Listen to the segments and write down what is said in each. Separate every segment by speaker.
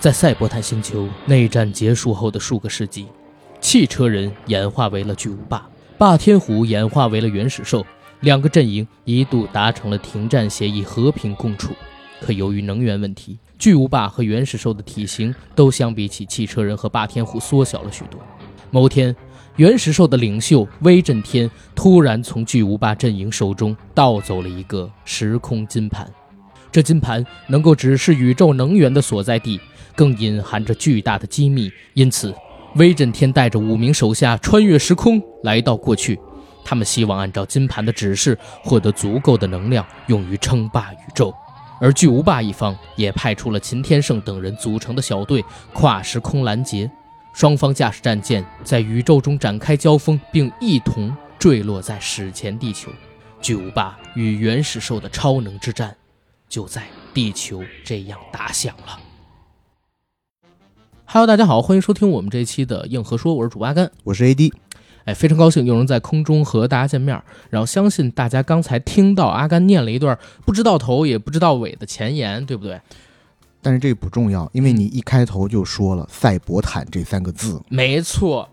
Speaker 1: 在赛博坦星球内战结束后的数个世纪，汽车人演化为了巨无霸，霸天虎演化为了原始兽，两个阵营一度达成了停战协议，和平共处。可由于能源问题，巨无霸和原始兽的体型都相比起汽车人和霸天虎缩小了许多。某天，原始兽的领袖威震天突然从巨无霸阵营手中盗走了一个时空金盘，这金盘能够指示宇宙能源的所在地。更隐含着巨大的机密，因此，威震天带着五名手下穿越时空来到过去，他们希望按照金盘的指示获得足够的能量，用于称霸宇宙。而巨无霸一方也派出了秦天胜等人组成的小队跨时空拦截，双方驾驶战舰在宇宙中展开交锋，并一同坠落在史前地球。巨无霸与原始兽的超能之战，就在地球这样打响了。Hello，大家好，欢迎收听我们这一期的硬核说，我是主阿甘，
Speaker 2: 我是 AD，
Speaker 1: 哎，非常高兴又能在空中和大家见面。然后相信大家刚才听到阿甘念了一段不知道头也不知道尾的前言，对不对？
Speaker 2: 但是这不重要，因为你一开头就说了“赛博坦”这三个字，
Speaker 1: 没错。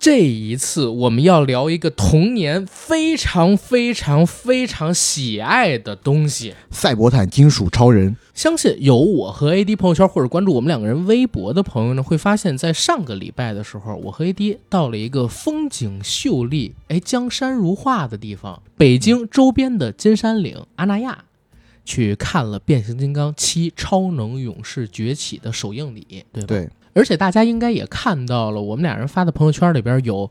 Speaker 1: 这一次我们要聊一个童年非常非常非常喜爱的东西——
Speaker 2: 赛博坦金属超人。
Speaker 1: 相信有我和 AD 朋友圈或者关注我们两个人微博的朋友呢，会发现，在上个礼拜的时候，我和 AD 到了一个风景秀丽、哎江山如画的地方——北京周边的金山岭阿那亚，去看了《变形金刚七：超能勇士崛起》的首映礼，对吧？
Speaker 2: 对。
Speaker 1: 而且大家应该也看到了，我们俩人发的朋友圈里边有，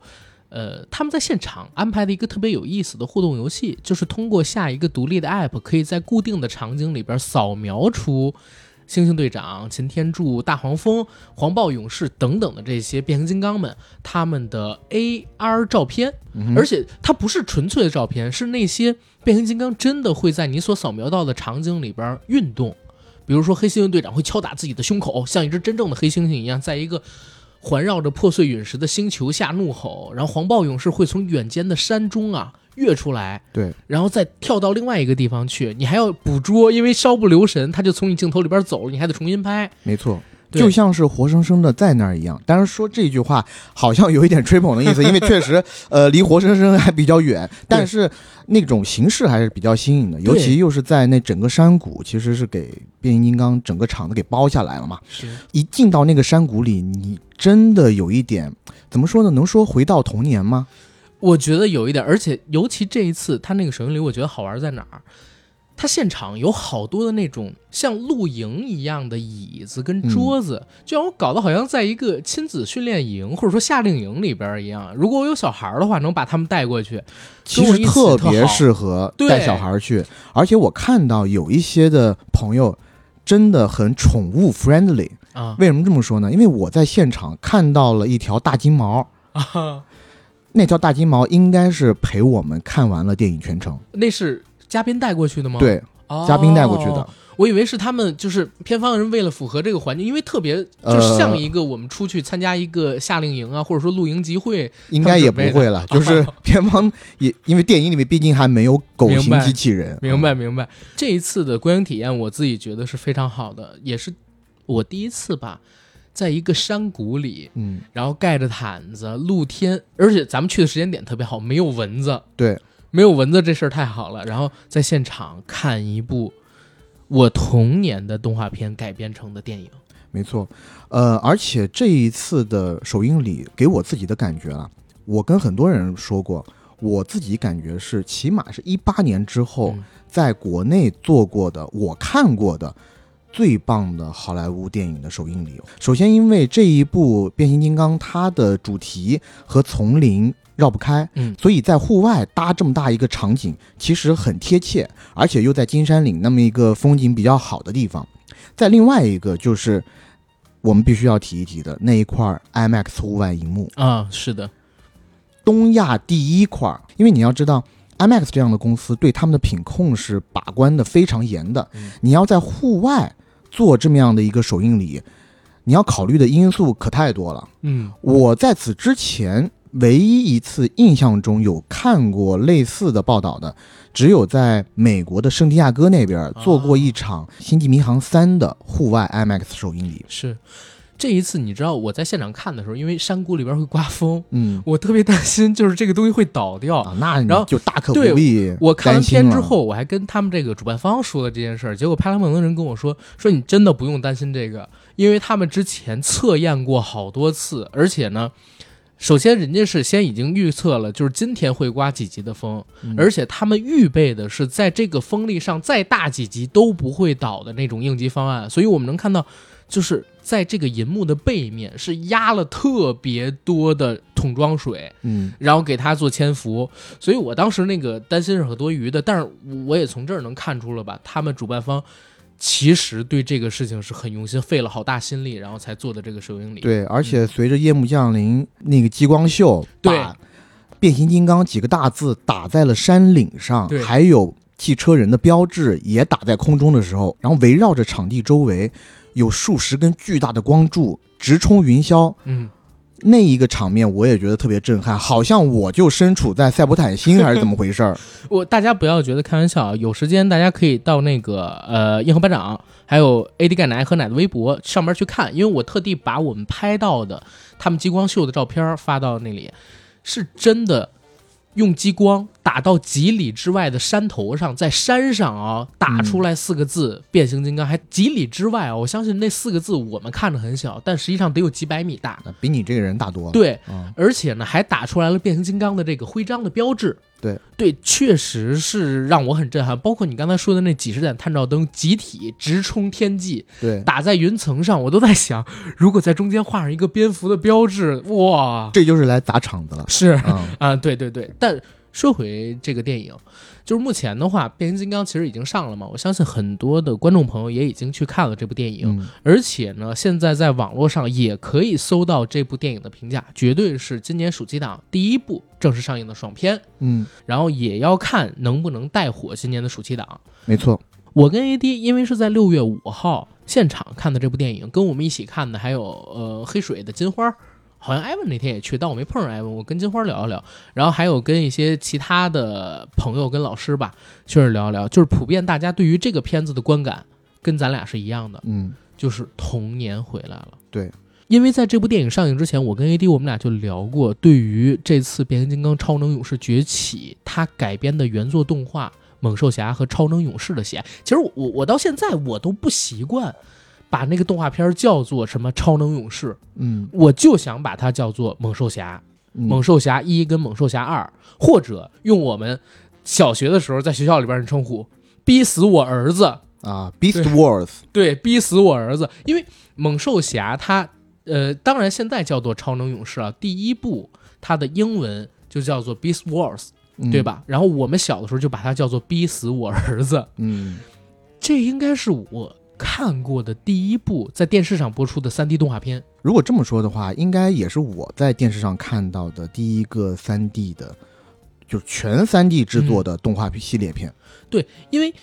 Speaker 1: 呃，他们在现场安排的一个特别有意思的互动游戏，就是通过下一个独立的 app，可以在固定的场景里边扫描出猩猩队长、擎天柱、大黄蜂、黄暴勇士等等的这些变形金刚们他们的 AR 照片，而且它不是纯粹的照片，是那些变形金刚真的会在你所扫描到的场景里边运动。比如说，黑猩猩队长会敲打自己的胸口，像一只真正的黑猩猩一样，在一个环绕着破碎陨石的星球下怒吼。然后黄暴勇士会从远间的山中啊跃出来，
Speaker 2: 对，
Speaker 1: 然后再跳到另外一个地方去。你还要捕捉，因为稍不留神，他就从你镜头里边走了，你还得重新拍。
Speaker 2: 没错。就像是活生生的在那儿一样，当然说这句话好像有一点吹捧的意思，因为确实，呃，离活生生还比较远，但是那种形式还是比较新颖的，尤其又是在那整个山谷，其实是给变形金刚整个场子给包下来了嘛。
Speaker 1: 是，
Speaker 2: 一进到那个山谷里，你真的有一点怎么说呢？能说回到童年吗？
Speaker 1: 我觉得有一点，而且尤其这一次他那个首映礼，我觉得好玩在哪儿？他现场有好多的那种像露营一样的椅子跟桌子，就让我搞得好像在一个亲子训练营或者说夏令营里边一样。如果我有小孩的话，能把他们带过去，
Speaker 2: 其实特别适合带小孩去。而且我看到有一些的朋友真的很宠物 friendly
Speaker 1: 啊。
Speaker 2: 为什么这么说呢？因为我在现场看到了一条大金毛
Speaker 1: 啊，
Speaker 2: 那条大金毛应该是陪我们看完了电影全程。
Speaker 1: 那是。嘉宾带过去的吗？
Speaker 2: 对，嘉宾带过去的。
Speaker 1: 我以为是他们，就是片方人为了符合这个环境，因为特别就像一个我们出去参加一个夏令营啊，或者说露营集会，
Speaker 2: 应该也不会了。就是片方也因为电影里面毕竟还没有狗型机器人。
Speaker 1: 明白明白。这一次的观影体验，我自己觉得是非常好的，也是我第一次吧，在一个山谷里，
Speaker 2: 嗯，
Speaker 1: 然后盖着毯子，露天，而且咱们去的时间点特别好，没有蚊子。
Speaker 2: 对。
Speaker 1: 没有蚊子这事儿太好了，然后在现场看一部我童年的动画片改编成的电影，
Speaker 2: 没错，呃，而且这一次的首映礼给我自己的感觉啊，我跟很多人说过，我自己感觉是起码是一八年之后在国内做过的，我看过的最棒的好莱坞电影的首映礼。首先，因为这一部变形金刚它的主题和丛林。绕不开，
Speaker 1: 嗯，
Speaker 2: 所以在户外搭这么大一个场景，其实很贴切，而且又在金山岭那么一个风景比较好的地方。在另外一个就是我们必须要提一提的那一块 IMAX 户外荧幕
Speaker 1: 啊，是的，
Speaker 2: 东亚第一块，因为你要知道 IMAX 这样的公司对他们的品控是把关的非常严的，你要在户外做这么样的一个首映礼，你要考虑的因素可太多了。
Speaker 1: 嗯，
Speaker 2: 我在此之前。唯一一次印象中有看过类似的报道的，只有在美国的圣地亚哥那边做过一场《星际迷航三》的户外 IMAX 首映礼。
Speaker 1: 是。这一次，你知道我在现场看的时候，因为山谷里边会刮风，
Speaker 2: 嗯，
Speaker 1: 我特别担心，就是这个东西会倒掉。
Speaker 2: 啊、那
Speaker 1: 然后
Speaker 2: 就大可不必。
Speaker 1: 我看完片之后，我还跟他们这个主办方说了这件事儿，结果派拉蒙的人跟我说：“说你真的不用担心这个，因为他们之前测验过好多次，而且呢，首先人家是先已经预测了，就是今天会刮几级的风，
Speaker 2: 嗯。
Speaker 1: 而且他们预备的是在这个风力上再大几级都不会倒的那种应急方案，所以我们能看到，就是在这个银幕的背面是压了特别多的桶装水，
Speaker 2: 嗯，
Speaker 1: 然后给它做签伏，所以我当时那个担心是很多余的，但是我也从这儿能看出了吧，他们主办方其实对这个事情是很用心，费了好大心力，然后才做的这个首映礼。
Speaker 2: 对，而且随着夜幕降临，那个激光秀
Speaker 1: 对
Speaker 2: 把变形金刚几个大字打在了山岭上
Speaker 1: 对，
Speaker 2: 还有汽车人的标志也打在空中的时候，然后围绕着场地周围有数十根巨大的光柱直冲云霄，
Speaker 1: 嗯，
Speaker 2: 那一个场面我也觉得特别震撼，好像我就身处在赛博坦星还是怎么回事儿？
Speaker 1: 我大家不要觉得开玩笑啊，有时间大家可以到那个呃硬核班长还有 AD 钙奶和奶的微博上面去看，因为我特地把我们拍到的他们激光秀的照片发到那里，是真的用激光打到几里之外的山头上，在山上啊打出来四个字“变形金刚”，还几里之外啊，我相信那四个字我们看着很小，但实际上得有几百米大。
Speaker 2: 比你这个人大多了。
Speaker 1: 对，
Speaker 2: 嗯，
Speaker 1: 而且呢，还打出来了变形金刚的这个徽章的标志。
Speaker 2: 对
Speaker 1: 对，确实是让我很震撼。包括你刚才说的那几十盏探照灯集体直冲天际，
Speaker 2: 对，
Speaker 1: 打在云层上，我都在想，如果在中间画上一个蝙蝠的标志，哇，
Speaker 2: 这就是来砸场子了。
Speaker 1: 是
Speaker 2: 嗯
Speaker 1: 啊，对对对。但说回这个电影，就是目前的话，变形金刚其实已经上了嘛，我相信很多的观众朋友也已经去看了这部电影。
Speaker 2: 嗯
Speaker 1: 而且呢，现在在网络上也可以搜到这部电影的评价，绝对是今年暑期档第一部正式上映的爽片。
Speaker 2: 嗯，
Speaker 1: 然后也要看能不能带火今年的暑期档。
Speaker 2: 没错。
Speaker 1: 我跟 AD 因为是在六月五号现场看的这部电影，跟我们一起看的还有呃黑水的金花，好像艾文那天也去，但我没碰上艾文，我跟金花聊一聊，然后还有跟一些其他的朋友跟老师吧，确实聊一聊，就是普遍大家对于这个片子的观感跟咱俩是一样的，
Speaker 2: 嗯，
Speaker 1: 就是童年回来了。
Speaker 2: 对，
Speaker 1: 因为在这部电影上映之前，我跟 AD 我们俩就聊过，对于这次变形金刚超能勇士崛起，它改编的原作动画《猛兽侠》和超能勇士的喜爱，其实我我我到现在我都不习惯把那个动画片叫做什么超能勇士，
Speaker 2: 嗯，
Speaker 1: 我就想把它叫做猛兽侠。
Speaker 2: 嗯
Speaker 1: 猛兽侠一跟猛兽侠二，或者用我们小学的时候在学校里边的称呼，逼死我儿子。
Speaker 2: 啊，Beast Wars，
Speaker 1: 对，逼死我儿子。因为猛兽侠它，呃，当然现在叫做超能勇士啊，第一部它的英文就叫做 Beast Wars，
Speaker 2: 嗯
Speaker 1: 对？吧？然后我们小的时候就把它叫做逼死我儿子。
Speaker 2: 嗯，
Speaker 1: 这应该是我看过的第一部在电视上播出的 3D 动画片。
Speaker 2: 如果这么说的话，应该也是我在电视上看到的第一个三 D 的，就是全三 D 制作的动画系列片。
Speaker 1: 对因为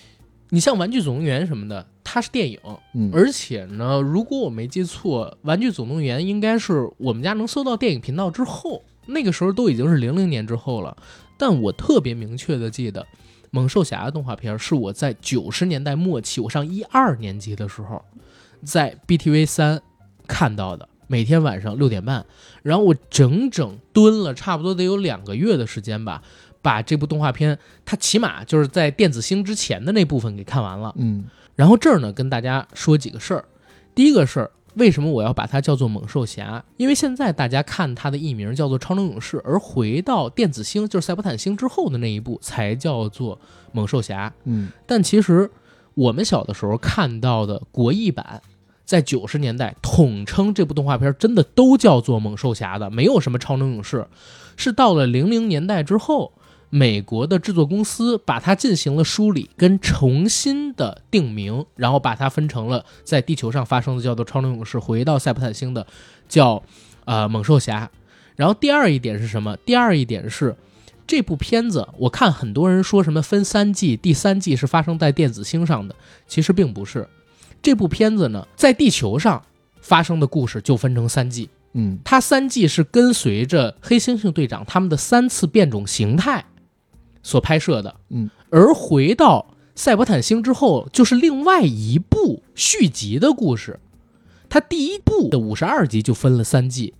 Speaker 1: 你像《玩具总动员》什么的，它是电影，
Speaker 2: 嗯，
Speaker 1: 而且呢，如果我没记错，《玩具总动员》应该是我们家能搜到电影频道之后，那个时候都已经是零零年之后了。但我特别明确的记得，《猛兽侠》的动画片是我在九十年代末期，我上一二年级的时候，在 BTV 三看到的，每天晚上六点半，然后我整整蹲了差不多得有两个月的时间吧，把这部动画片，它起码就是在电子星之前的那部分给看完了。
Speaker 2: 嗯
Speaker 1: 然后这儿呢，跟大家说几个事儿。第一个事儿，为什么我要把它叫做猛兽侠？因为现在大家看它的译名叫做超能勇士，而回到电子星，就是赛博坦星之后的那一部才叫做猛兽侠。
Speaker 2: 嗯
Speaker 1: 但其实我们小的时候看到的国译版，在九十年代统称这部动画片真的都叫做猛兽侠的，没有什么超能勇士。是到了零零年代之后，美国的制作公司把它进行了梳理跟重新的定名，然后把它分成了在地球上发生的叫做超能勇士，回到赛博坦星的叫呃猛兽侠。然后第二一点是什么？第二一点是这部片子，我看很多人说什么分三季，第三季是发生在电子星上的，其实并不是。这部片子呢，在地球上发生的故事就分成三季，
Speaker 2: 嗯
Speaker 1: 它三季是跟随着黑猩猩队长他们的三次变种形态所拍摄的，
Speaker 2: 嗯，
Speaker 1: 而回到赛博坦星之后，就是另外一部续集的故事。它第一部的五十二集就分了三季，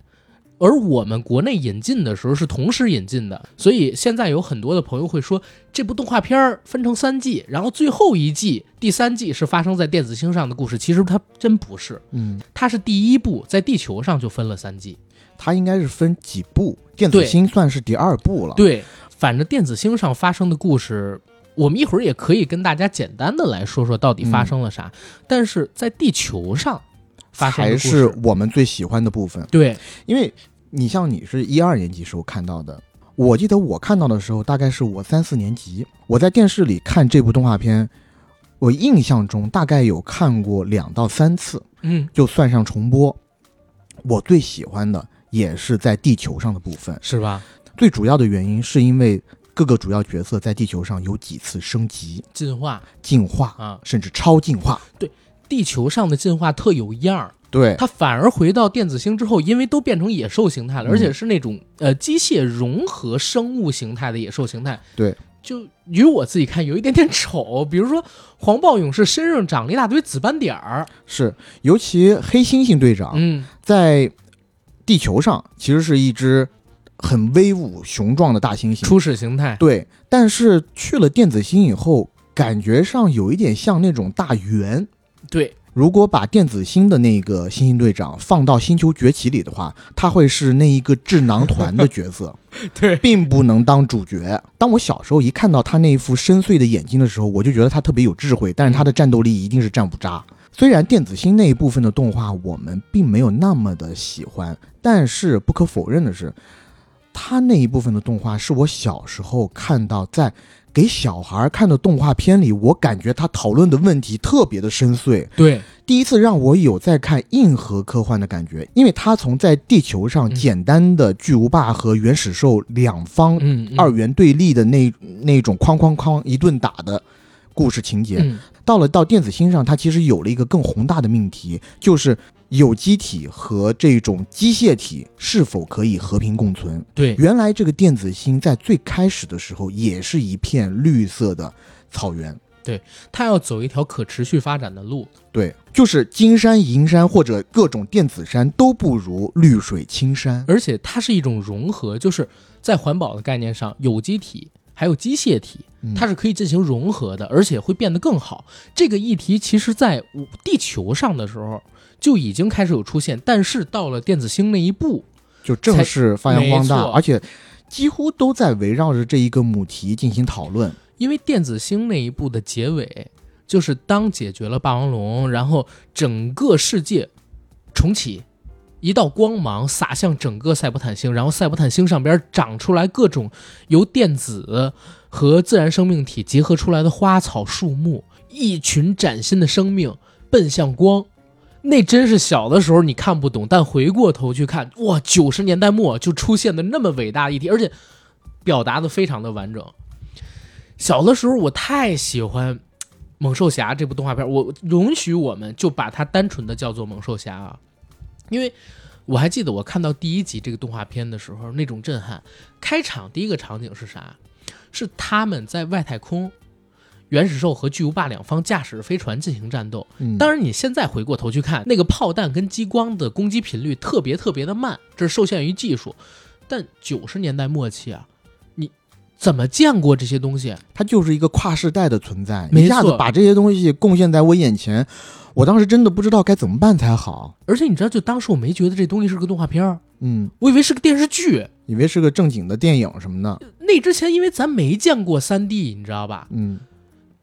Speaker 1: 而我们国内引进的时候是同时引进的，所以现在有很多的朋友会说这部动画片儿分成三季，然后最后一季第三季是发生在电子星上的故事，其实它真不是，
Speaker 2: 嗯，
Speaker 1: 它是第一部在地球上就分了三季。
Speaker 2: 它应该是分几部，电子星算是第二部了。，
Speaker 1: 对，反正电子星上发生的故事，我们一会儿也可以跟大家简单的来说说到底发生了啥。但是在地球上发生的故
Speaker 2: 才是，我们最喜欢的部分。
Speaker 1: 对，
Speaker 2: 因为你像你是一二年级时候看到的，我记得我看到的时候大概是我三四年级，我在电视里看这部动画片，我印象中大概有看过两到三次，
Speaker 1: 嗯，
Speaker 2: 就算上重播。我最喜欢的也是在地球上的部分，
Speaker 1: 是吧？
Speaker 2: 最主要的原因是因为各个主要角色在地球上有几次升级、
Speaker 1: 进化
Speaker 2: 进化，
Speaker 1: 啊，
Speaker 2: 甚至超进化。
Speaker 1: 对地球上的进化特有样儿，
Speaker 2: 对，
Speaker 1: 它反而回到电子星之后，因为都变成野兽形态了，
Speaker 2: 嗯
Speaker 1: 而且是那种呃机械融合生物形态的野兽形态。
Speaker 2: 对，
Speaker 1: 就于我自己看有一点点丑，比如说黄暴勇士身上长了一大堆紫斑点儿，
Speaker 2: 是，尤其黑猩猩队长，
Speaker 1: 嗯，
Speaker 2: 在地球上其实是一只很威武雄壮的大猩猩，
Speaker 1: 初始形态，
Speaker 2: 对，但是去了电子星以后，感觉上有一点像那种大猿。
Speaker 1: 对，
Speaker 2: 如果把电子星的那个猩猩队长放到《星球崛起》里的话，他会是那一个智囊团的角色，
Speaker 1: 对，
Speaker 2: 并不能当主角。当我小时候一看到他那一副深邃的眼睛的时候，我就觉得他特别有智慧，但是他的战斗力一定是战不渣。虽然电子星那一部分的动画我们并没有那么的喜欢，但是不可否认的是，他那一部分的动画是我小时候看到在给小孩看的动画片里，我感觉他讨论的问题特别的深邃。
Speaker 1: 对，
Speaker 2: 第一次让我有在看硬核科幻的感觉，因为他从在地球上
Speaker 1: 嗯
Speaker 2: 简单的巨无霸和原始兽两方二元对立的那那种哐哐哐一顿打的故事情节，
Speaker 1: 嗯，
Speaker 2: 到了到电子星上，它其实有了一个更宏大的命题，就是有机体和这种机械体是否可以和平共存。
Speaker 1: 对，
Speaker 2: 原来这个电子星在最开始的时候也是一片绿色的草原。
Speaker 1: 对它要走一条可持续发展的路，
Speaker 2: 对，就是金山银山或者各种电子山都不如绿水青山。
Speaker 1: 而且它是一种融合，就是在环保的概念上，有机体还有机械体，
Speaker 2: 嗯
Speaker 1: 它是可以进行融合的，而且会变得更好。这个议题其实在地球上的时候就已经开始有出现，但是到了电子星那一步，
Speaker 2: 就正式发扬光大，而且几乎都在围绕着这一个母题进行讨论。
Speaker 1: 因为电子星那一步的结尾，就是当解决了霸王龙，然后整个世界重启，一道光芒洒向整个赛博坦星，然后赛博坦星上边长出来各种由电子和自然生命体结合出来的花草树木，一群崭新的生命奔向光。那真是小的时候你看不懂，但回过头去看，哇，九十年代末就出现的那么伟大的一题，而且表达的非常的完整。小的时候我太喜欢《猛兽侠》这部动画片，我允许我们就把它单纯的叫做猛兽侠啊，因为我还记得我看到第一集这个动画片的时候那种震撼。开场第一个场景是啥？是他们在外太空，原始兽和巨无霸两方驾驶飞船进行战斗。
Speaker 2: 嗯，
Speaker 1: 当然，你现在回过头去看，那个炮弹跟激光的攻击频率特别特别的慢，这是受限于技术。但九十年代末期啊，你怎么见过这些东西？
Speaker 2: 它就是一个跨世代的存在，一下子把这些东西贡献在我眼前，我当时真的不知道该怎么办才好。
Speaker 1: 而且你知道，就当时我没觉得这东西是个动画片儿，
Speaker 2: 嗯，
Speaker 1: 我以为是个电视剧。
Speaker 2: 以为是个正经的电影什么的。
Speaker 1: 那之前，因为咱没见过三 D，你知道吧？
Speaker 2: 嗯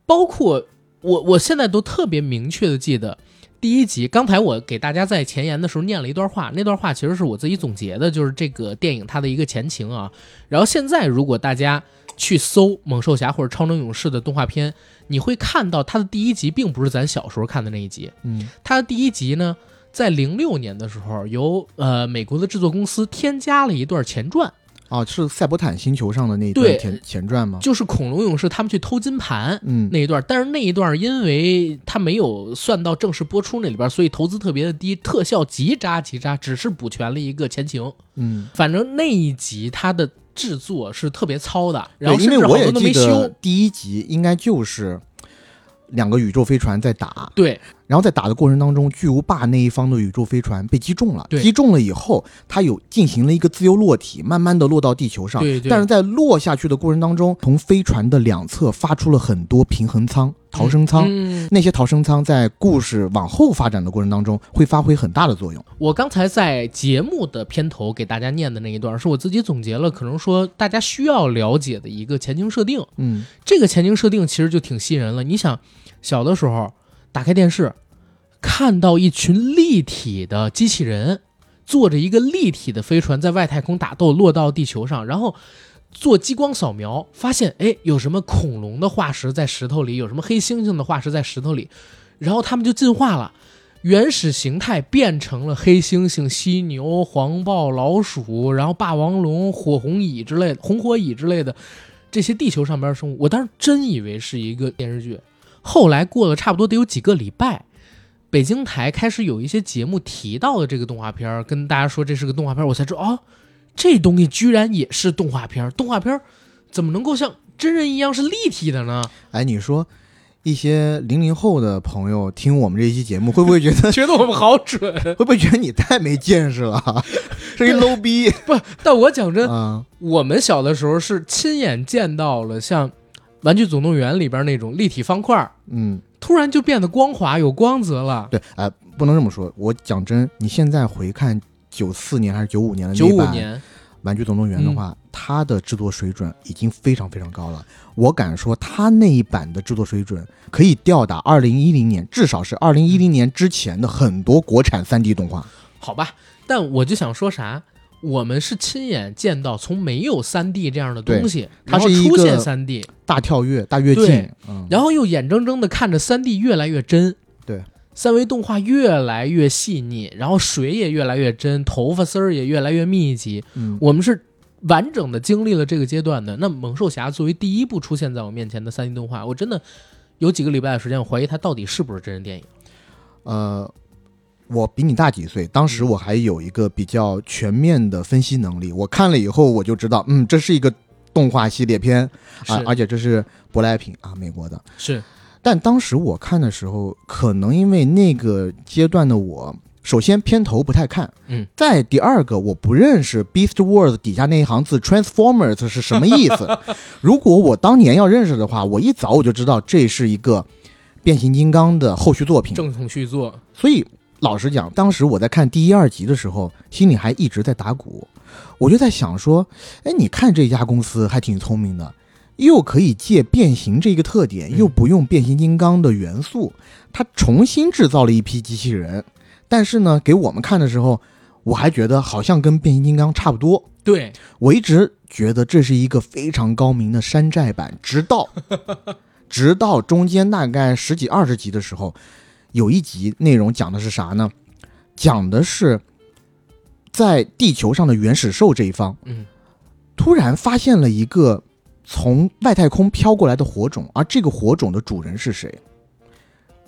Speaker 1: 包括我，我现在都特别明确的记得第一集。刚才我给大家在前言的时候念了一段话，那段话其实是我自己总结的，就是这个电影它的一个前情啊。然后现在，如果大家去搜《猛兽侠》或者《超能勇士》的动画片，你会看到它的第一集并不是咱小时候看的那一集，
Speaker 2: 嗯
Speaker 1: 它的第一集呢，在零六年的时候，由呃美国的制作公司添加了一段前传。
Speaker 2: 哦，是赛博坦星球上的那一段前前传吗？
Speaker 1: 就是恐龙勇士他们去偷金盘
Speaker 2: 嗯，
Speaker 1: 那一段，但是那一段因为它没有算到正式播出那里边，所以投资特别的低，特效极渣极渣，只是补全了一个前情。
Speaker 2: 嗯，
Speaker 1: 反正那一集它的制作是特别糙的，然后甚至好
Speaker 2: 为我也
Speaker 1: 多都没修
Speaker 2: 记得。第一集应该就是两个宇宙飞船在打，
Speaker 1: 对
Speaker 2: 然后在打的过程当中，巨无霸那一方的宇宙飞船被击中了，
Speaker 1: 对
Speaker 2: 击中了以后，它有进行了一个自由落体，慢慢的落到地球上。
Speaker 1: 对对，
Speaker 2: 但是在落下去的过程当中，从飞船的两侧发出了很多平衡舱、逃生舱。
Speaker 1: 嗯，
Speaker 2: 那些逃生舱在故事往后发展的过程当中会发挥很大的作用。
Speaker 1: 我刚才在节目的片头给大家念的那一段，是我自己总结了，可能说大家需要了解的一个前情设定。
Speaker 2: 嗯，
Speaker 1: 这个前情设定其实就挺吸引人了。你想，小的时候打开电视，看到一群立体的机器人坐着一个立体的飞船在外太空打斗，落到地球上，然后做激光扫描，发现哎有什么恐龙的化石在石头里，有什么黑猩猩的化石在石头里，然后他们就进化了。原始形态变成了黑猩猩、犀牛、黄豹、老鼠，然后霸王龙、火红蚁之类的、红火蚁之类的这些地球上边的生物，我当时真以为是一个电视剧。后来过了差不多得有几个礼拜，北京台开始有一些节目提到了这个动画片，跟大家说这是个动画片，我才知道哦，这东西居然也是动画片。动画片怎么能够像真人一样是立体的呢？
Speaker 2: 哎，你说一些零零后的朋友听我们这一期节目，会不会觉得
Speaker 1: 觉得我们好准。
Speaker 2: 会不会觉得你太没见识了，是一 low 逼
Speaker 1: 不，但我讲真，
Speaker 2: 啊？
Speaker 1: 我们小的时候是亲眼见到了像《玩具总动员》里边那种立体方块，
Speaker 2: 嗯，
Speaker 1: 突然就变得光滑有光泽了。
Speaker 2: 对，哎、不能这么说。我讲真，你现在回看九四年还是九五年的
Speaker 1: 九
Speaker 2: 那版《
Speaker 1: 五年，
Speaker 2: 玩具总动员》的话，它的制作水准已经非常非常高了。我敢说，它那一版的制作水准可以吊打二零一零年，至少是二零一零年之前的很多国产三 D 动画。
Speaker 1: 好吧，但我就想说啥，我们是亲眼见到从没有三 D 这样的东西，
Speaker 2: 它是
Speaker 1: 出现三 D，
Speaker 2: 大跳跃、大跃进，嗯，
Speaker 1: 然后又眼睁睁的看着三 D 越来越真，
Speaker 2: 对，
Speaker 1: 三维动画越来越细腻，然后水也越来越真，头发丝儿也越来越密集，
Speaker 2: 嗯，
Speaker 1: 我们是完整的经历了这个阶段的。那猛兽侠作为第一部出现在我面前的三 D 动画，我真的有几个礼拜的时间，我怀疑它到底是不是真人电影。
Speaker 2: 呃，我比你大几岁，当时我还有一个比较全面的分析能力。我看了以后，我就知道，嗯，这是一个动画系列片啊
Speaker 1: 是，
Speaker 2: 而且这是舶来品啊，美国的。
Speaker 1: 是，
Speaker 2: 但当时我看的时候，可能因为那个阶段的我，首先片头不太看，
Speaker 1: 嗯，
Speaker 2: 再第二个我不认识 Beast Wars 底下那一行字 Transformers 是什么意思。如果我当年要认识的话，我一早我就知道这是一个变形金刚的后续作品。
Speaker 1: 正统续作。
Speaker 2: 所以老实讲，当时我在看第一、二集的时候，心里还一直在打鼓，我就在想说，哎，你看这家公司还挺聪明的，又可以借变形这个特点，
Speaker 1: 嗯
Speaker 2: 又不用变形金刚的元素，它重新制造了一批机器人。但是呢，给我们看的时候，我还觉得好像跟变形金刚差不多。
Speaker 1: 对，
Speaker 2: 我一直觉得这是一个非常高明的山寨版，直到 直到中间大概十几二十集的时候，有一集内容讲的是啥呢？讲的是在地球上的原始兽这一方
Speaker 1: 嗯，
Speaker 2: 突然发现了一个从外太空飘过来的火种，而这个火种的主人是谁？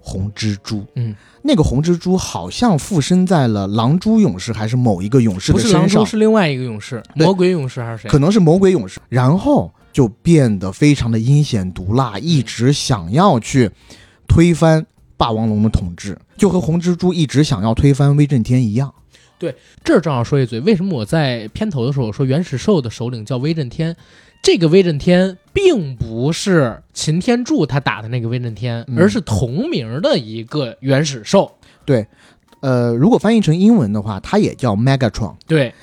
Speaker 2: 红蜘蛛。
Speaker 1: 嗯，
Speaker 2: 那个红蜘蛛好像附身在了狼蛛勇士还是某一个勇士
Speaker 1: 不是狼蛛，
Speaker 2: 的身上，
Speaker 1: 是另外一个勇士，魔鬼勇士还是谁？
Speaker 2: 可能是魔鬼勇士，然后就变得非常的阴险毒辣，一直想要去推翻霸王龙的统治，就和红蜘蛛一直想要推翻威震天一样。
Speaker 1: 对这儿正好说一嘴，为什么我在片头的时候说原始兽的首领叫威震天？这个威震天并不是擎天柱他打的那个威震天，
Speaker 2: 嗯
Speaker 1: 而是同名的一个原始兽。
Speaker 2: 对呃，如果翻译成英文的话，它也叫 Megatron。
Speaker 1: 对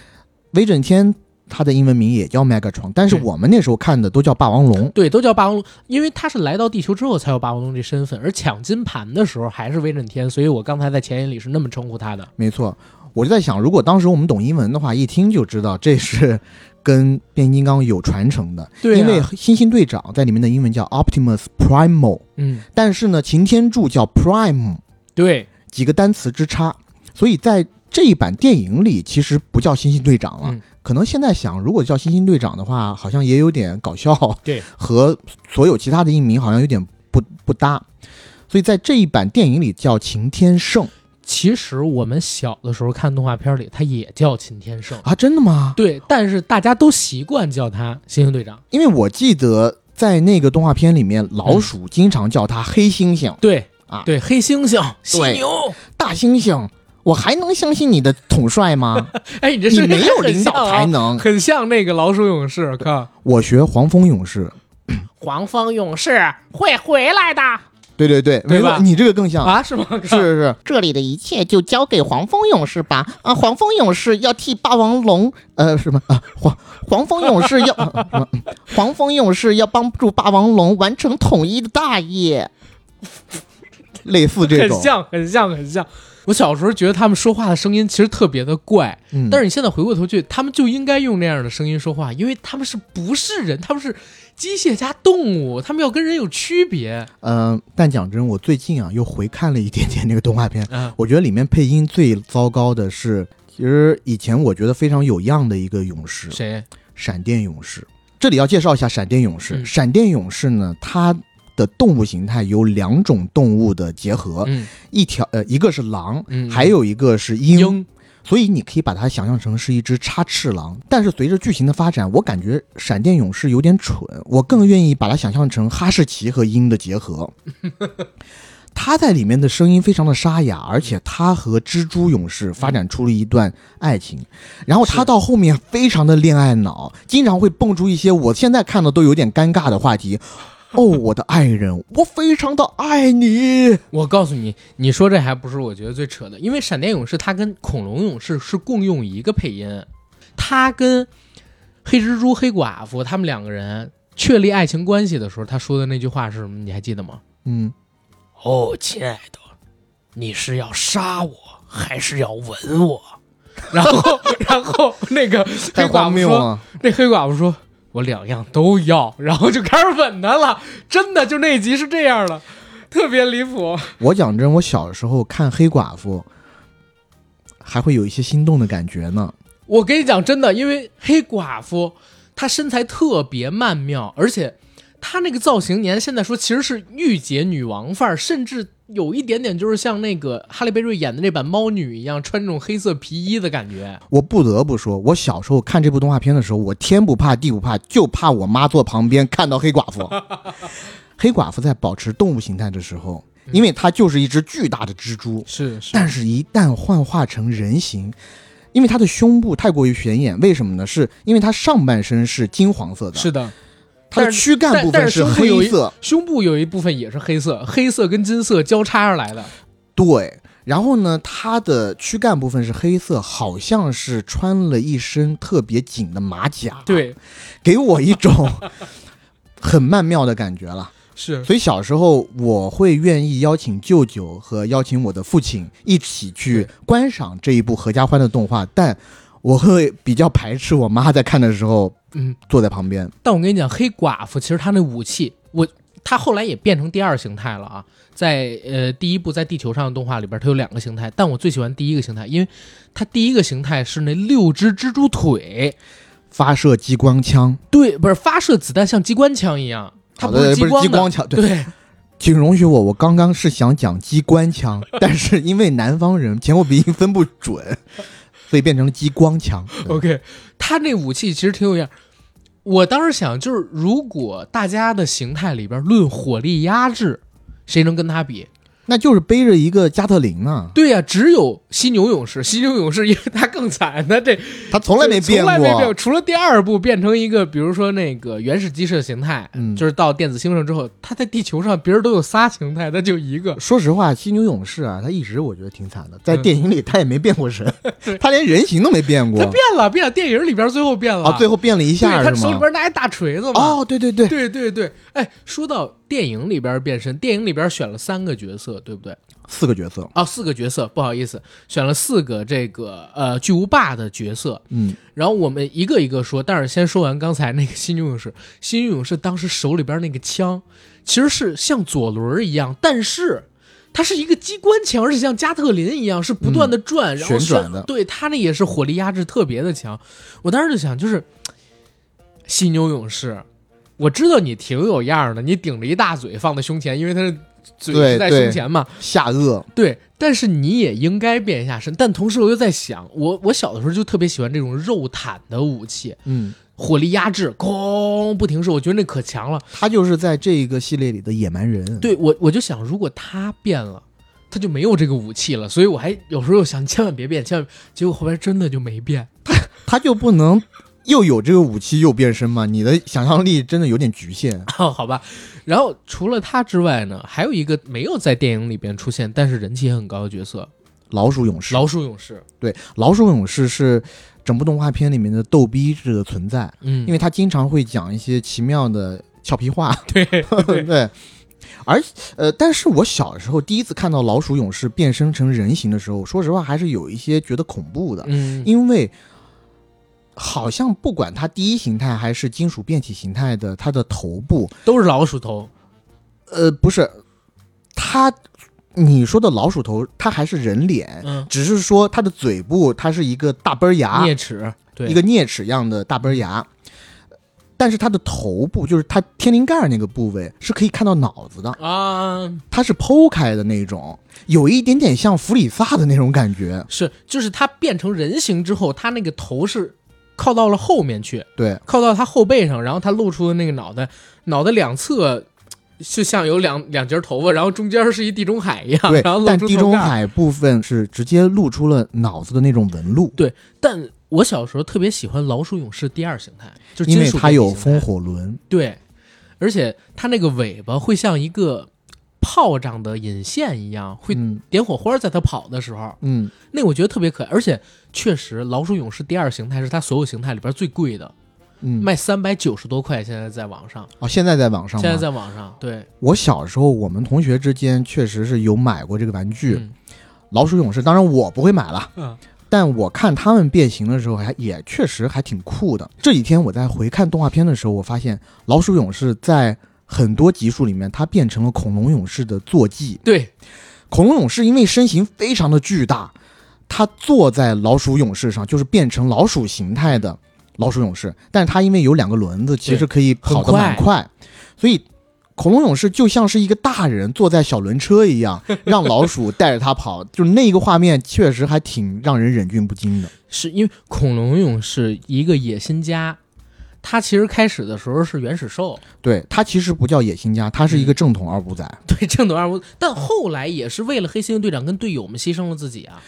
Speaker 2: 威震天它的英文名也叫 Megatron，但是我们那时候看的都叫霸王龙。
Speaker 1: 对，都叫霸王龙，因为他是来到地球之后才有霸王龙这身份，而抢金盘的时候还是威震天，所以我刚才在前言里是那么称呼他的。
Speaker 2: 没错，我就在想，如果当时我们懂英文的话，一听就知道这是 跟变形金刚有传承的，
Speaker 1: 对啊
Speaker 2: 因为猩猩队长在里面的英文叫 Optimus Primal，
Speaker 1: 嗯，
Speaker 2: 但是呢，擎天柱叫 Prime，
Speaker 1: 对，
Speaker 2: 几个单词之差，所以在这一版电影里其实不叫猩猩队长了，
Speaker 1: 嗯。
Speaker 2: 可能现在想，如果叫猩猩队长的话，好像也有点搞笑，
Speaker 1: 对，
Speaker 2: 和所有其他的译名好像有点不不搭。所以在这一版电影里叫秦天圣。
Speaker 1: 其实我们小的时候看动画片里，他也叫秦天圣，
Speaker 2: 啊，真的吗？
Speaker 1: 对，但是大家都习惯叫他猩猩队长。
Speaker 2: 因为我记得在那个动画片里面，老鼠经常叫他黑猩猩、
Speaker 1: 对。
Speaker 2: 啊，
Speaker 1: 对，黑猩猩、犀牛，
Speaker 2: 大猩猩。我还能相信你的统帅吗？
Speaker 1: 哎，你这
Speaker 2: 你
Speaker 1: 是
Speaker 2: 没有领导才
Speaker 1: 能。很像那个老鼠勇士，看
Speaker 2: 我学黄蜂勇士，
Speaker 1: 黄蜂勇士会回来的
Speaker 2: 对对对，
Speaker 1: 对吧
Speaker 2: 没错你这个更像。
Speaker 1: 啊？是吗？
Speaker 2: 是是是，
Speaker 3: 这里的一切就交给黄蜂勇士吧。啊，黄蜂勇士要替霸王龙，
Speaker 2: 呃，什么啊？黄
Speaker 3: 黄蜂勇士要，呃 什么黄蜂勇士要帮助霸王龙完成统一的大业。
Speaker 2: 类似这种，
Speaker 1: 很像，很像，很像。我小时候觉得他们说话的声音其实特别的怪，
Speaker 2: 嗯，
Speaker 1: 但是你现在回过头去，他们就应该用那样的声音说话，因为他们是不是人？他们是机械加动物，他们要跟人有区别。
Speaker 2: 嗯、但讲真，我最近啊又回看了一点点那个动画片，
Speaker 1: 嗯，
Speaker 2: 我觉得里面配音最糟糕的是，其实以前我觉得非常有样的一个勇士，
Speaker 1: 谁？
Speaker 2: 闪电勇士。这里要介绍一下闪电勇士。
Speaker 1: 嗯
Speaker 2: 闪电勇士呢，它的动物形态由两种动物的结合，
Speaker 1: 嗯
Speaker 2: 一条呃一个是狼，
Speaker 1: 嗯，
Speaker 2: 还有一个是鹰。
Speaker 1: 鹰。
Speaker 2: 所以你可以把它想象成是一只插翅狼，但是随着剧情的发展，我感觉闪电勇士有点蠢，我更愿意把它想象成哈士奇和鹰的结合。他在里面的声音非常的沙哑，而且他和蜘蛛勇士发展出了一段爱情，然后他到后面非常的恋爱脑，经常会蹦出一些我现在看的都有点尴尬的话题。哦，我的爱人，我非常的爱你。
Speaker 1: 我告诉你，你说这还不是我觉得最扯的，因为闪电勇士他跟恐龙勇士是共用一个配音，他跟黑蜘蛛、黑寡妇他们两个人确立爱情关系的时候，他说的那句话是什么？你还记得吗？
Speaker 2: 嗯，
Speaker 1: 哦，亲爱的，你是要杀我还是要吻我？然后，然后那个黑寡妇说。那黑寡妇说。我两样都要，然后就开始吻他了，真的就那一集是这样的，特别离谱。
Speaker 2: 我讲真，我小时候看黑寡妇，还会有一些心动的感觉呢。
Speaker 1: 我跟你讲真的，因为黑寡妇她身材特别曼妙，而且她那个造型，年现在说其实是御姐女王范儿，甚至有一点点就是像那个哈利贝瑞演的那版猫女一样，穿这种黑色皮衣的感觉。
Speaker 2: 我不得不说，我小时候看这部动画片的时候，我天不怕地不怕，就怕我妈坐旁边看到黑寡妇。黑寡妇在保持动物形态的时候，因为它就是一只巨大的蜘蛛，
Speaker 1: 是是
Speaker 2: 但是一旦幻化成人形，因为它的胸部太过于显眼，为什么呢？是因为它上半身是金黄色的，
Speaker 1: 是的，
Speaker 2: 它的躯干部分是黑色，
Speaker 1: 胸部有一部分也是黑色，黑色跟金色交叉而来的。
Speaker 2: 对。然后呢，它的躯干部分是黑色，好像是穿了一身特别紧的马甲，，
Speaker 1: 对，
Speaker 2: 给我一种很曼妙的感觉了。
Speaker 1: 是
Speaker 2: 所以小时候我会愿意邀请舅舅和邀请我的父亲一起去观赏这一部合家欢的动画，但我会比较排斥我妈在看的时候
Speaker 1: 嗯。
Speaker 2: 坐在旁边。
Speaker 1: 但我跟你讲，黑寡妇其实她那武器，我她后来也变成第二形态了啊。在呃第一部在地球上的动画里边，它有两个形态，但我最喜欢第一个形态，因为它第一个形态是那六只蜘蛛腿，
Speaker 2: 发射激光枪，
Speaker 1: 对，不是发射子弹像机关枪一样，它
Speaker 2: 不是
Speaker 1: 激光
Speaker 2: 枪，对，
Speaker 1: 对，
Speaker 2: 请容许我，我刚刚是想讲机关枪，但是因为南方人前后鼻音分不准，所以变成了激光枪。
Speaker 1: OK，他那武器其实挺有样。我当时想，就是如果大家的形态里边论火力压制，谁能跟他比？
Speaker 2: 那就是背着一个加特林啊，
Speaker 1: 对呀、只有犀牛勇士。犀牛勇士因为他更惨，他这
Speaker 2: 他从来没变
Speaker 1: 从来没变过，除了第二部变成一个，比如说那个原始鸡舍形态，
Speaker 2: 嗯
Speaker 1: 就是到电子星上之后，他在地球上别人都有仨形态，他就一个。
Speaker 2: 说实话，犀牛勇士啊，他一直我觉得挺惨的，在
Speaker 1: 嗯
Speaker 2: 电影里他也没变过身
Speaker 1: 对，
Speaker 2: 他连人形都没变过
Speaker 1: 他。变了，变了，电影里边最后变了，
Speaker 2: 啊，最后变了一
Speaker 1: 对
Speaker 2: 下
Speaker 1: 他手里？边拿一大锤子嘛。
Speaker 2: 哦，对对对，
Speaker 1: 对对对，哎，说到电影里边变身，电影里边选了三个角色，对不对？
Speaker 2: 四个角色，
Speaker 1: 哦，四个角色，不好意思，选了四个这个呃巨无霸的角色，
Speaker 2: 嗯，
Speaker 1: 然后我们一个一个说，但是先说完刚才那个犀牛勇士，犀牛勇士当时手里边那个枪其实是像左轮一样，但是它是一个机关枪，而且像加特林一样是不断的转，然后
Speaker 2: 旋转的
Speaker 1: 对它那也是火力压制特别的强。我当时就想，就是犀牛勇士，我知道你挺有样儿的，你顶着一大嘴放在胸前，因为他是嘴是在胸前嘛。
Speaker 2: 下颚，
Speaker 1: 对，但是你也应该变一下身。但同时我又在想，我我小的时候就特别喜欢这种肉坦的武器，
Speaker 2: 嗯，
Speaker 1: 火力压制，哐不停射，我觉得那可强了。
Speaker 2: 他就是在这个系列里的野蛮人。，
Speaker 1: 对我我就想，如果他变了，他就没有这个武器了。所以我还有时候又想，千万别变，千万。结果后边真的就没变。
Speaker 2: 他他就不能又有这个武器又变身吗？你的想象力真的有点局限。
Speaker 1: 好吧。然后除了他之外呢，还有一个没有在电影里边出现，但是人气也很高的角色
Speaker 2: 老鼠勇士，——
Speaker 1: 老鼠勇士。
Speaker 2: 对，老鼠勇士是整部动画片里面的逗逼式的存在，
Speaker 1: 嗯，
Speaker 2: 因为他经常会讲一些奇妙的俏皮话。
Speaker 1: 对
Speaker 2: 对，而呃，但是我小时候第一次看到老鼠勇士变身成人形的时候，说实话还是有一些觉得恐怖的，
Speaker 1: 嗯，
Speaker 2: 因为好像不管它第一形态还是金属变体形态的，它的头部，
Speaker 1: 都是老鼠头。
Speaker 2: 呃，不是它。你说的老鼠头，它还是人脸，
Speaker 1: 嗯，
Speaker 2: 只是说它的嘴部，它是一个大崩牙，
Speaker 1: 啮齿，对，
Speaker 2: 一个啮齿样的大崩牙，但是它的头部，就是它天灵盖那个部位，是可以看到脑子的，
Speaker 1: 啊，
Speaker 2: 它是剖开的那种，有一点点像弗里萨的那种感觉。
Speaker 1: 是，就是它变成人形之后，它那个头是靠到了后面去，
Speaker 2: 对，
Speaker 1: 靠到他后背上，然后他露出的那个脑袋，脑袋两侧就像有两两截头发，然后中间是一地中海一样，
Speaker 2: 对
Speaker 1: 然后，露
Speaker 2: 但地中。海部分是直接露出了脑子的那种纹路，
Speaker 1: 对，但我小时候特别喜欢老鼠勇士第二形态，就
Speaker 2: 因为它有风火轮。
Speaker 1: 对，而且它那个尾巴会像一个炮仗的引线一样，会
Speaker 2: 嗯
Speaker 1: 点火花，在它跑的时候，
Speaker 2: 嗯，
Speaker 1: 那我觉得特别可爱。而且确实，老鼠勇士第二形态是它所有形态里边最贵的，
Speaker 2: 嗯，
Speaker 1: 卖三百九十多块，现在在网上，
Speaker 2: 哦，现在在网上，
Speaker 1: 现在在网上，对，
Speaker 2: 我小时候，我们同学之间确实是有买过这个玩具，
Speaker 1: 嗯
Speaker 2: 老鼠勇士。当然我不会买了，
Speaker 1: 嗯。
Speaker 2: 但我看他们变形的时候还也确实还挺酷的。这几天我在回看动画片的时候，我发现老鼠勇士在很多集数里面，它变成了恐龙勇士的坐骑。
Speaker 1: 对，
Speaker 2: 恐龙勇士因为身形非常的巨大，它坐在老鼠勇士上，就是变成老鼠形态的老鼠勇士。但是他因为有两个轮子，其实可以跑得蛮
Speaker 1: 很
Speaker 2: 快，所以恐龙勇士就像是一个大人坐在小轮车一样，让老鼠带着他跑。就那个画面确实还挺让人忍俊不禁的。
Speaker 1: 是因为恐龙勇士一个野心家，他其实开始的时候是原始兽，
Speaker 2: 对，他其实不叫野心家，他是一个正统二五仔。
Speaker 1: 对正统二五，但后来也是为了黑猩猩队长跟队友们牺牲了自己啊，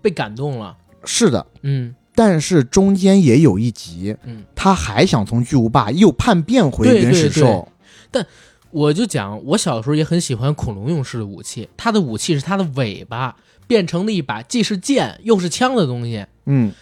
Speaker 1: 被感动了，
Speaker 2: 是的，
Speaker 1: 嗯
Speaker 2: 但是中间也有一集，
Speaker 1: 嗯。
Speaker 2: 他还想从巨无霸又叛变回原始
Speaker 1: 对对
Speaker 2: 兽。
Speaker 1: 我就讲，我小时候也很喜欢恐龙勇士的武器，他的武器是他的尾巴变成了一把既是剑又是枪的东西，
Speaker 2: 嗯，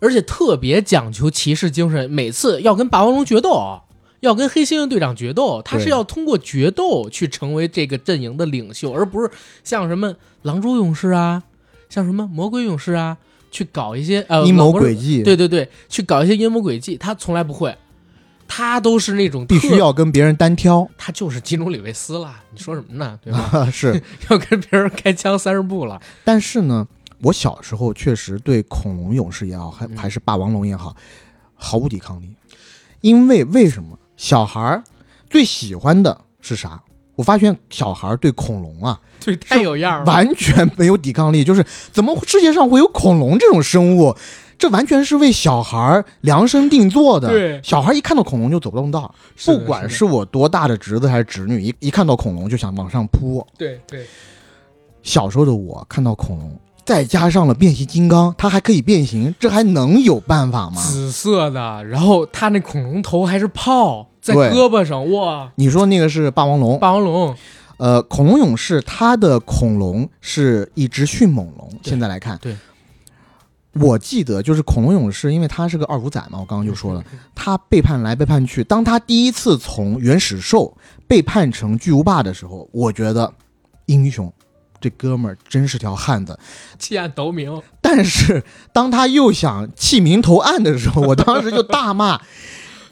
Speaker 1: 而且特别讲求骑士精神。每次要跟霸王龙决斗，要跟黑猩猩队长决斗，他是要通过决斗去成为这个阵营的领袖，而不是像什么狼蛛勇士啊，像什么魔鬼勇士啊，去搞一些呃
Speaker 2: 阴谋诡计，
Speaker 1: 对对对，去搞一些阴谋诡计，他从来不会，他都是那种
Speaker 2: 必须要跟别人单挑。
Speaker 1: 他就是基努里维斯了，你说什么呢？对吧？
Speaker 2: 是，
Speaker 1: 要跟别人开枪三十步了。
Speaker 2: 但是呢，我小时候确实对恐龙勇士也好，还
Speaker 1: 嗯
Speaker 2: 还是霸王龙也好，毫无抵抗力。因为为什么小孩儿最喜欢的是啥？我发现小孩儿对恐龙啊，
Speaker 1: 对，太有样了。
Speaker 2: 完全没有抵抗力。就是怎么世界上会有恐龙这种生物？这完全是为小孩儿量身定做的。
Speaker 1: 对
Speaker 2: 小孩儿一看到恐龙就走不动道，不管
Speaker 1: 是
Speaker 2: 我多大的侄子还是侄女，一一看到恐龙就想往上扑。
Speaker 1: 对对，
Speaker 2: 小时候的我看到恐龙，再加上了变形金刚，它还可以变形，这还能有办法吗？
Speaker 1: 紫色的，然后它那恐龙头还是炮在胳膊上，哇！
Speaker 2: 你说那个是霸王龙，
Speaker 1: 霸王龙，
Speaker 2: 呃，恐龙勇士它的恐龙是一只迅猛龙。现在来看，
Speaker 1: 对，
Speaker 2: 我记得就是恐龙勇士，因为他是个二五仔嘛，我刚刚就说了，他背叛来背叛去。当他第一次从原始兽背叛成巨无霸的时候，我觉得英雄，这哥们儿真是条汉子。
Speaker 1: 弃暗投明，
Speaker 2: 但是当他又想弃明投暗的时候，我当时就大骂：“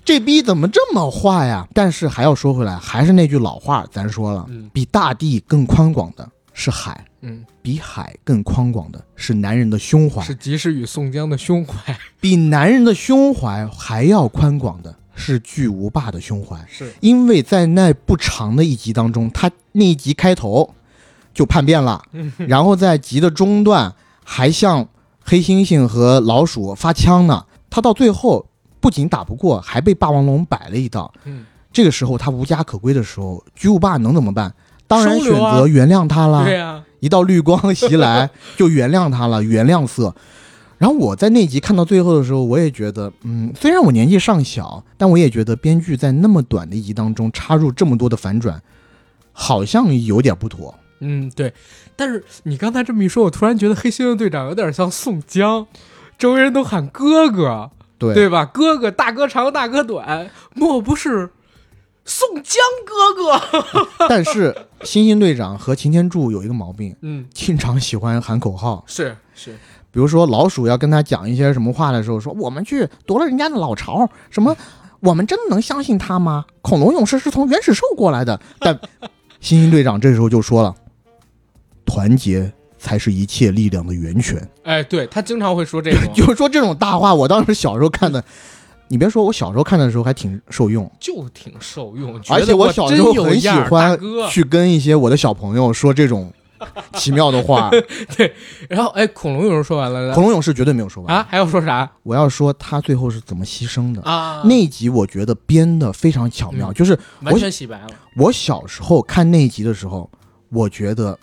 Speaker 2: 这逼怎么这么坏呀？”但是还要说回来，还是那句老话，咱说了，
Speaker 1: 嗯。
Speaker 2: 比大地更宽广的是海，
Speaker 1: 嗯，
Speaker 2: 比海更宽广的是男人的胸怀，
Speaker 1: 是及时雨宋江的胸怀，
Speaker 2: 比男人的胸怀还要宽广的是巨无霸的胸怀。
Speaker 1: 是。
Speaker 2: 因为在那不长的一集当中，他那一集开头就叛变了，然后在集的中段还向黑猩猩和老鼠发枪呢。他到最后不仅打不过，还被霸王龙摆了一道。
Speaker 1: 嗯，
Speaker 2: 这个时候他无家可归的时候，巨无霸能怎么办？当然选择原谅他啦。
Speaker 1: 对呀、
Speaker 2: 一道绿光袭来，就原谅他了，原谅色。然后我在那集看到最后的时候，我也觉得，嗯，虽然我年纪尚小，但我也觉得编剧在那么短的一集当中插入这么多的反转，好像有点不妥。
Speaker 1: 嗯，对。但是你刚才这么一说，我突然觉得黑猩猩队长有点像宋江，周围人都喊哥哥，
Speaker 2: 对，
Speaker 1: 对吧？哥哥，大哥长，大哥短，莫不是宋江哥哥？
Speaker 2: 但是星星队长和擎天柱有一个毛病，
Speaker 1: 嗯，
Speaker 2: 经常喜欢喊口号。
Speaker 1: 是是，
Speaker 2: 比如说老鼠要跟他讲一些什么话的时候，说我们去夺了人家的老巢，什么我们真的能相信他吗？恐龙勇士是从原始兽过来的。但星星队长这时候就说了，团结才是一切力量的源泉。
Speaker 1: 哎，对他经常会说这种，
Speaker 2: 就是说这种大话，我当时小时候看的，你别说，我小时候看的时候还挺受用，
Speaker 1: 就挺受用。
Speaker 2: 而且
Speaker 1: 我
Speaker 2: 小时候很喜欢。去跟一些我的小朋友说这种奇妙的话。
Speaker 1: 对然后，哎，恐龙勇士说完了
Speaker 2: 恐龙勇士绝对没有说完
Speaker 1: 啊，，还要说啥
Speaker 2: 我要说他最后是怎么牺牲的。
Speaker 1: 啊？
Speaker 2: 那一集我觉得编的非常巧妙，
Speaker 1: 嗯
Speaker 2: 就是
Speaker 1: 完全洗白了。
Speaker 2: 我小时候看那一集的时候，我觉得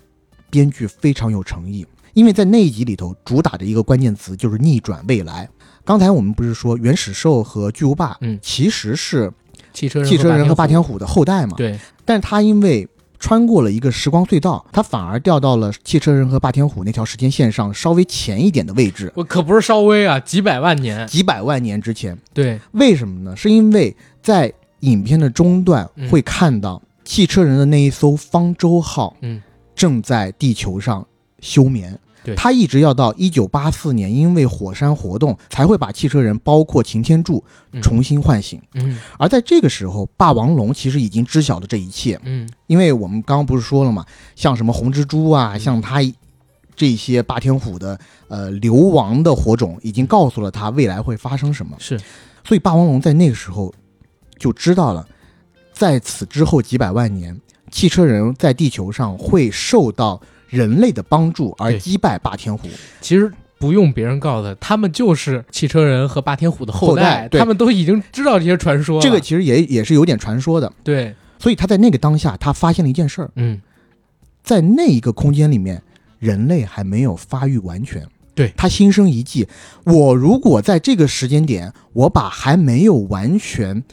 Speaker 2: 编剧非常有诚意，因为在那一集里头主打的一个关键词就是逆转未来。刚才我们不是说原始兽和巨无霸，
Speaker 1: 嗯
Speaker 2: 其实是
Speaker 1: 汽车人
Speaker 2: 汽车人和霸天
Speaker 1: 虎，
Speaker 2: 的后代嘛？
Speaker 1: 对，
Speaker 2: 但是他因为穿过了一个时光隧道，他反而掉到了汽车人和霸天虎那条时间线上稍微前一点的位置，
Speaker 1: 我可不是稍微啊，几百万年。
Speaker 2: 几百万年之前。
Speaker 1: 对，
Speaker 2: 为什么呢？是因为在影片的中段
Speaker 1: 嗯
Speaker 2: 会看到汽车人的那一艘方舟号，
Speaker 1: 嗯，
Speaker 2: 正在地球上休眠。
Speaker 1: 对。
Speaker 2: 他一直要到一九八四年，因为火山活动才会把汽车人，包括擎天柱
Speaker 1: 嗯。
Speaker 2: 重新唤醒。
Speaker 1: 嗯。
Speaker 2: 而在这个时候，霸王龙其实已经知晓了这一切，
Speaker 1: 嗯。
Speaker 2: 因为我们刚刚不是说了嘛，像什么红蜘蛛啊，
Speaker 1: 嗯。
Speaker 2: 像他这些霸天虎的呃流亡的火种，已经告诉了他未来会发生什么。
Speaker 1: 是，
Speaker 2: 所以霸王龙在那个时候就知道了，在此之后几百万年，汽车人在地球上会受到人类的帮助而击败霸天虎。
Speaker 1: 其实不用别人告诉他，他们就是汽车人和霸天虎的
Speaker 2: 后代对
Speaker 1: 他们都已经知道这些传说。
Speaker 2: 这个其实也也是有点传说的。
Speaker 1: 对，
Speaker 2: 所以他在那个当下，他发现了一件事儿，
Speaker 1: 嗯，
Speaker 2: 在那一个空间里面，人类还没有发育完全。
Speaker 1: 对
Speaker 2: 他心生一计，我如果在这个时间点，我把还没有完全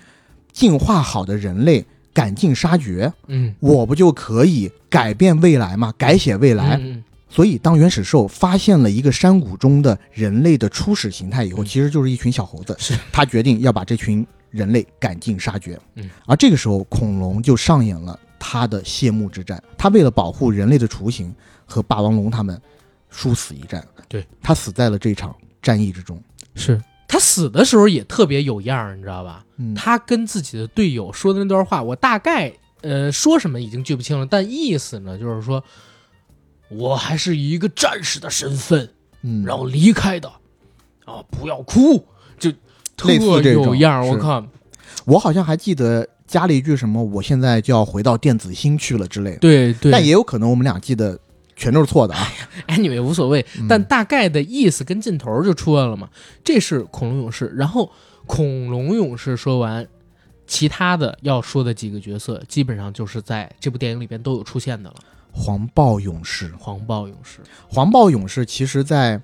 Speaker 2: 进化好的人类赶尽杀绝，
Speaker 1: 嗯，
Speaker 2: 我不就可以改变未来吗？改写未来。
Speaker 1: 嗯
Speaker 2: 所以，当原始兽发现了一个山谷中的人类的初始形态以后，
Speaker 1: 嗯
Speaker 2: 其实就是一群小猴子。
Speaker 1: 是
Speaker 2: 他决定要把这群人类赶尽杀绝。
Speaker 1: 嗯，
Speaker 2: 而这个时候，恐龙就上演了他的谢幕之战。他为了保护人类的雏形，和霸王龙他们殊死一战。
Speaker 1: 对，
Speaker 2: 他死在了这场战役之中。
Speaker 1: 是他死的时候也特别有样儿，你知道吧？
Speaker 2: 嗯，
Speaker 1: 他跟自己的队友说的那段话，我大概呃说什么已经记不清了，但意思呢就是说，我还是以一个战士的身份，
Speaker 2: 嗯，
Speaker 1: 然后离开的，啊，不要哭，就特
Speaker 2: 类似这种
Speaker 1: 有样儿。我
Speaker 2: 是
Speaker 1: 靠，
Speaker 2: 我好像还记得加了一句什么“我现在就要回到电子星去了”之类的。
Speaker 1: 对对，
Speaker 2: 但也有可能我们俩记得全都是错的啊。
Speaker 1: 哎，你们也无所谓，
Speaker 2: 嗯
Speaker 1: 但大概的意思跟劲头就出来了嘛。这是恐龙勇士，然后恐龙勇士说完，其他的要说的几个角色，基本上就是在这部电影里边都有出现的了。
Speaker 2: 黄豹勇士，
Speaker 1: 黄豹勇士，
Speaker 2: 黄豹勇士其实在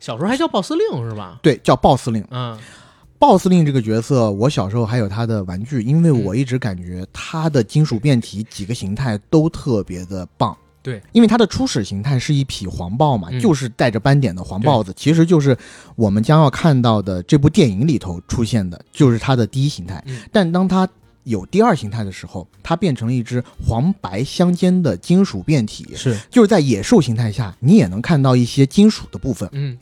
Speaker 1: 小时候还叫鲍司令是吧？
Speaker 2: 对叫豹司令。
Speaker 1: 嗯，
Speaker 2: 豹司令这个角色，我小时候还有他的玩具，因为
Speaker 1: 嗯
Speaker 2: 我一直感觉他的金属变体几个形态都特别的棒。
Speaker 1: 对，
Speaker 2: 因为它的初始形态是一匹黄豹嘛，
Speaker 1: 嗯
Speaker 2: 就是带着斑点的黄豹子，其实就是我们将要看到的这部电影里头出现的，就是它的第一形态。
Speaker 1: 嗯
Speaker 2: 但当它有第二形态的时候，它变成了一只黄白相间的金属变体，
Speaker 1: 是，
Speaker 2: 就是在野兽形态下，你也能看到一些金属的部分。
Speaker 1: 嗯，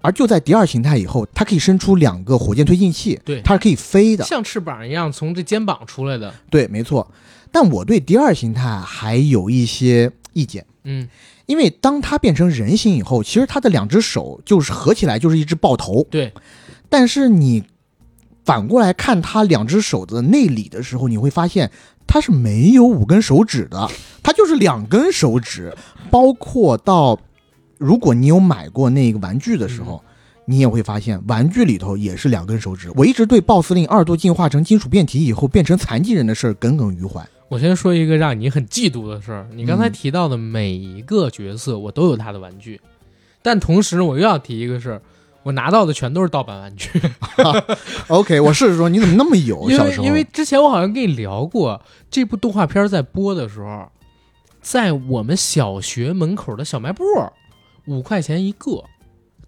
Speaker 2: 而就在第二形态以后，它可以伸出两个火箭推进器，
Speaker 1: 对
Speaker 2: 它是可以飞的。
Speaker 1: 像翅膀一样从这肩膀出来的。
Speaker 2: 对，没错。但我对第二形态还有一些意见，
Speaker 1: 嗯，
Speaker 2: 因为当它变成人形以后，其实它的两只手就是合起来就是一只爆头，
Speaker 1: 对，
Speaker 2: 但是你反过来看它两只手的内里的时候，你会发现它是没有五根手指的，它就是两根手指。包括到如果你有买过那个玩具的时候，你也会发现玩具里头也是两根手指。我一直对 BOSS 令二度进化成金属变体以后变成残疾人的事儿耿耿于怀。
Speaker 1: 我先说一个让你很嫉妒的事儿，你刚才
Speaker 2: 嗯。
Speaker 1: 提到的每一个角色，我都有他的玩具，但同时我又要提一个事儿，我拿到的全都是盗版玩具，
Speaker 2: OK，我试试说你怎么那么有？
Speaker 1: 因
Speaker 2: 小时候
Speaker 1: 为因为之前我好像跟你聊过，这部动画片在播的时候，在我们小学门口的小卖部，五块钱一个，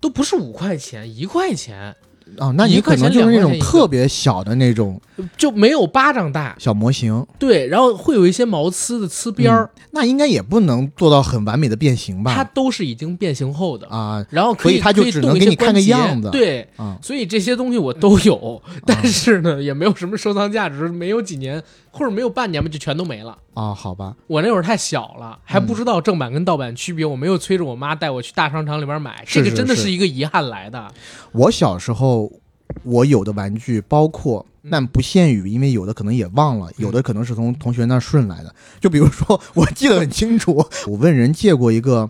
Speaker 1: 都不是五块钱，一块钱
Speaker 2: 啊，那你可能就是那种特别小的那种
Speaker 1: 就没有巴掌大，
Speaker 2: 小模型，
Speaker 1: 对，然后会有一些毛刺的刺边儿，
Speaker 2: 那应该也不能做到很完美的变形吧它？
Speaker 1: 都是已经变形后的。
Speaker 2: 啊
Speaker 1: 然后可
Speaker 2: 以它就只能给你看个样子
Speaker 1: 对，
Speaker 2: 啊，
Speaker 1: 所以这些东西我都有，但是呢，也没有什么收藏价值，没有几年或者没有半年吧，就全都没了。
Speaker 2: 啊，好吧，
Speaker 1: 我那会儿太小了，还
Speaker 2: 嗯
Speaker 1: 不知道正版跟盗版区别，我没有催着我妈带我去大商场里边买，这个真的
Speaker 2: 是
Speaker 1: 是一个遗憾来的。
Speaker 2: 我小时候我有的玩具包括，
Speaker 1: 嗯
Speaker 2: 但不限于，因为有的可能也忘了，有的可能是从同学那儿顺来的。就比如说，我记得很清楚，我问人借过一个，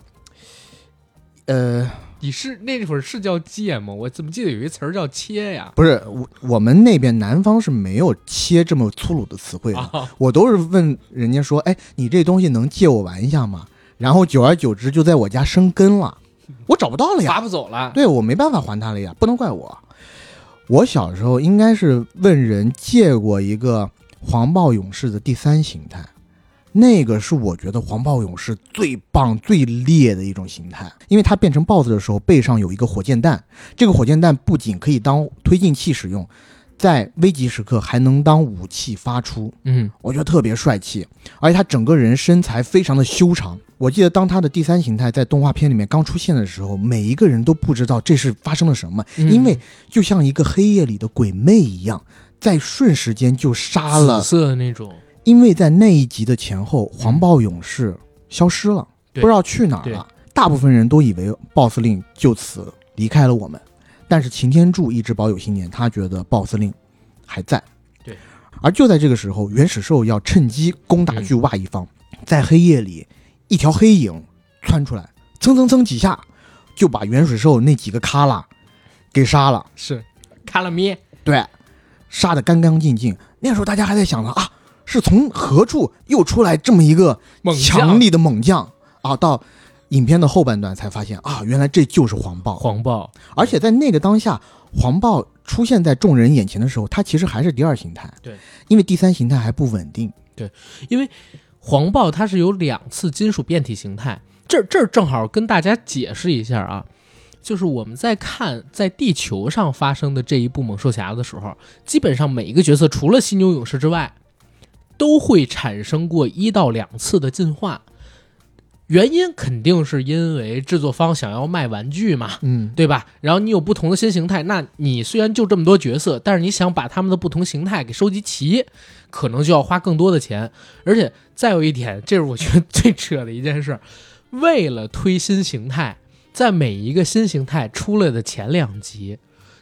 Speaker 2: 呃，
Speaker 1: 你是那会儿是叫借吗？我怎么记得有一词儿叫切呀？
Speaker 2: 不是我我们那边南方是没有“切”这么粗鲁的词汇的，
Speaker 1: 啊，
Speaker 2: 我都是问人家说，哎，你这东西能借我玩一下吗？然后久而久之就在我家生根了，我找不到了呀。
Speaker 1: 罚不走了。
Speaker 2: 对我没办法还他了呀，不能怪我。我小时候应该是问人借过一个黄暴勇士的第三形态，那个是我觉得黄暴勇士最棒、最烈的一种形态，因为他变成 BOSS 的时候背上有一个火箭弹，这个火箭弹不仅可以当推进器使用，在危急时刻还能当武器发出。
Speaker 1: 嗯，
Speaker 2: 我觉得特别帅气，而且他整个人身材非常的修长。我记得当他的第三形态在动画片里面刚出现的时候，每一个人都不知道这是发生了什么，
Speaker 1: 嗯
Speaker 2: 因为就像一个黑夜里的鬼魅一样，在瞬时间就杀了
Speaker 1: 紫。色的那种，
Speaker 2: 因为在那一集的前后，黄暴勇士消失了，不知道去哪儿了。大部分人都以为 BOSS 令就此离开了我们，但是擎天柱一直保有信念，他觉得 BOSS 令还在。
Speaker 1: 对，
Speaker 2: 而就在这个时候，原始兽要趁机攻打巨蛙一方，在黑夜里，一条黑影窜出来，蹭蹭蹭几下就把原始兽那几个卡拉给杀了。
Speaker 1: 是卡拉咩，
Speaker 2: 对，杀的干干净净。那时候大家还在想着啊，是从何处又出来这么一个
Speaker 1: 猛
Speaker 2: 强力的猛将啊？到影片的后半段才发现啊，原来这就是黄豹。
Speaker 1: 黄豹，
Speaker 2: 而且在那个当下，黄豹出现在众人眼前的时候，它其实还是第二形态。
Speaker 1: 对，
Speaker 2: 因为第三形态还不稳定。
Speaker 1: 对因为黄豹它是有两次金属变体形态，这这儿正好跟大家解释一下啊，就是我们在看在地球上发生的这一部猛兽侠的时候，基本上每一个角色除了犀牛勇士之外，都会产生过一到两次的进化。原因肯定是因为制作方想要卖玩具嘛，
Speaker 2: 嗯，
Speaker 1: 对吧？然后你有不同的新形态，那你虽然就这么多角色，但是你想把他们的不同形态给收集齐，可能就要花更多的钱。而且再有一点，这是我觉得最扯的一件事，为了推新形态，在每一个新形态出来的前两集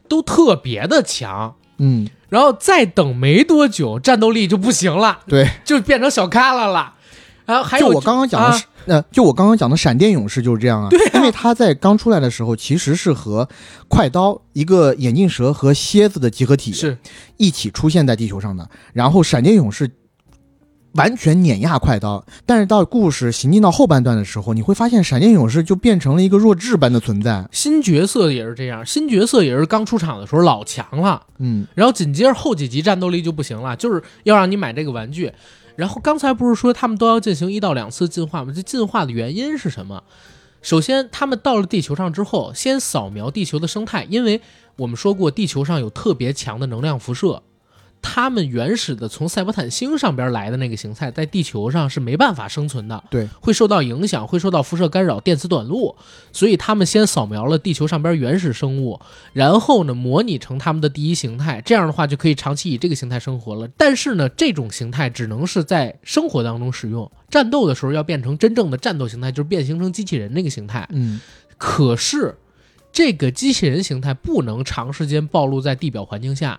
Speaker 1: 都特别的强，
Speaker 2: 嗯，
Speaker 1: 然后再等没多久，战斗力就不行了，
Speaker 2: 对。
Speaker 1: 就变成小咖了了。然后还有
Speaker 2: 就我刚刚讲的呃，就我刚刚讲的闪电勇士就是这样啊。对、因为他在刚出来的时候，其实是和快刀一个眼镜蛇和蝎子的集合体
Speaker 1: 是
Speaker 2: 一起出现在地球上的。然后闪电勇士完全碾压快刀，但是到故事行进到后半段的时候，你会发现闪电勇士就变成了一个弱智般的存在。
Speaker 1: 新角色也是这样，新角色也是刚出场的时候老强了。
Speaker 2: 嗯，
Speaker 1: 然后紧接着后几集战斗力就不行了，就是要让你买这个玩具。然后刚才不是说他们都要进行一到两次进化吗？这进化的原因是什么？首先，他们到了地球上之后，先扫描地球的生态，因为我们说过地球上有特别强的能量辐射。他们原始的从赛博坦星上边来的那个形态，在地球上是没办法生存的，
Speaker 2: 对，
Speaker 1: 会受到影响，会受到辐射干扰、电磁短路，所以他们先扫描了地球上边原始生物，然后呢模拟成他们的第一形态，这样的话就可以长期以这个形态生活了。但是呢，这种形态只能是在生活当中使用，战斗的时候要变成真正的战斗形态，就是变形成机器人那个形态。
Speaker 2: 嗯，
Speaker 1: 可是，这个机器人形态不能长时间暴露在地表环境下，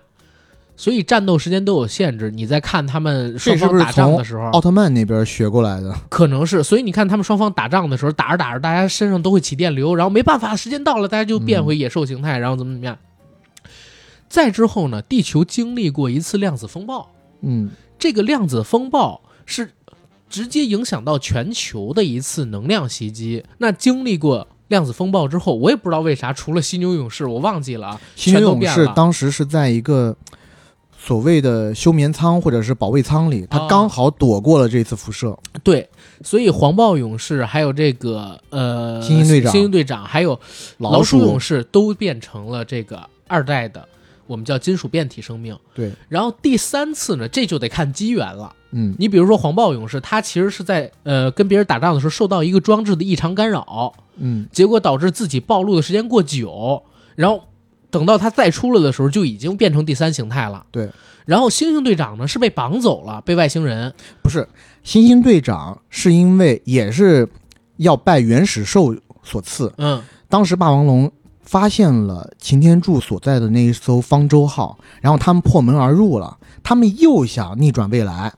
Speaker 1: 所以战斗时间都有限制。你在看他们双方打仗的时候，
Speaker 2: 奥特曼那边学过来的？
Speaker 1: 可能是，所以你看他们双方打仗的时候，打着打着，大家身上都会起电流，然后没办法，时间到了，大家就变回野兽形态，然后怎么怎么样。再之后呢，地球经历过一次量子风暴，
Speaker 2: 嗯，
Speaker 1: 这个量子风暴是直接影响到全球的一次能量袭击。那经历过量子风暴之后，我也不知道为啥，除了犀牛勇士，我忘记了啊，
Speaker 2: 犀牛勇士当时是在一个所谓的休眠舱或者是保卫舱里，他
Speaker 1: 哦
Speaker 2: 刚好躲过了这次辐射。
Speaker 1: 对，所以黄暴勇士还有这个呃
Speaker 2: 猩猩队长
Speaker 1: 猩猩队长还有
Speaker 2: 老
Speaker 1: 鼠勇士都变成了这个二代的，我们叫金属变体生命。
Speaker 2: 对，
Speaker 1: 然后第三次呢，这就得看机缘了。
Speaker 2: 嗯，
Speaker 1: 你比如说黄暴勇士，他其实是在呃跟别人打仗的时候受到一个装置的异常干扰，
Speaker 2: 嗯，
Speaker 1: 结果导致自己暴露的时间过久，然后等到他再出来的时候，就已经变成第三形态了。
Speaker 2: 对。
Speaker 1: 然后猩猩队长呢是被绑走了，被外星人。
Speaker 2: 不是，猩猩队长是因为也是要拜原始兽所赐，
Speaker 1: 嗯，
Speaker 2: 当时霸王龙发现了擎天柱所在的那一艘方舟号，然后他们破门而入了，他们又想逆转未来。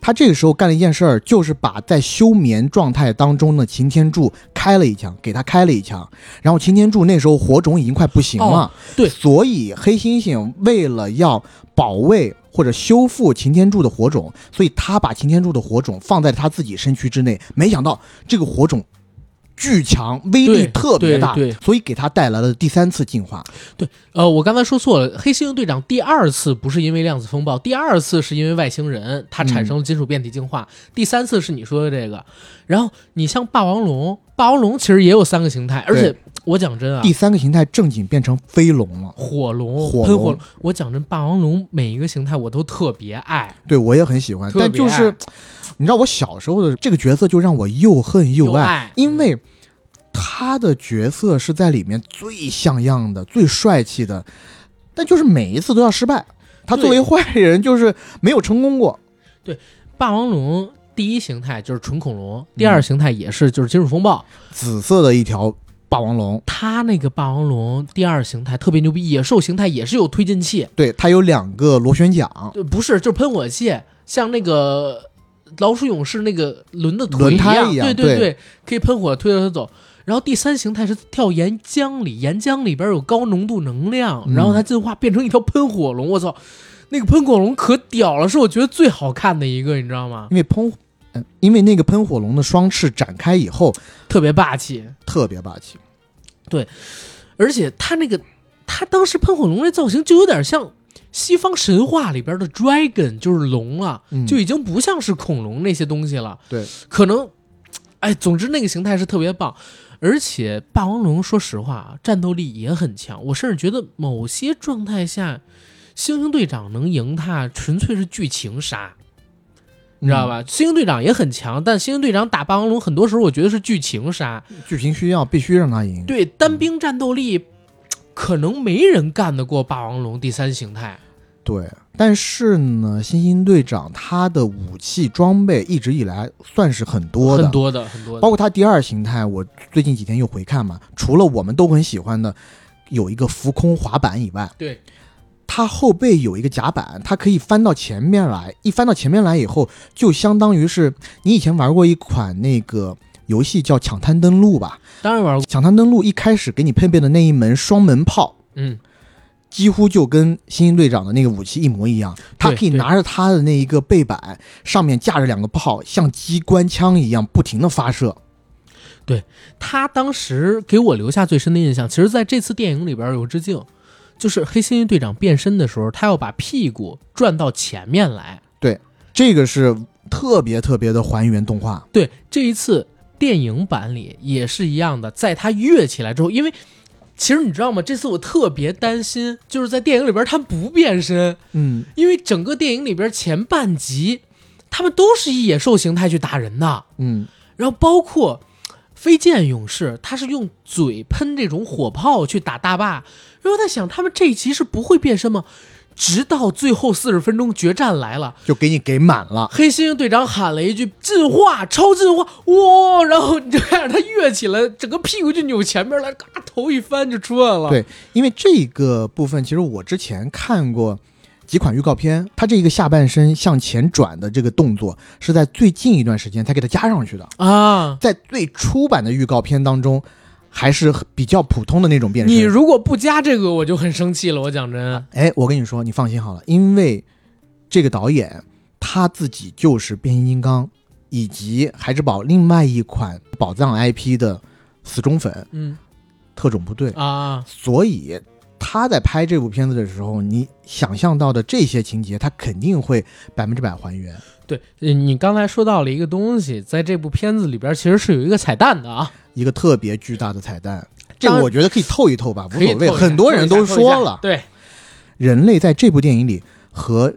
Speaker 2: 他这个时候干了一件事儿，就是把在休眠状态当中的擎天柱开了一枪，给他开了一枪。然后擎天柱那时候火种已经快不行了，
Speaker 1: 哦对
Speaker 2: 所以黑猩猩为了要保卫或者修复擎天柱的火种，所以他把擎天柱的火种放在他自己身躯之内。没想到这个火种巨强，威力特别大，
Speaker 1: 对对。
Speaker 2: 所以给他带来了第三次进化。
Speaker 1: 对呃，我刚才说错了，黑猩猩队长第二次不是因为量子风暴，第二次是因为外星人，它产生了金属变体进化，第三次是你说的这个。然后你像霸王龙，霸王龙其实也有三个形态，而且我讲真啊，
Speaker 2: 第三个形态正经变成飞龙了，
Speaker 1: 火龙、
Speaker 2: 火龙。
Speaker 1: 喷火龙，我讲真，霸王龙每一个形态我都特别爱，
Speaker 2: 对我也很喜欢。但就是
Speaker 1: 爱
Speaker 2: 你知道，我小时候的这个角色就让我又恨又爱，
Speaker 1: 爱，
Speaker 2: 因为他的角色是在里面最像样的、最帅气的，但就是每一次都要失败。他作为坏人，就是没有成功过。
Speaker 1: 对霸王龙第一形态就是纯恐龙，第二形态也是就是金属风暴。
Speaker 2: 紫色的一条霸王龙，
Speaker 1: 它那个霸王龙第二形态特别牛逼，野兽形态也是有推进器，
Speaker 2: 对，它有两个螺旋桨，
Speaker 1: 呃不是就是喷火器，像那个老鼠勇士那个轮的腿
Speaker 2: 轮胎
Speaker 1: 样，
Speaker 2: 一样对
Speaker 1: 对对，可以喷火推着它走。然后第三形态是跳岩浆里，岩浆里边有高浓度能量，
Speaker 2: 嗯
Speaker 1: 然后它进化变成一条喷火龙，我操，那个喷火龙可屌了，是我觉得最好看的一个，你知道吗？
Speaker 2: 因为喷，嗯，因为那个喷火龙的双翅展开以后
Speaker 1: 特别霸气，
Speaker 2: 特别霸气。
Speaker 1: 对而且它那个，它当时喷火龙那造型就有点像西方神话里边的 dragon，就是龙了，
Speaker 2: 嗯
Speaker 1: 就已经不像是恐龙那些东西了。
Speaker 2: 对，
Speaker 1: 可能，哎，总之那个形态是特别棒。而且霸王龙，说实话啊，战斗力也很强。我甚至觉得某些状态下，猩猩队长能赢他，纯粹是剧情杀，你知道吧？猩猩队长也很强，但猩猩队长打霸王龙，很多时候我觉得是剧情杀。
Speaker 2: 剧情需要必须让他赢。
Speaker 1: 对，单兵战斗力，可能没人干得过霸王龙第三形态。
Speaker 2: 对，但是呢，星星队长他的武器装备一直以来算是很多的，
Speaker 1: 很多的很多的，
Speaker 2: 包括他第二形态，我最近几天又回看嘛，除了我们都很喜欢的有一个浮空滑板以外，
Speaker 1: 对，
Speaker 2: 他后背有一个甲板，它可以翻到前面来，一翻到前面来以后，就相当于是你以前玩过一款那个游戏叫《抢滩登陆》吧？
Speaker 1: 当然玩过，《
Speaker 2: 抢滩登陆》一开始给你配备的那一门双门炮。
Speaker 1: 嗯，
Speaker 2: 几乎就跟星星队长的那个武器一模一样，他可以拿着他的那一个背板，上面架着两个炮，像机关枪一样不停的发射。
Speaker 1: 对他当时给我留下最深的印象，其实在这次电影里边有致敬，就是黑猩猩队长变身的时候，他要把屁股转到前面来。
Speaker 2: 对这个是特别特别的还原动画，
Speaker 1: 对，这一次电影版里也是一样的，在他跃起来之后，因为其实你知道吗？这次我特别担心，就是在电影里边他们不变身，
Speaker 2: 嗯，
Speaker 1: 因为整个电影里边前半集，他们都是以野兽形态去打人的，
Speaker 2: 嗯，
Speaker 1: 然后包括飞剑勇士，他是用嘴喷这种火炮去打大坝。然后我在想，他们这一集是不会变身吗？直到最后四十分钟决战来了，
Speaker 2: 就给你给满了。
Speaker 1: 黑猩猩队长喊了一句“进化，超进化”，哇！然后你就看着他跃起来，整个屁股就扭前面来，嘎，头一翻就出来了。
Speaker 2: 对，因为这个部分，其实我之前看过几款预告片，它这一个下半身向前转的这个动作，是在最近一段时间才给它加上去的。
Speaker 1: 啊，
Speaker 2: 在最初版的预告片当中，还是比较普通的那种变身。
Speaker 1: 你如果不加这个，我就很生气了。我讲真，
Speaker 2: 哎，我跟你说，你放心好了，因为这个导演他自己就是变形金刚以及孩之宝另外一款宝藏 IP 的死忠粉
Speaker 1: 嗯
Speaker 2: 特种部队，
Speaker 1: 啊，
Speaker 2: 所以他在拍这部片子的时候，你想象到的这些情节，他肯定会百分之百还原。
Speaker 1: 对，呃你刚才说到了一个东西，在这部片子里边其实是有一个彩蛋的啊，
Speaker 2: 一个特别巨大的彩蛋，这个我觉得可以透一透吧，无所谓。很多人都说了，
Speaker 1: 对，
Speaker 2: 人类在这部电影里和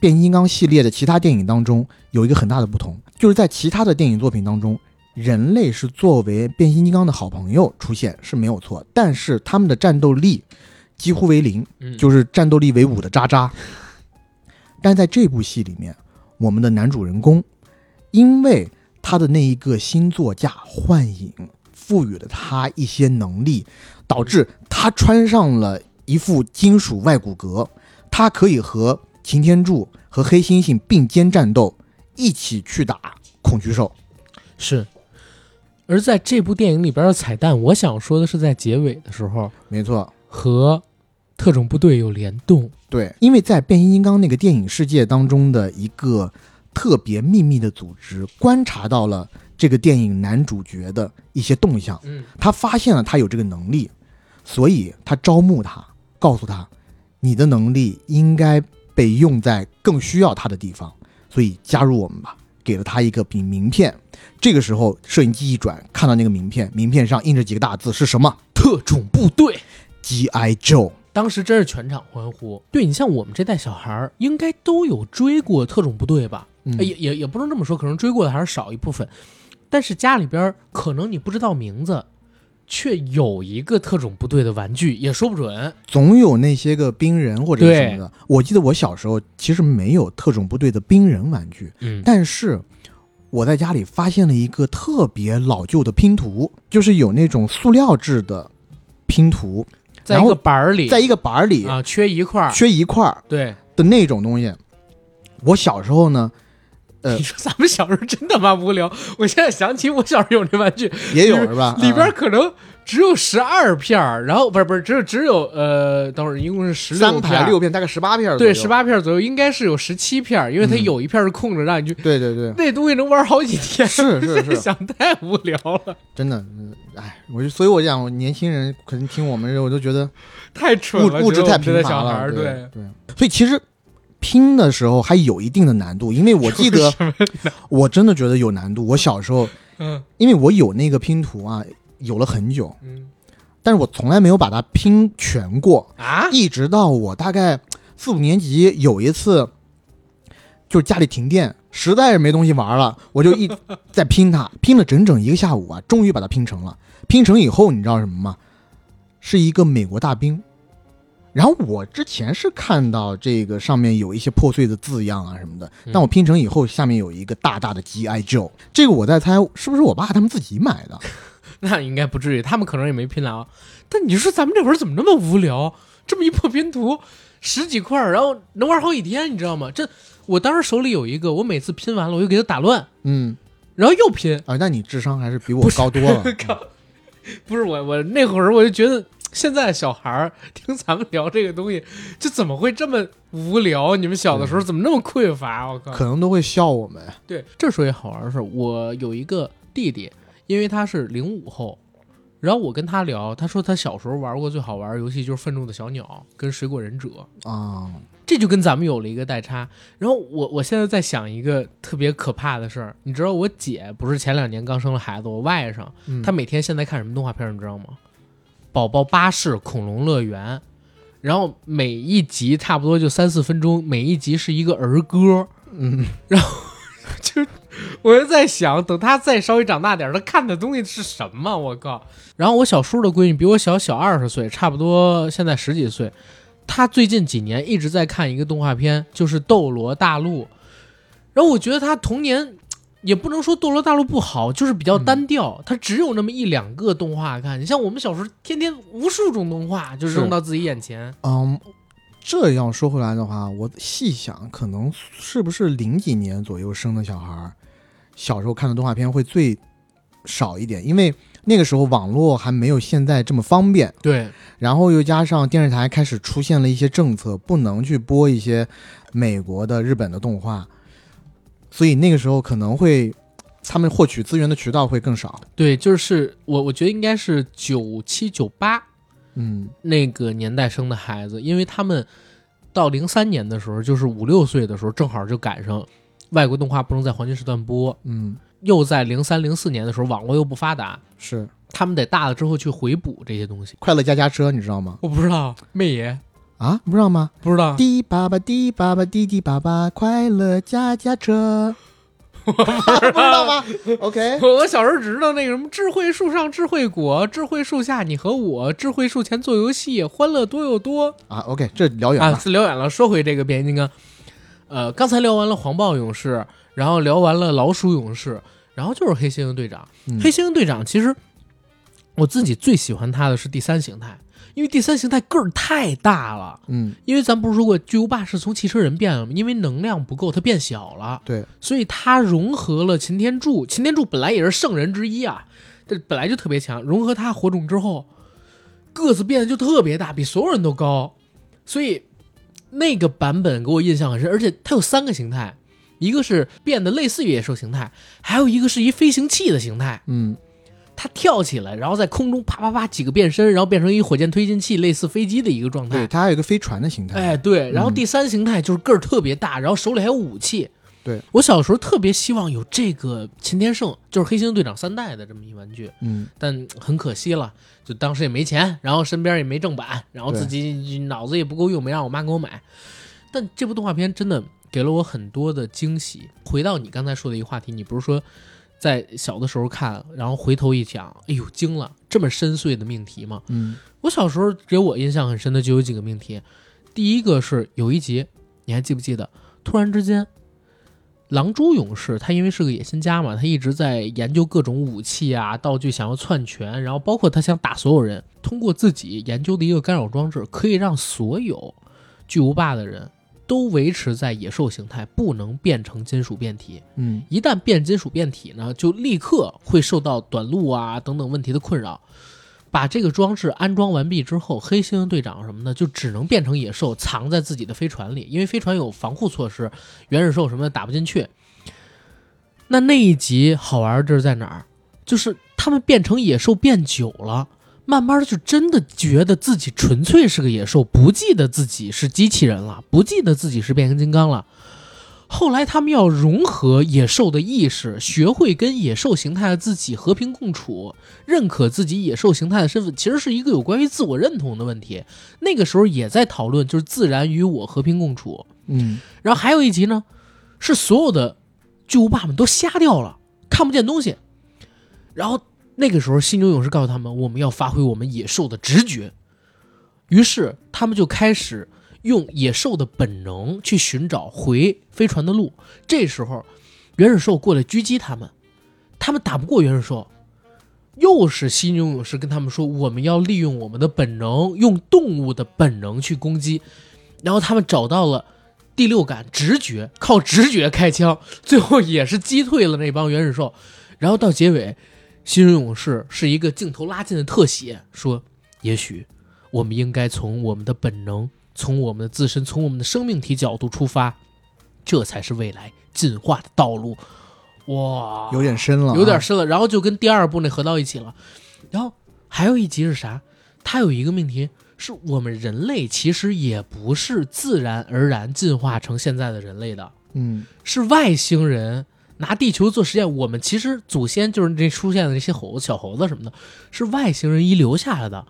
Speaker 2: 变形金刚系列的其他电影当中有一个很大的不同，就是在其他的电影作品当中，人类是作为变形金刚的好朋友出现是没有错，但是他们的战斗力几乎为零，
Speaker 1: 嗯，
Speaker 2: 就是战斗力为五的渣渣。但在这部戏里面，我们的男主人公因为他的那一个新座驾幻影赋予了他一些能力，导致他穿上了一副金属外骨骼，他可以和擎天柱和黑猩猩并肩战斗，一起去打恐惧兽。
Speaker 1: 是。而在这部电影里边的彩蛋，我想说的是，在结尾的时候
Speaker 2: 没错，
Speaker 1: 和特种部队有联动。
Speaker 2: 对，因为在变形金刚那个电影世界当中的一个特别秘密的组织，观察到了这个电影男主角的一些动向，
Speaker 1: 嗯，
Speaker 2: 他发现了他有这个能力，所以他招募他，告诉他，你的能力应该被用在更需要他的地方，所以加入我们吧。给了他一个名名片，这个时候摄影机一转，看到那个名片，名片上印着几个大字是什么
Speaker 1: 特种部队。
Speaker 2: ？G.I. Joe。
Speaker 1: 当时真是全场欢呼。对你像我们这代小孩儿，应该都有追过特种部队吧？
Speaker 2: 嗯
Speaker 1: 哎也也也不能这么说，可能追过的还是少一部分。但是家里边可能你不知道名字，却有一个特种部队的玩具，也说不准。
Speaker 2: 总有那些个兵人或者什么的。我记得我小时候其实没有特种部队的兵人玩具，
Speaker 1: 嗯，
Speaker 2: 但是我在家里发现了一个特别老旧的拼图，就是有那种塑料制的拼图，
Speaker 1: 在一个板儿里，
Speaker 2: 在一个板儿里
Speaker 1: 啊缺一块儿。
Speaker 2: 缺一块儿
Speaker 1: 对，
Speaker 2: 的那种东西。我小时候呢，呃
Speaker 1: 你说咱们小时候真他妈无聊。我现在想起我小时候有这玩具，
Speaker 2: 也有是吧？
Speaker 1: 里边
Speaker 2: 啊
Speaker 1: 可能只有十二片儿，然后不是不是，只有只有呃，等会儿一共是十
Speaker 2: 三
Speaker 1: 片
Speaker 2: 六片，大概十八片儿，
Speaker 1: 对，十。八片左右，应该是有十七片，因为它
Speaker 2: 嗯
Speaker 1: 有一片是空着，让你去。
Speaker 2: 对对对，
Speaker 1: 那东西能玩好几天，
Speaker 2: 是是是
Speaker 1: 想太无聊了，
Speaker 2: 真的，嗯哎，我就所以，我讲，我年轻人可能听我们这，我都觉得
Speaker 1: 太蠢了，
Speaker 2: 物物质太贫乏了，
Speaker 1: 小孩，
Speaker 2: 对
Speaker 1: 对，
Speaker 2: 对。所以其实拼的时候还有一定的难度，因为我记得我真的觉得有难度。我小时候，
Speaker 1: 嗯
Speaker 2: 因为我有那个拼图啊，有了很久，
Speaker 1: 嗯
Speaker 2: 但是我从来没有把它拼全过，
Speaker 1: 啊，
Speaker 2: 一直到我大概四五年级有一次，就是家里停电，实在是没东西玩了，我就一在拼它，拼了整整一个下午啊，终于把它拼成了。拼成以后，你知道什么吗？是一个美国大兵。然后我之前是看到这个上面有一些破碎的字样啊什么的，但我拼成以后，下面有一个大大的 G.I. Joe。这个我在猜是不是我爸他们自己买的？
Speaker 1: 那应该不至于，他们可能也没拼了啊。但你说咱们这会儿怎么那么无聊？这么一破拼图，十几块，然后能玩好几天，你知道吗？这我当时手里有一个，我每次拼完了我就给它打乱，
Speaker 2: 嗯
Speaker 1: 然后又拼。
Speaker 2: 啊，那你智商还是比我高多了。
Speaker 1: 靠，不是我，我那会儿我就觉得，现在小孩儿听咱们聊这个东西，就怎么会这么无聊？你们小的时候怎么那么匮乏？我靠！
Speaker 2: 可能都会笑我们。
Speaker 1: 对，这说一好玩的事儿，我有一个弟弟，因为他是零五后，然后我跟他聊，他说他小时候玩过最好玩的游戏就是《愤怒的小鸟》跟《水果忍者》，
Speaker 2: 啊，
Speaker 1: 这就跟咱们有了一个代差。然后我我现在在想一个特别可怕的事儿，你知道我姐不是前两年刚生了孩子，我外甥，
Speaker 2: 嗯
Speaker 1: 她每天现在看什么动画片儿，你知道吗？宝宝巴士恐龙乐园，然后每一集差不多就三四分钟，每一集是一个儿歌，
Speaker 2: 嗯，然后
Speaker 1: 就我就在想，等他再稍微长大点，他看的东西是什么？我靠！然后我小叔的闺女比我小小二十岁，差不多现在十几岁。她最近几年一直在看一个动画片，就是《斗罗大陆》。然后我觉得她童年也不能说《斗罗大陆》不好，就是比较单调，它只有那么一两个动画看。你像我们小时候，天天无数种动画就扔到自己眼前。
Speaker 2: 嗯，这要说回来的话，我细想，可能是不是零几年左右生的小孩儿，小时候看的动画片会最少一点，因为那个时候网络还没有现在这么方便，
Speaker 1: 对，
Speaker 2: 然后又加上电视台开始出现了一些政策，不能去播一些美国的、日本的动画，所以那个时候可能会他们获取资源的渠道会更少。
Speaker 1: 对，就是我我觉得应该是九七九八。
Speaker 2: 嗯
Speaker 1: 那个年代生的孩子，因为他们到零三年的时候，就是五六岁的时候，正好就赶上外国动画不能在黄金时段播，
Speaker 2: 嗯，
Speaker 1: 又在零三零四年的时候，网络又不发达，
Speaker 2: 是
Speaker 1: 他们得大了之后去回补这些东西。
Speaker 2: 快乐家家车，你知道吗？
Speaker 1: 我不知道，妹爷
Speaker 2: 啊，不知道吗？
Speaker 1: 不知道，
Speaker 2: 滴爸爸滴爸爸滴滴爸爸，快乐家家车。不知道吗？OK，
Speaker 1: 我我小时候只知道那个什么智慧树上智慧果，智慧树下你和我，智慧树前做游戏，欢乐多又多
Speaker 2: 啊，OK，这聊远了
Speaker 1: 啊
Speaker 2: 了。，
Speaker 1: 聊远了。说回这个变形金刚，呃，刚才聊完了黄豹勇士，然后聊完了老鼠勇士，然后就是黑猩猩队长。
Speaker 2: 嗯
Speaker 1: 黑猩猩队长其实我自己最喜欢他的是第三形态，因为第三形态个儿太大了。
Speaker 2: 嗯，
Speaker 1: 因为咱不是说过巨无霸是从汽车人变了吗？因为能量不够，它变小了，
Speaker 2: 对，
Speaker 1: 所以它融合了擎天柱。擎天柱本来也是圣人之一啊，这本来就特别强。融合它火种之后，个子变得就特别大，比所有人都高。所以那个版本给我印象很深，而且它有三个形态，一个是变得类似于野兽形态，还有一个是一飞行器的形态。
Speaker 2: 嗯
Speaker 1: 它跳起来，然后在空中啪啪啪几个变身，然后变成一火箭推进器，类似飞机的一个状态。
Speaker 2: 对，它还有一个飞船的形态。
Speaker 1: 哎，对，然后
Speaker 2: 嗯
Speaker 1: 第三形态就是个儿特别大，然后手里还有武器。
Speaker 2: 对
Speaker 1: 我小时候特别希望有这个擎天圣，就是黑猩猩队长三代的这么一玩具，
Speaker 2: 嗯
Speaker 1: 但很可惜了，就当时也没钱，然后身边也没正版，然后自己脑子也不够用，没让我妈给我买。但这部动画片真的给了我很多的惊喜。回到你刚才说的一个话题，你不是说在小的时候看，然后回头一想，哎呦惊了，这么深邃的命题吗？
Speaker 2: 嗯
Speaker 1: 我小时候给我印象很深的就有几个命题，第一个是有一集，你还记不记得？突然之间，狼蛛勇士他因为是个野心家嘛，他一直在研究各种武器啊、道具，想要篡权，然后包括他想打所有人。通过自己研究的一个干扰装置，可以让所有巨无霸的人都维持在野兽形态，不能变成金属变体。
Speaker 2: 嗯
Speaker 1: 一旦变金属变体呢，就立刻会受到短路啊等等问题的困扰。把这个装置安装完毕之后，黑猩猩队长什么的就只能变成野兽，藏在自己的飞船里，因为飞船有防护措施，原始兽什么的打不进去。那那一集好玩这是在哪儿？就是他们变成野兽变久了，慢慢的就真的觉得自己纯粹是个野兽，不记得自己是机器人了，不记得自己是变形金刚了。后来他们要融合野兽的意识，学会跟野兽形态的自己和平共处，认可自己野兽形态的身份，其实是一个有关于自我认同的问题。那个时候也在讨论，就是自然与我和平共处。
Speaker 2: 嗯
Speaker 1: 然后还有一集呢，是所有的巨无霸们都瞎掉了，看不见东西。然后那个时候，犀牛勇士告诉他们，我们要发挥我们野兽的直觉。于是他们就开始用野兽的本能去寻找回飞船的路。这时候，原始兽过来狙击他们，他们打不过原始兽。又是犀牛勇士跟他们说，我们要利用我们的本能，用动物的本能去攻击。然后他们找到了第六感、直觉，靠直觉开枪，最后也是击退了那帮原始兽。然后到结尾，新人勇士是一个镜头拉近的特写，说：“也许我们应该从我们的本能，从我们的自身，从我们的生命体角度出发，这才是未来进化的道路。”哇，
Speaker 2: 有点深了啊，
Speaker 1: 有点深了，然后就跟第二部那合到一起了。然后还有一集是啥？它有一个命题，是我们人类其实也不是自然而然进化成现在的人类的，
Speaker 2: 嗯
Speaker 1: 是外星人拿地球做实验。我们其实祖先就是这出现的那些猴子、小猴子什么的，是外星人遗留下来的。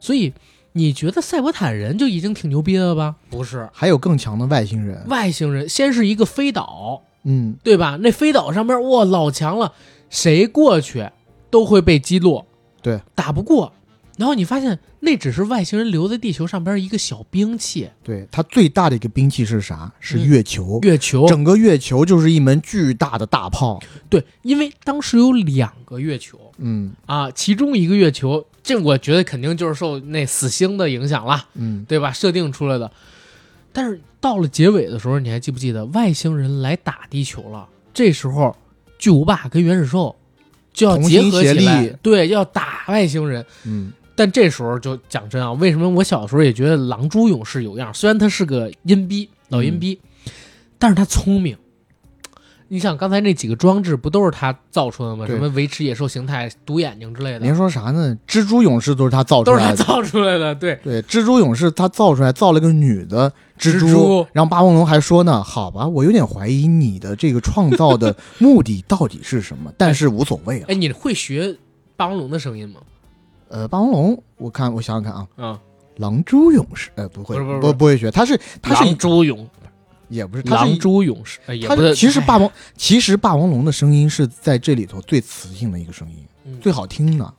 Speaker 1: 所以你觉得赛博坦人就已经挺牛逼了吧？不是，
Speaker 2: 还有更强的外星人，
Speaker 1: 外星人先是一个飞岛，
Speaker 2: 嗯，
Speaker 1: 对吧？那飞岛上边哇老强了，谁过去都会被击落，
Speaker 2: 对，
Speaker 1: 打不过。然后你发现那只是外星人留在地球上边一个小兵器，
Speaker 2: 对，它最大的一个兵器是啥？是
Speaker 1: 嗯
Speaker 2: 月球，
Speaker 1: 月球。
Speaker 2: 整个月球就是一门巨大的大炮，
Speaker 1: 对，因为当时有两个月球
Speaker 2: 嗯
Speaker 1: 啊，其中一个月球，这我觉得肯定就是受那死星的影响了，
Speaker 2: 嗯，
Speaker 1: 对吧？设定出来的。但是到了结尾的时候，你还记不记得外星人来打地球了？这时候巨无霸跟原始兽就要结合起来，对，要打外星人。
Speaker 2: 嗯，
Speaker 1: 但这时候就讲真啊，为什么我小时候也觉得狼蛛勇士有样？虽然他是个阴逼老阴逼，但是他聪明。你想刚才那几个装置不都是他造出来的吗？什么维持野兽形态、独眼睛之类的
Speaker 2: 您，说啥呢？蜘蛛勇士都是他造出来的
Speaker 1: 都是他。造出来的。对，
Speaker 2: 对，蜘蛛勇士他造出来，造了个女的蜘蛛，
Speaker 1: 蜘蛛
Speaker 2: 然后霸王龙还说呢，好吧，我有点怀疑你的这个创造的目的到底是什么，但是无所谓了。
Speaker 1: 哎，你会学霸王龙的声音吗？
Speaker 2: 呃，霸王龙，我看我想想看啊，
Speaker 1: 嗯，
Speaker 2: 狼蛛勇士，呃，不会，
Speaker 1: 不是不是
Speaker 2: 不不会学，他是他是
Speaker 1: 狼蛛勇，
Speaker 2: 也不是，他是
Speaker 1: 狼蛛勇士，哎也
Speaker 2: 他
Speaker 1: 不是。哎
Speaker 2: 其实 霸王其实霸王龙的声音是在这里头最磁性的一个声音，
Speaker 1: 嗯
Speaker 2: 最好听的。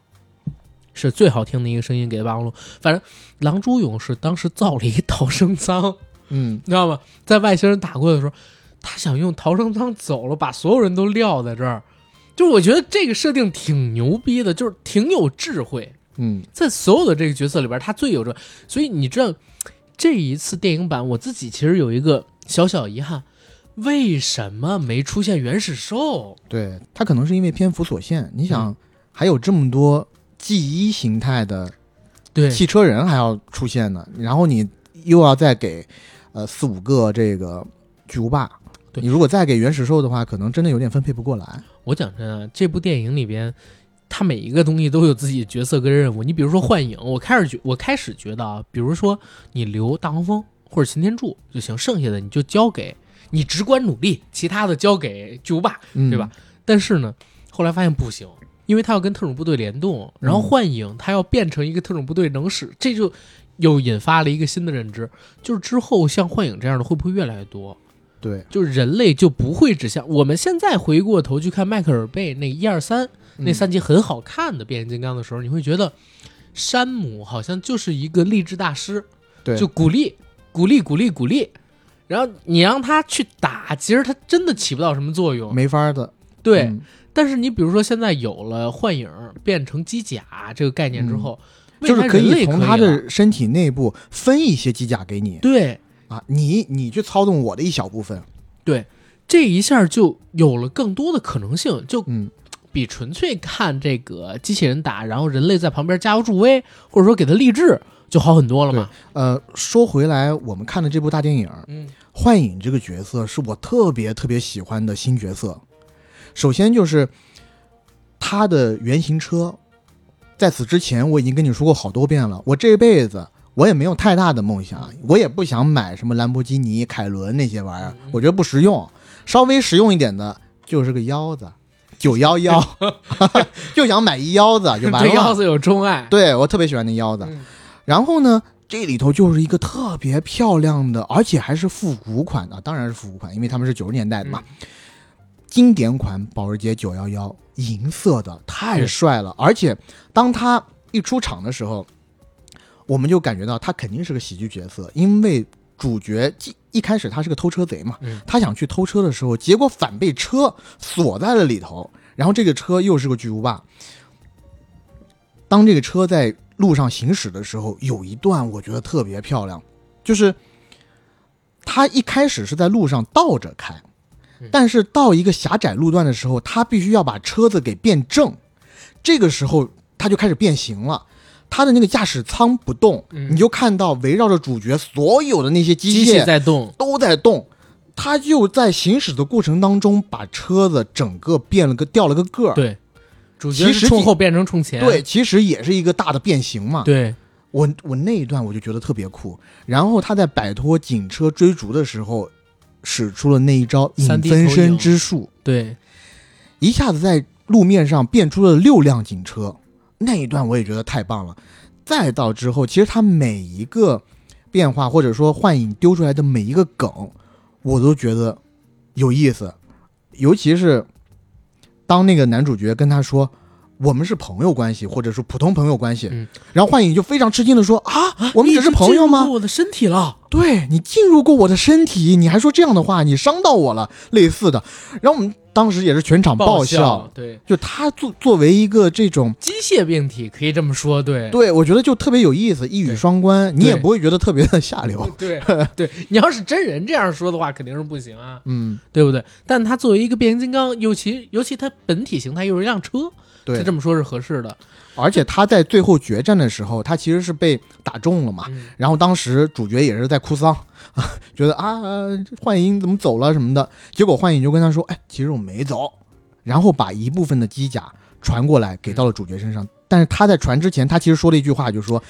Speaker 1: 是最好听的一个声音给霸王龙。反正狼蛛勇士当时造了一逃生舱，
Speaker 2: 嗯，
Speaker 1: 你知道吗？在外星人打过来的时候，他想用逃生舱走了，把所有人都撂在这儿。就是我觉得这个设定挺牛逼的，就是挺有智慧。
Speaker 2: 嗯，
Speaker 1: 在所有的这个角色里边，他最有着，所以你知道，这一次电影版我自己其实有一个小小遗憾，为什么没出现原始兽？
Speaker 2: 对他可能是因为篇幅所限，你想、
Speaker 1: 嗯
Speaker 2: 还有这么多记忆形态的
Speaker 1: 对，
Speaker 2: 汽车人还要出现呢，然后你又要再给呃四五个这个巨无霸，
Speaker 1: 对
Speaker 2: 你如果再给原始兽的话，可能真的有点分配不过来。
Speaker 1: 我讲真啊，这部电影里边，它每一个东西都有自己的角色跟任务。你比如说幻影，我开始觉我开始觉得啊，比如说你留大黄蜂或者擎天柱就行，剩下的你就交给你只管努力，其他的交给巨无霸，
Speaker 2: 嗯，
Speaker 1: 对吧？？但是呢，后来发现不行，因为他要跟特种部队联动，然后
Speaker 2: 嗯
Speaker 1: 幻影他要变成一个特种部队能使，这就又引发了一个新的认知，就是之后像幻影这样的会不会越来越多？
Speaker 2: 对，
Speaker 1: 就是人类就不会只像我们现在回过头去看迈克尔贝那一二三那
Speaker 2: 嗯
Speaker 1: 三集很好看的变形金刚的时候，你会觉得山姆好像就是一个励志大师，
Speaker 2: 对，
Speaker 1: 就鼓励鼓励鼓励鼓励，然后你让他去打，其实他真的起不到什么作用。
Speaker 2: 没法的。
Speaker 1: 对，
Speaker 2: 嗯
Speaker 1: 但是你比如说现在有了幻影变成机甲这个概念之后，
Speaker 2: 就是可以从他的身体内部分一些机甲给你
Speaker 1: 对
Speaker 2: 啊，你你去操纵我的一小部分。
Speaker 1: 对，这一下就有了更多的可能性，就
Speaker 2: 嗯，
Speaker 1: 比纯粹看这个机器人打，然后人类在旁边加油助威，或者说给他励志，就好很多了嘛。
Speaker 2: 呃，说回来，我们看的这部大电影，
Speaker 1: 嗯
Speaker 2: 幻影这个角色是我特别特别喜欢的新角色。首先就是他的原型车，在此之前我已经跟你说过好多遍了，我这辈子我也没有太大的梦想，我也不想买什么兰博基尼、凯伦那些玩意儿，我觉得不实用。稍微实用一点的就是个腰子，九幺幺，就想买一腰子就完了。
Speaker 1: 对腰子有钟爱，
Speaker 2: 对我特别喜欢那腰子。
Speaker 1: 嗯
Speaker 2: 然后呢，这里头就是一个特别漂亮的，而且还是复古款的，当然是复古款，因为他们是九十年代的嘛。经典款保时捷九幺幺银色的，太帅了！而且当他一出场的时候，我们就感觉到他肯定是个喜剧角色，因为主角一一开始他是个偷车贼嘛，
Speaker 1: 嗯
Speaker 2: 他想去偷车的时候，结果反被车锁在了里头，然后这个车又是个巨无霸。当这个车在路上行驶的时候，有一段我觉得特别漂亮，就是他一开始是在路上倒着开
Speaker 1: 嗯，
Speaker 2: 但是到一个狭窄路段的时候，他必须要把车子给变正，这个时候他就开始变形了。他的那个驾驶舱不动，
Speaker 1: 嗯。
Speaker 2: 你就看到围绕着主角所有的那些机械
Speaker 1: 在动，
Speaker 2: 都在动，他就在行驶的过程当中把车子整个变了个掉了个个儿。
Speaker 1: 对，主角
Speaker 2: 其实挺
Speaker 1: 是冲后变成冲前，
Speaker 2: 对，其实也是一个大的变形嘛。
Speaker 1: 对，
Speaker 2: 我我那一段我就觉得特别酷。然后他在摆脱警车追逐的时候，使出了那一招影。分身之术，
Speaker 1: 对，
Speaker 2: 一下子在路面上变出了六辆警车。那一段我也觉得太棒了。再到之后，其实他每一个变化，或者说幻影丢出来的每一个梗，我都觉得有意思。尤其是当那个男主角跟他说我们是朋友关系，或者说普通朋友关系，
Speaker 1: 嗯
Speaker 2: 然后幻影就非常吃惊的说啊，我们只是朋友吗？
Speaker 1: 我的身体了，
Speaker 2: 对你进入过我的身体，你还说这样的话，你伤到我了，类似的。然后我们当时也是全场爆笑，
Speaker 1: 对，
Speaker 2: 就他作作为一个这种，
Speaker 1: 机械病体可以这么说，对，
Speaker 2: 对我觉得就特别有意思，一语双关，你也不会觉得特别的下流。
Speaker 1: 对对，你要是真人这样说的话，肯定是不行啊，
Speaker 2: 嗯，
Speaker 1: 对不对？但他作为一个变形金刚，尤其尤其他本体形态又是一辆车，
Speaker 2: 对
Speaker 1: 他，这么说是合适的。
Speaker 2: 而且他在最后决战的时候，他其实是被打中了嘛。
Speaker 1: 嗯
Speaker 2: 然后当时主角也是在哭丧，觉得啊，幻影怎么走了什么的。结果幻影就跟他说：“哎，其实我没走。”然后把一部分的机甲传过来给到了主角身上。但是他在传之前，他其实说了一句话，就是说：“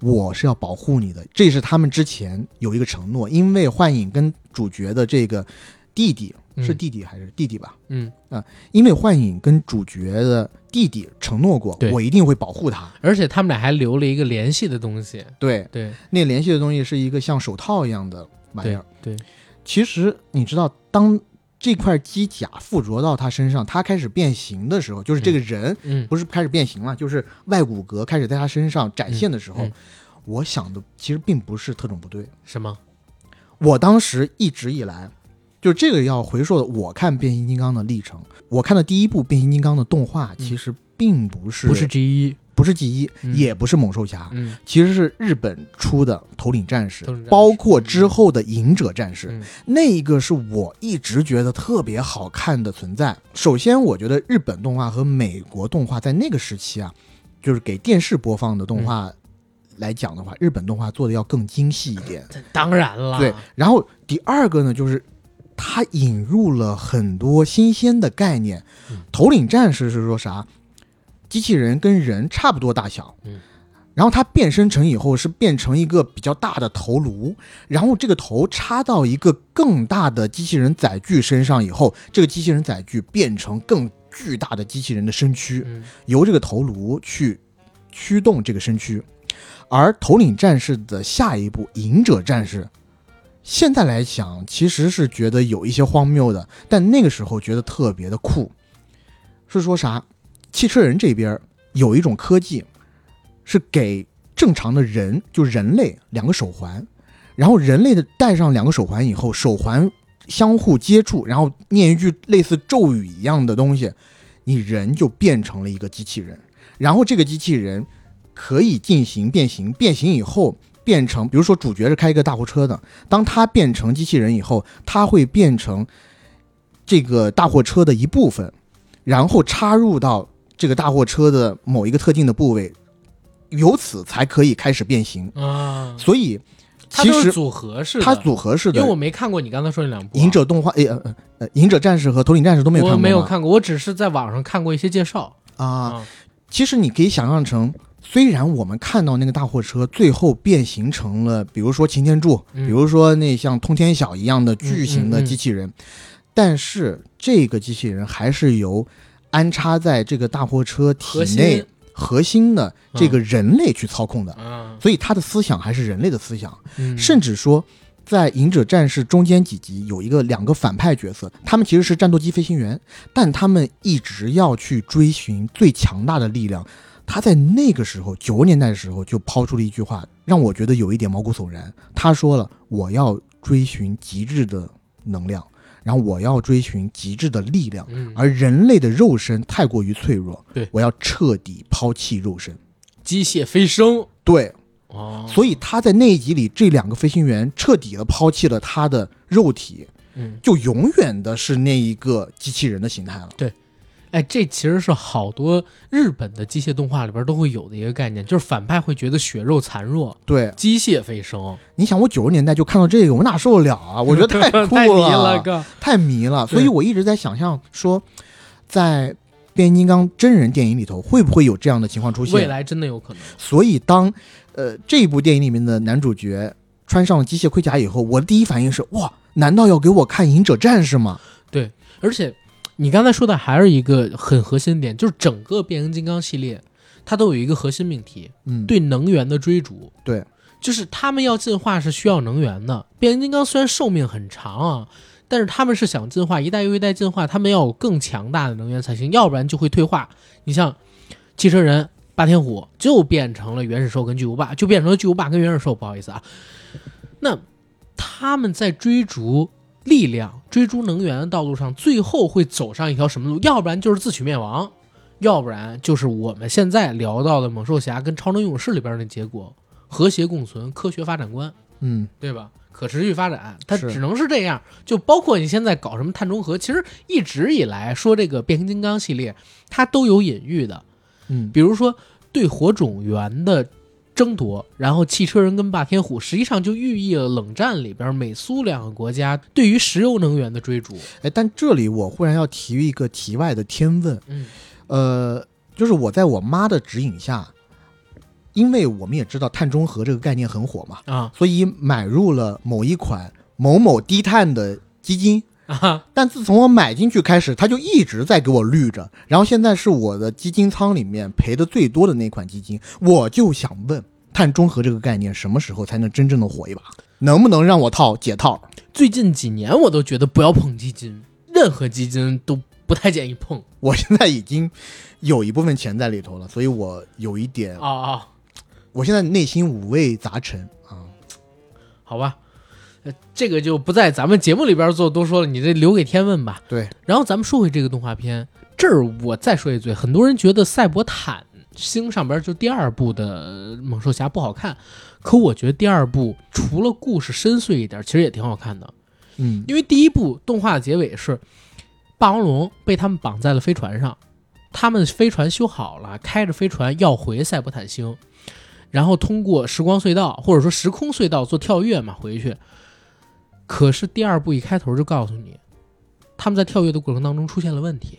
Speaker 2: 我是要保护你的。”这是他们之前有一个承诺，因为幻影跟主角的这个弟弟是
Speaker 1: 嗯
Speaker 2: 弟弟还是弟弟吧？
Speaker 1: 嗯啊，
Speaker 2: 因为幻影跟主角的弟弟承诺过，我一定会保护他。
Speaker 1: 而且他们俩还留了一个联系的东西，
Speaker 2: 对，
Speaker 1: 对
Speaker 2: 那联系的东西是一个像手套一样的玩意儿。
Speaker 1: 对，
Speaker 2: 其实你知道，当这块机甲附着到他身上，他开始变形的时候，就是这个人、
Speaker 1: 嗯
Speaker 2: 不是开始变形了，就是外骨骼开始在他身上展现的时候，
Speaker 1: 嗯嗯
Speaker 2: 我想的其实并不是特种部队。
Speaker 1: 什么？
Speaker 2: 我当时一直以来，就这个要回溯的，我看变形金刚的历程，我看的第一部变形金刚的动画，其实并不是、
Speaker 1: 不是 G 一，
Speaker 2: 不是 G 一、
Speaker 1: 嗯
Speaker 2: 也不是猛兽侠，
Speaker 1: 嗯
Speaker 2: 其实是日本出的头领战士
Speaker 1: 战士，
Speaker 2: 包括之后的隐者战士，
Speaker 1: 嗯
Speaker 2: 那个是我一直觉得特别好看的存在。首先，我觉得日本动画和美国动画在那个时期啊，就是给电视播放的动画来讲的话，日本动画做的要更精细一点。
Speaker 1: 当然了，
Speaker 2: 对，然后第二个呢，就是它引入了很多新鲜的概念。
Speaker 1: 嗯
Speaker 2: 头领战士是说啥？机器人跟人差不多大小，
Speaker 1: 嗯，
Speaker 2: 然后它变身成以后是变成一个比较大的头颅，然后这个头插到一个更大的机器人载具身上以后，这个机器人载具变成更巨大的机器人的身躯，
Speaker 1: 嗯
Speaker 2: 由这个头颅去驱动这个身躯。而头领战士的下一步隐者战士，现在来讲其实是觉得有一些荒谬的，但那个时候觉得特别的酷。是说啥？汽车人这边有一种科技，是给正常的人，就人类两个手环，然后人类的戴上两个手环以后，手环相互接触，然后念一句类似咒语一样的东西，你人就变成了一个机器人，然后这个机器人可以进行变形，变形以后变成，比如说主角是开一个大货车的，当他变成机器人以后，他会变成这个大货车的一部分，然后插入到这个大货车的某一个特定的部位，由此才可以开始变形。
Speaker 1: 啊，
Speaker 2: 所以其实
Speaker 1: 组合式的，
Speaker 2: 它组合式的。
Speaker 1: 因为我没看过你刚才说那两部啊，
Speaker 2: 隐者动画，呃呃呃，隐者战士和头领战士都没有看过
Speaker 1: 我没有看过，我只是在网上看过一些介绍。
Speaker 2: 啊。
Speaker 1: 啊，
Speaker 2: 其实你可以想象成，虽然我们看到那个大货车最后变形成了，比如说擎天柱，
Speaker 1: 嗯
Speaker 2: 比如说那像通天晓一样的巨型的机器人，但是这个机器人还是由安插在这个大货车体内核心的这个人类去操控的，
Speaker 1: 啊，
Speaker 2: 所以他的思想还是人类的思想，
Speaker 1: 嗯
Speaker 2: 甚至说。在《隐者战士》中间几集有一个两个反派角色，他们其实是战斗机飞行员，但他们一直要去追寻最强大的力量。他在那个时候，九十年代的时候就抛出了一句话，让我觉得有一点毛骨悚然。他说了：“我要追寻极致的能量，然后我要追寻极致的力量，
Speaker 1: 嗯
Speaker 2: 而人类的肉身太过于脆弱，
Speaker 1: 对
Speaker 2: 我要彻底抛弃肉身。
Speaker 1: 机械飞升
Speaker 2: 对，
Speaker 1: 哦，
Speaker 2: 所以他在那一集里，这两个飞行员彻底的抛弃了他的肉体，
Speaker 1: 嗯，
Speaker 2: 就永远的是那一个机器人的形态了。
Speaker 1: 哎，这其实是好多日本的机械动画里边都会有的一个概念，就是反派会觉得血肉残弱，
Speaker 2: 对，
Speaker 1: 机械飞升，
Speaker 2: 你想，我九十年代就看到这个，我哪受得了啊？我觉得太 酷
Speaker 1: 太迷
Speaker 2: 了，太迷了。所以我一直在想象说，在变形金刚真人电影里头，会不会有这样的情况出现？
Speaker 1: 未来真的有可能。
Speaker 2: 所以当呃这一部电影里面的男主角穿上了机械盔甲以后，我的第一反应是哇，难道要给我看《隐者战士》吗？
Speaker 1: 对而且你刚才说的还是一个很核心点，就是整个变形金刚系列，它都有一个核心命题，
Speaker 2: 嗯，
Speaker 1: 对能源的追逐。
Speaker 2: 对，
Speaker 1: 就是他们要进化是需要能源的。变形金刚虽然寿命很长啊，但是他们是想进化，一代又一代进化，他们要有更强大的能源才行，要不然就会退化。你像汽车人霸天虎就变成了原始兽跟巨无霸，就变成了巨无霸跟原始兽，不好意思啊。那他们在追逐力量、追逐能源的道路上，最后会走上一条什么路？要不然就是自取灭亡，要不然就是我们现在聊到的猛兽侠跟超能勇士里边的结果。和谐共存、科学发展观，
Speaker 2: 嗯，
Speaker 1: 对吧？可持续发展，它只能是这样。就包括你现在搞什么碳中和，其实一直以来说这个变形金刚系列，它都有隐喻的。
Speaker 2: 嗯，
Speaker 1: 比如说对火种源的争夺，然后汽车人跟霸天虎，实际上就寓意了冷战里边美苏两个国家对于石油能源的追逐。
Speaker 2: 哎，但这里我忽然要提一个题外的天问，
Speaker 1: 嗯
Speaker 2: 呃，就是我在我妈的指引下，因为我们也知道碳中和这个概念很火嘛，
Speaker 1: 啊
Speaker 2: 所以买入了某一款某某低碳的基金。
Speaker 1: 啊，
Speaker 2: 但自从我买进去开始，它就一直在给我绿着，然后现在是我的基金仓里面赔的最多的那款基金。我就想问，碳中和这个概念什么时候才能真正的火一把？能不能让我套解套？
Speaker 1: 最近几年我都觉得不要碰基金，任何基金都不太建议碰
Speaker 2: 我现在已经有一部分钱在里头了，所以我有一点，
Speaker 1: 啊啊。
Speaker 2: 我现在内心五味杂陈啊。
Speaker 1: 好吧，呃，这个就不在咱们节目里边做多说了，你这留给天问吧。
Speaker 2: 对，
Speaker 1: 然后咱们说回这个动画片，这儿我再说一嘴，很多人觉得赛博坦星上边就第二部的猛兽侠不好看，可我觉得第二部除了故事深邃一点，其实也挺好看的。
Speaker 2: 嗯
Speaker 1: 因为第一部动画的结尾是霸王龙被他们绑在了飞船上，他们飞船修好了，开着飞船要回赛博坦星，然后通过时光隧道或者说时空隧道做跳跃嘛回去。可是第二部一开头就告诉你，他们在跳跃的过程当中出现了问题，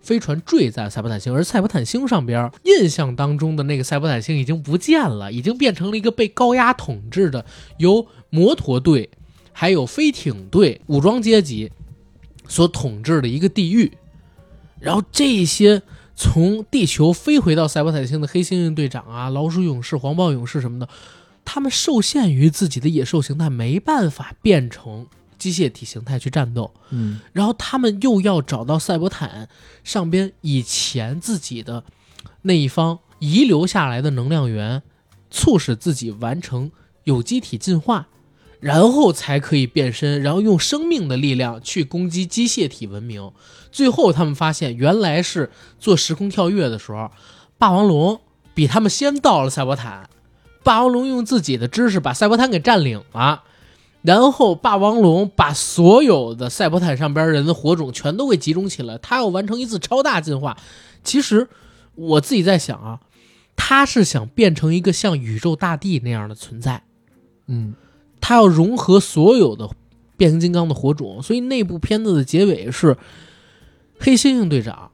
Speaker 1: 飞船坠在赛博坦星，而赛博坦星上边印象当中的那个赛博坦星已经不见了，已经变成了一个被高压统治的由摩托队还有飞艇队武装阶级所统治的一个地狱。然后这些从地球飞回到赛博坦星的黑猩猩队长啊、老鼠勇士、黄豹勇士什么的，他们受限于自己的野兽形态，没办法变成机械体形态去战斗。
Speaker 2: 嗯
Speaker 1: 然后他们又要找到赛博坦上边以前自己的那一方遗留下来的能量源，促使自己完成有机体进化，然后才可以变身，然后用生命的力量去攻击机械体文明。最后他们发现，原来是做时空跳跃的时候，霸王龙比他们先到了赛博坦，霸王龙用自己的知识把赛博坦给占领了。然后霸王龙把所有的赛博坦上边人的火种全都给集中起来，他要完成一次超大进化。其实我自己在想啊，他是想变成一个像宇宙大帝那样的存在，
Speaker 2: 嗯
Speaker 1: 他要融合所有的变形金刚的火种。所以那部片子的结尾是黑猩猩队长，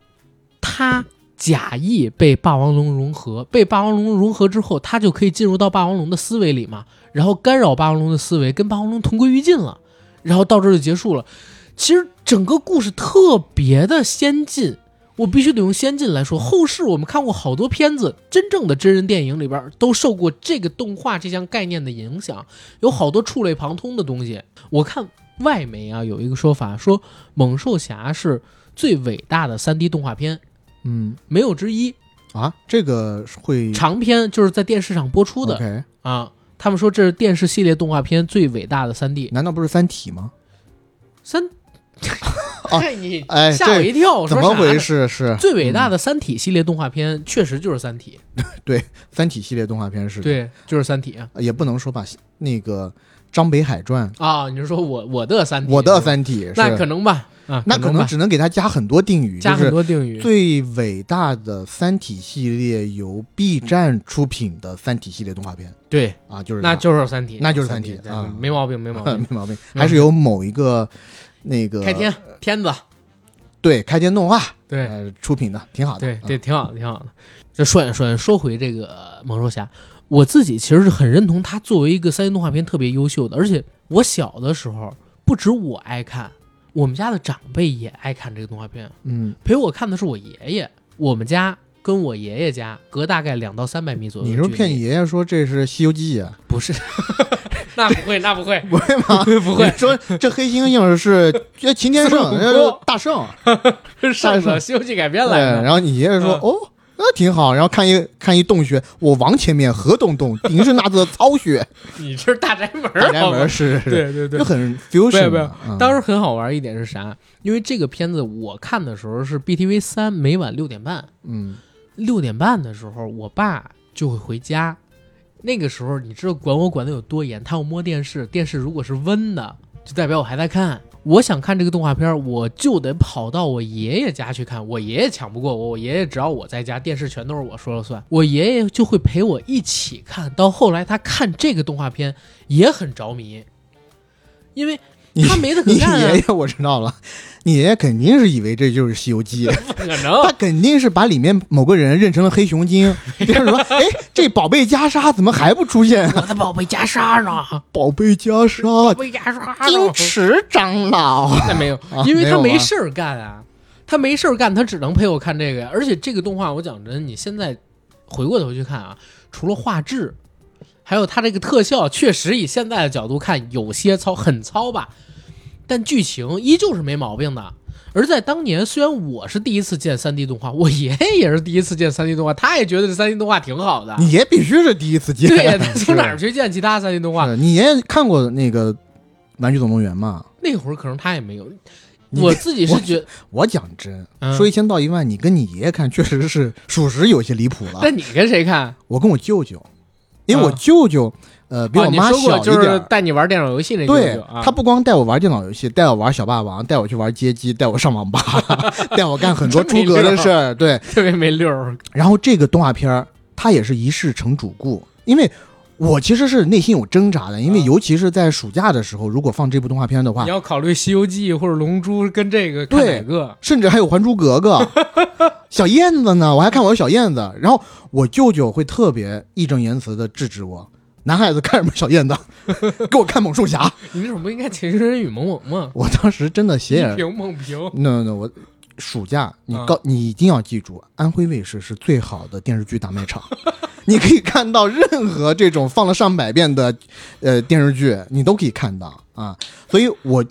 Speaker 1: 他假意被霸王龙融合，被霸王龙融合之后，他就可以进入到霸王龙的思维里嘛，然后干扰霸王龙的思维，跟霸王龙同归于尽了，然后到这儿就结束了。其实整个故事特别的先进，我必须得用先进来说。后世我们看过好多片子，真正的真人电影里边都受过这个动画这项概念的影响，有好多触类旁通的东西。我看外媒啊有一个说法，说《猛兽侠》是最伟大的 3D 动画片，
Speaker 2: 嗯
Speaker 1: 没有之一。
Speaker 2: 啊，这个会
Speaker 1: 长篇就是在电视上播出的
Speaker 2: OK？
Speaker 1: 啊。他们说这是电视系列动画片最伟大的三 D，
Speaker 2: 难道不是《三体》吗？
Speaker 1: 三。
Speaker 2: 哦
Speaker 1: 哎，你
Speaker 2: 哎
Speaker 1: 吓我一跳！我
Speaker 2: 怎么回？事？是
Speaker 1: 最伟大的《三体》系列动画片确实就是《三体《对
Speaker 2: 三体》系列动画片是》，
Speaker 1: 对，就是《三体》啊。
Speaker 2: 也不能说把那个张北海传、
Speaker 1: 啊，你是说我我的《三体》？
Speaker 2: 我的《三体》
Speaker 1: 那可能吧？啊，
Speaker 2: 那可能只能给他加很多定语，
Speaker 1: 加很多定语。
Speaker 2: 最伟大的《三体》系列由 B 站出品的《三体》系列动画片
Speaker 1: 对，
Speaker 2: 啊，就是
Speaker 1: 那就是《三体》，
Speaker 2: 那就是三体
Speaker 1: 对
Speaker 2: 啊
Speaker 1: 没毛病，没毛病。
Speaker 2: 没毛病，还是由某一个那个
Speaker 1: 开天片子，
Speaker 2: 对开天动画
Speaker 1: 对
Speaker 2: 呃出品的，挺好的。
Speaker 1: 对对，
Speaker 2: 嗯
Speaker 1: 挺好的，挺好的。这说远说远，说回这个猛兽侠，我自己其实是很认同他作为一个三 D 动画片特别优秀的，而且我小的时候不止我爱看，我们家的长辈也爱看这个动画片。
Speaker 2: 嗯
Speaker 1: 陪我看的是我爷爷，我们家跟我爷爷家隔大概两到三百米左右。
Speaker 2: 你是骗你？爷爷说这是《西游记》啊？
Speaker 1: 不是，那不会，那不会，
Speaker 2: 不会吗？
Speaker 1: 不会
Speaker 2: 你说这黑猩猩是这擎天圣，大圣，
Speaker 1: 是上的《西游记》改编，来的。
Speaker 2: 然后你爷爷说
Speaker 1: 嗯
Speaker 2: 哦。那挺好，然后看一看一洞穴，我王前面何洞洞，顶是那则曹穴，
Speaker 1: 你这是大宅门儿，
Speaker 2: 大宅门是是是，
Speaker 1: 对对对
Speaker 2: 就，很 fusion
Speaker 1: 当时很好玩一点是啥？因为这个片子我看的时候是 BTV 三，每晚六点半。
Speaker 2: 嗯，
Speaker 1: 六点半的时候，我爸就会回家。那个时候，你知道管我管的有多严？他要摸电视，电视如果是温的，就代表我还在看。我想看这个动画片，我就得跑到我爷爷家去看。我爷爷抢不过我，我爷爷只要我在家，电视全都是我说了算。我爷爷就会陪我一起看。到后来，他看这个动画片也很着迷，因为他没得干啊
Speaker 2: 爷，爷我知道了，你爷爷肯定是以为这就是《西游记》，
Speaker 1: 不可能
Speaker 2: 他。肯定是把里面某个人认成了黑熊精。别人说，哎，这宝贝袈裟怎么还不出现啊？
Speaker 1: 我的宝贝袈裟呢？
Speaker 2: 宝贝袈裟
Speaker 1: 宝
Speaker 2: 裟，
Speaker 1: 贝袈裟，
Speaker 4: 金池长老，
Speaker 1: 那没有
Speaker 2: 啊，
Speaker 1: 因为他
Speaker 2: 没
Speaker 1: 事儿干啊，他没事儿干，他只能陪我看这个呀。而且这个动画，我讲真，你现在回过头去看啊，除了画质，还有它这个特效，确实以现在的角度看有些糙，很糙吧，但剧情依旧是没毛病的。而在当年，虽然我是第一次见 3D 动画，我爷爷也是第一次见 3D 动画，他也觉得这 3D 动画挺好的。
Speaker 2: 你爷必须是第一次见。
Speaker 1: 对呀，他从哪儿？去见其他 3D 动画？
Speaker 2: 你爷爷看过那个《玩具总动员》吗？
Speaker 1: 那会儿可能他也没有。我自己是觉得，
Speaker 2: 我讲真，
Speaker 1: 嗯
Speaker 2: 说一千道一万，你跟你爷爷看确实是属实有些离谱了。
Speaker 1: 但你跟谁看？
Speaker 2: 我跟我舅舅，因为我
Speaker 1: 啊
Speaker 2: 舅舅呃比
Speaker 1: 哦
Speaker 2: 我妈小一点儿，
Speaker 1: 就是带你玩电脑游戏那舅
Speaker 2: 对
Speaker 1: 舅啊，
Speaker 2: 他不光带我玩电脑游戏，带我玩小霸王，带我去玩街机，带我上网吧，带我干很多出格的事儿。对，
Speaker 1: 特别没溜儿。
Speaker 2: 然后这个动画片儿，它也是一世成主顾，因为我其实是内心有挣扎的，因为
Speaker 1: 啊
Speaker 2: 尤其是在暑假的时候，如果放这部动画片的话
Speaker 1: 你，要考虑《西游记》或者《龙珠》跟这个看
Speaker 2: 对
Speaker 1: 哪个？
Speaker 2: 甚至还有《还珠格格 》小燕子呢，我还看我的小燕子，然后我舅舅会特别义正言辞的制止我。男孩子看什么小燕子？给我看猛兽侠！
Speaker 1: 你那怎么不应该《情深深雨蒙蒙》吗？
Speaker 2: 我当时真的斜眼
Speaker 1: 屏猛屏
Speaker 2: ，no no，我暑假你
Speaker 1: 啊
Speaker 2: 告、你一定要记住，安徽卫视是最好的电视剧大卖场，你可以看到任何这种放了上百遍的呃电视剧，你都可以看到啊。所以我，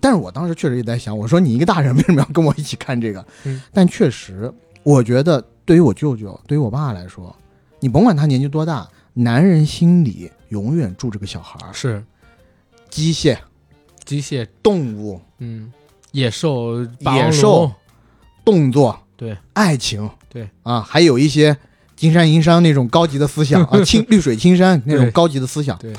Speaker 2: 但是我当时确实也在想，我说你一个大人为什么要跟我一起看这个？
Speaker 1: 嗯
Speaker 2: 但确实，我觉得对于我舅舅，对于我爸来说，你甭管他年纪多大，男人心里永远住着个小孩儿，
Speaker 1: 是。
Speaker 2: 机械、
Speaker 1: 机械，
Speaker 2: 动物、
Speaker 1: 嗯，野兽、霸王龙
Speaker 2: 野兽。动作，
Speaker 1: 对，
Speaker 2: 爱情，
Speaker 1: 对。
Speaker 2: 啊，还有一些金山银山那种高级的思想 啊，青绿水青山那种高级的思想，
Speaker 1: 对，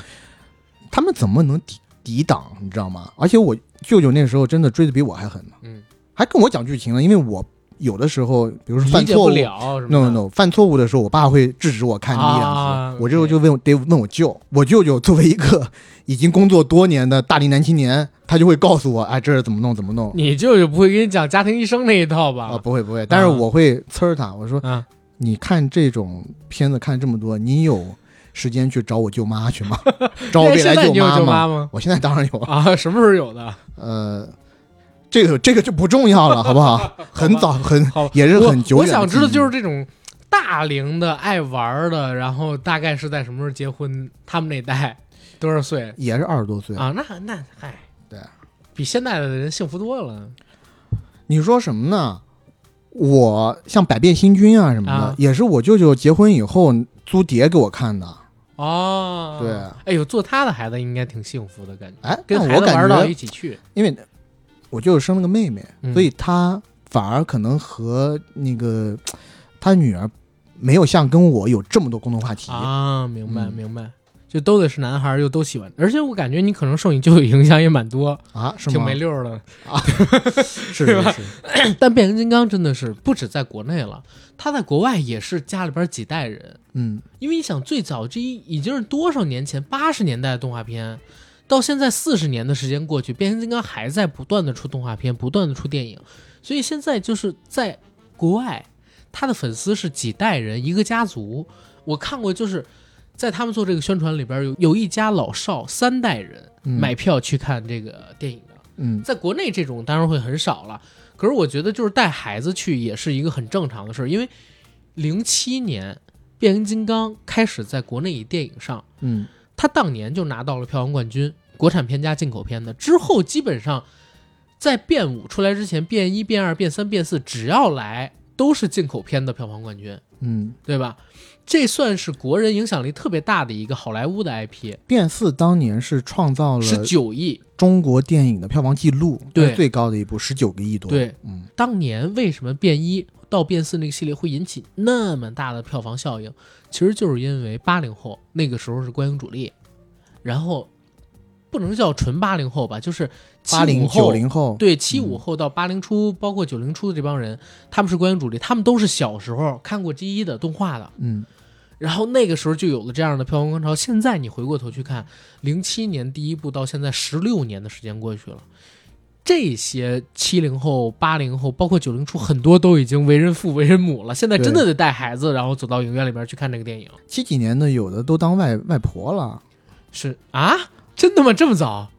Speaker 2: 他们怎么能抵抵挡？你知道吗？而且我舅舅那时候真的追的比我还狠呢，
Speaker 1: 嗯，
Speaker 2: 还跟我讲剧情呢，因为我有的时候，比如说犯错误。
Speaker 1: 了
Speaker 2: no no no，犯错误的时候，我爸会制止我看第一两
Speaker 1: 啊。
Speaker 2: 我这时候就问得问我舅，我舅舅作为一个已经工作多年的大龄男青年，他就会告诉我，哎，这是怎么弄怎么弄。
Speaker 1: 你舅舅不会给你讲家庭医生那一套吧？
Speaker 2: 啊，不会不会，但是我会呲儿他，我说
Speaker 1: 啊，
Speaker 2: 你看这种片子看这么多，你有时间去找我舅妈去吗？找我未来
Speaker 1: 舅妈吗？
Speaker 2: 我现在当然有，
Speaker 1: 啊，什么时候有的？
Speaker 2: 呃，这个这个就不重要了，好不好？很早很
Speaker 1: 好
Speaker 2: 也是很久
Speaker 1: 我。我想知道就是这种大龄的爱玩的，然后大概是在什么时候结婚？他们那代多少岁
Speaker 2: 也是二十多岁。
Speaker 1: 啊？那那嗨，
Speaker 2: 对，
Speaker 1: 比现在的人幸福多了。
Speaker 2: 你说什么呢？我像百变星君啊什么的，
Speaker 1: 啊
Speaker 2: 也是我舅舅结婚以后租碟给我看的。
Speaker 1: 哦，
Speaker 2: 对，
Speaker 1: 哎呦，做他的孩子应该挺幸福的感觉，
Speaker 2: 哎，
Speaker 1: 跟
Speaker 2: 我感
Speaker 1: 孩子玩到一起去。
Speaker 2: 因为我就是生了个妹妹，
Speaker 1: 嗯
Speaker 2: 所以他反而可能和那个他女儿没有像跟我有这么多共同话题。
Speaker 1: 啊，明白
Speaker 2: 嗯
Speaker 1: 明白，就都得是男孩儿，又都喜欢，而且我感觉你可能受你舅舅影响也蛮多，
Speaker 2: 啊，是吗？
Speaker 1: 挺没溜儿的。
Speaker 2: 是
Speaker 1: 对吧
Speaker 2: 是是，
Speaker 1: 但变形金刚真的是不止在国内了，他在国外也是家里边几代人。
Speaker 2: 嗯，
Speaker 1: 因为你想，最早这一已经是多少年前，八十年代的动画片，到现在四十年的时间过去，变形金刚还在不断的出动画片，不断的出电影，所以现在就是在国外，他的粉丝是几代人，一个家族。我看过，就是在他们做这个宣传里边，有有一家老少三代人
Speaker 2: 嗯
Speaker 1: 买票去看这个电影的。
Speaker 2: 嗯
Speaker 1: 在国内这种当然会很少了，可是我觉得就是带孩子去也是一个很正常的事儿，因为零七年变形金刚开始在国内以电影上，
Speaker 2: 嗯，
Speaker 1: 他当年就拿到了票房冠军，国产片加进口片的。之后基本上在变五出来之前，变一、变二、变三、变四，只要来都是进口片的票房冠军，
Speaker 2: 嗯，
Speaker 1: 对吧？这算是国人影响力特别大的一个好莱坞的 IP，
Speaker 2: 变四当年是创造了
Speaker 1: 十
Speaker 2: 了
Speaker 1: 九亿。
Speaker 2: 中国电影的票房记录，
Speaker 1: 对
Speaker 2: 最高的一部十九个亿多。，
Speaker 1: 对，
Speaker 2: 嗯，
Speaker 1: 当年为什么变一到变四那个系列会引起那么大的票房效应？其实就是因为八零后那个时候是观影主力，然后不能叫纯八零后吧，就是
Speaker 2: 八零
Speaker 1: 75后
Speaker 2: 九零后，
Speaker 1: 对七五
Speaker 2: 嗯
Speaker 1: 后到八零初，包括九零初的这帮人，他们是观影主力，他们都是小时候看过 G 一的动画的，
Speaker 2: 嗯，
Speaker 1: 然后那个时候就有了这样的票房高潮。现在你回过头去看，零七年第一部到现在十六年的时间过去了，这些七零后、八零后，包括九零初，很多都已经为人父、为人母了。现在真的得带孩子，然后走到影院里边去看这个电影。
Speaker 2: 七几年的有的都当外外婆了。
Speaker 1: 是啊，真的吗？这么早？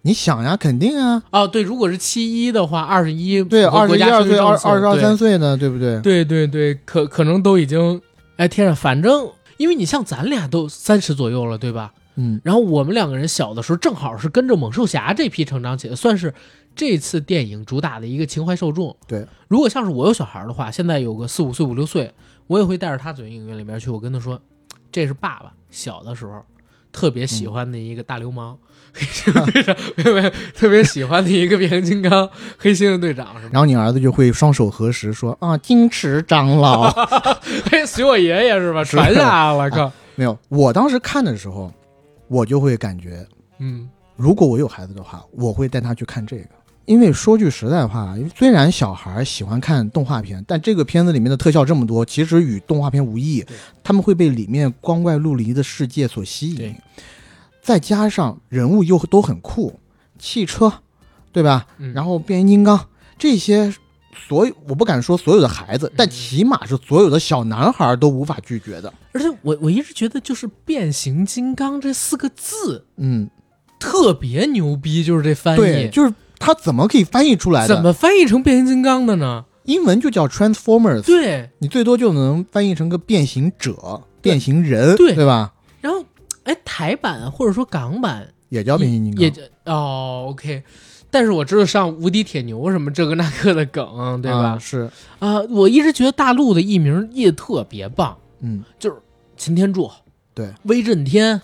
Speaker 2: 你想呀，肯定啊，
Speaker 1: 哦，对，如果是七一的话，二十一
Speaker 2: 对，二十一二岁、二二十二三
Speaker 1: 岁，
Speaker 2: 岁呢，对不对？
Speaker 1: 对对对，可可能都已经，哎天呐，反正因为你像咱俩都三十左右了，对吧？
Speaker 2: 嗯，
Speaker 1: 然后我们两个人小的时候正好是跟着猛兽侠这批成长起来，算是这次电影主打的一个情怀受众。
Speaker 2: 对，
Speaker 1: 如果像是我有小孩的话，现在有个四五岁、五六岁，我也会带着他走进影院里面去，我跟他说，这是爸爸小的时候特别喜欢的一个大流氓，黑猩猩队长，没有没有，特别喜欢的一个变形金刚黑猩猩队长？
Speaker 2: 然后你儿子就会双手合十说啊，金池长老。
Speaker 1: 嘿，随我爷爷是吧？传下来了，靠，
Speaker 2: 没有，我当时看的时候，我就会感觉，
Speaker 1: 嗯，
Speaker 2: 如果我有孩子的话，我会带他去看这个。因为说句实在话，虽然小孩喜欢看动画片，但这个片子里面的特效这么多，其实与动画片无异。他们会被里面光怪陆离的世界所吸引，再加上人物又都很酷，汽车，对吧？
Speaker 1: 嗯
Speaker 2: 然后变形金刚这些，所有我不敢说所有的孩子，但起码是所有的小男孩都无法拒绝的。
Speaker 1: 而且我我一直觉得就是变形金刚这四个字
Speaker 2: 嗯，
Speaker 1: 特别牛逼，就是这翻
Speaker 2: 对，
Speaker 1: 译。
Speaker 2: 就是他怎么可以翻译出来的？
Speaker 1: 怎么翻译成变形金刚的呢？
Speaker 2: 英文就叫 Transformers，
Speaker 1: 对，
Speaker 2: 你最多就能翻译成个变形者、变形人，
Speaker 1: 对
Speaker 2: 对吧？
Speaker 1: 然后哎，台版或者说港版
Speaker 2: 也叫变形金刚，
Speaker 1: 也叫哦，OK。但是我知道上无敌铁牛什么这个那个的梗，对吧？
Speaker 2: 啊是，
Speaker 1: 啊，我一直觉得大陆的译名译得特别棒，
Speaker 2: 嗯，
Speaker 1: 就是擎天柱，
Speaker 2: 对，
Speaker 1: 威震天，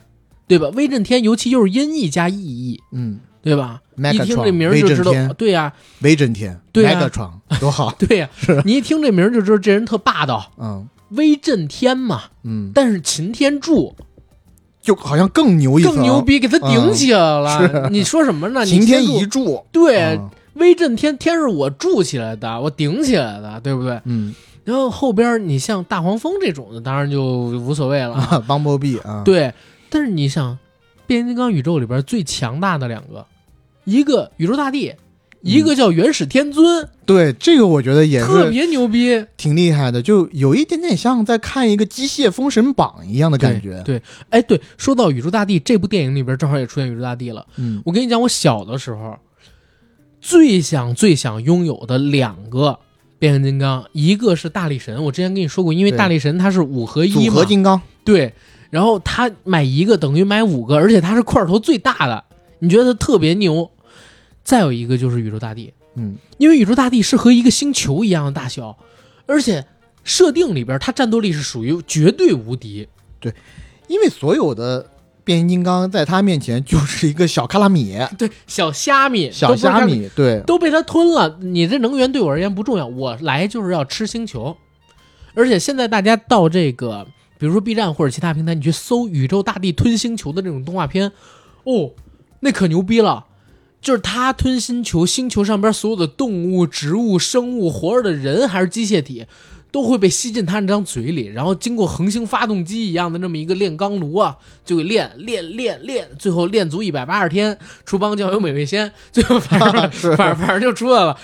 Speaker 1: 对吧？威震天，尤其又是音译加意译，
Speaker 2: 嗯
Speaker 1: 对吧？一听这名儿就知道对呀、
Speaker 2: 威震天，
Speaker 1: 对啊
Speaker 2: Megatron 多好，
Speaker 1: 对呀、你一听这名儿就知道这人特霸道，
Speaker 2: 嗯
Speaker 1: 威震天嘛。
Speaker 2: 嗯，
Speaker 1: 但是擎天柱
Speaker 2: 就好像更牛一层，
Speaker 1: 更牛，逼，给他顶起来了。
Speaker 2: 是
Speaker 1: 你说什么呢？
Speaker 2: 擎天
Speaker 1: 柱
Speaker 2: 一柱，
Speaker 1: 对，
Speaker 2: 嗯
Speaker 1: 威震天天是我筑起来的，我顶起来的，对不对？
Speaker 2: 嗯
Speaker 1: 然后后边你像大黄蜂这种的，当然就无所谓了。
Speaker 2: 啊，Bumblebee 啊，
Speaker 1: 对，但是你想，变形金刚宇宙里边最强大的两个，一个宇宙大帝，一个叫元始天尊，
Speaker 2: 对，这个我觉得也是
Speaker 1: 特别牛逼。
Speaker 2: 挺厉害的，就有一点点像在看一个机械封神榜一样的感觉，
Speaker 1: 对，哎，对，说到宇宙大帝这部电影里边，正好也出现宇宙大帝了。
Speaker 2: 嗯。
Speaker 1: 我跟你讲，我小的时候最想最想拥有的两个变形金刚，一个是大力神，我之前跟你说过，因为
Speaker 2: 对。
Speaker 1: 大力神它是五合一
Speaker 2: 组
Speaker 1: 嘛，
Speaker 2: 合金刚，
Speaker 1: 对，然后他买一个等于买五个，而且它是块头最大的，你觉得特别牛。再有一个就是宇宙大帝，
Speaker 2: 嗯
Speaker 1: 因为宇宙大帝是和一个星球一样的大小，而且设定里边它战斗力是属于绝对无敌。
Speaker 2: 对因为所有的变形金刚在他面前就是一个小卡拉米、
Speaker 1: 对，小虾米，
Speaker 2: 小虾米，对，
Speaker 1: 都被他吞了。你这能源对我而言不重要，我来就是要吃星球。而且现在大家到这个，比如说 B 站或者其他平台，你去搜“宇宙大帝吞星球”的这种动画片，哦，那可牛逼了。就是他吞星球，星球上边所有的动物、植物、生物、活着的人还是机械体，都会被吸进他那张嘴里，然后经过恒星发动机一样的那么一个炼钢炉啊，就给炼炼炼炼，最后炼足一百八十天，出邦酱油美味鲜，最后反正反正反正就出来了。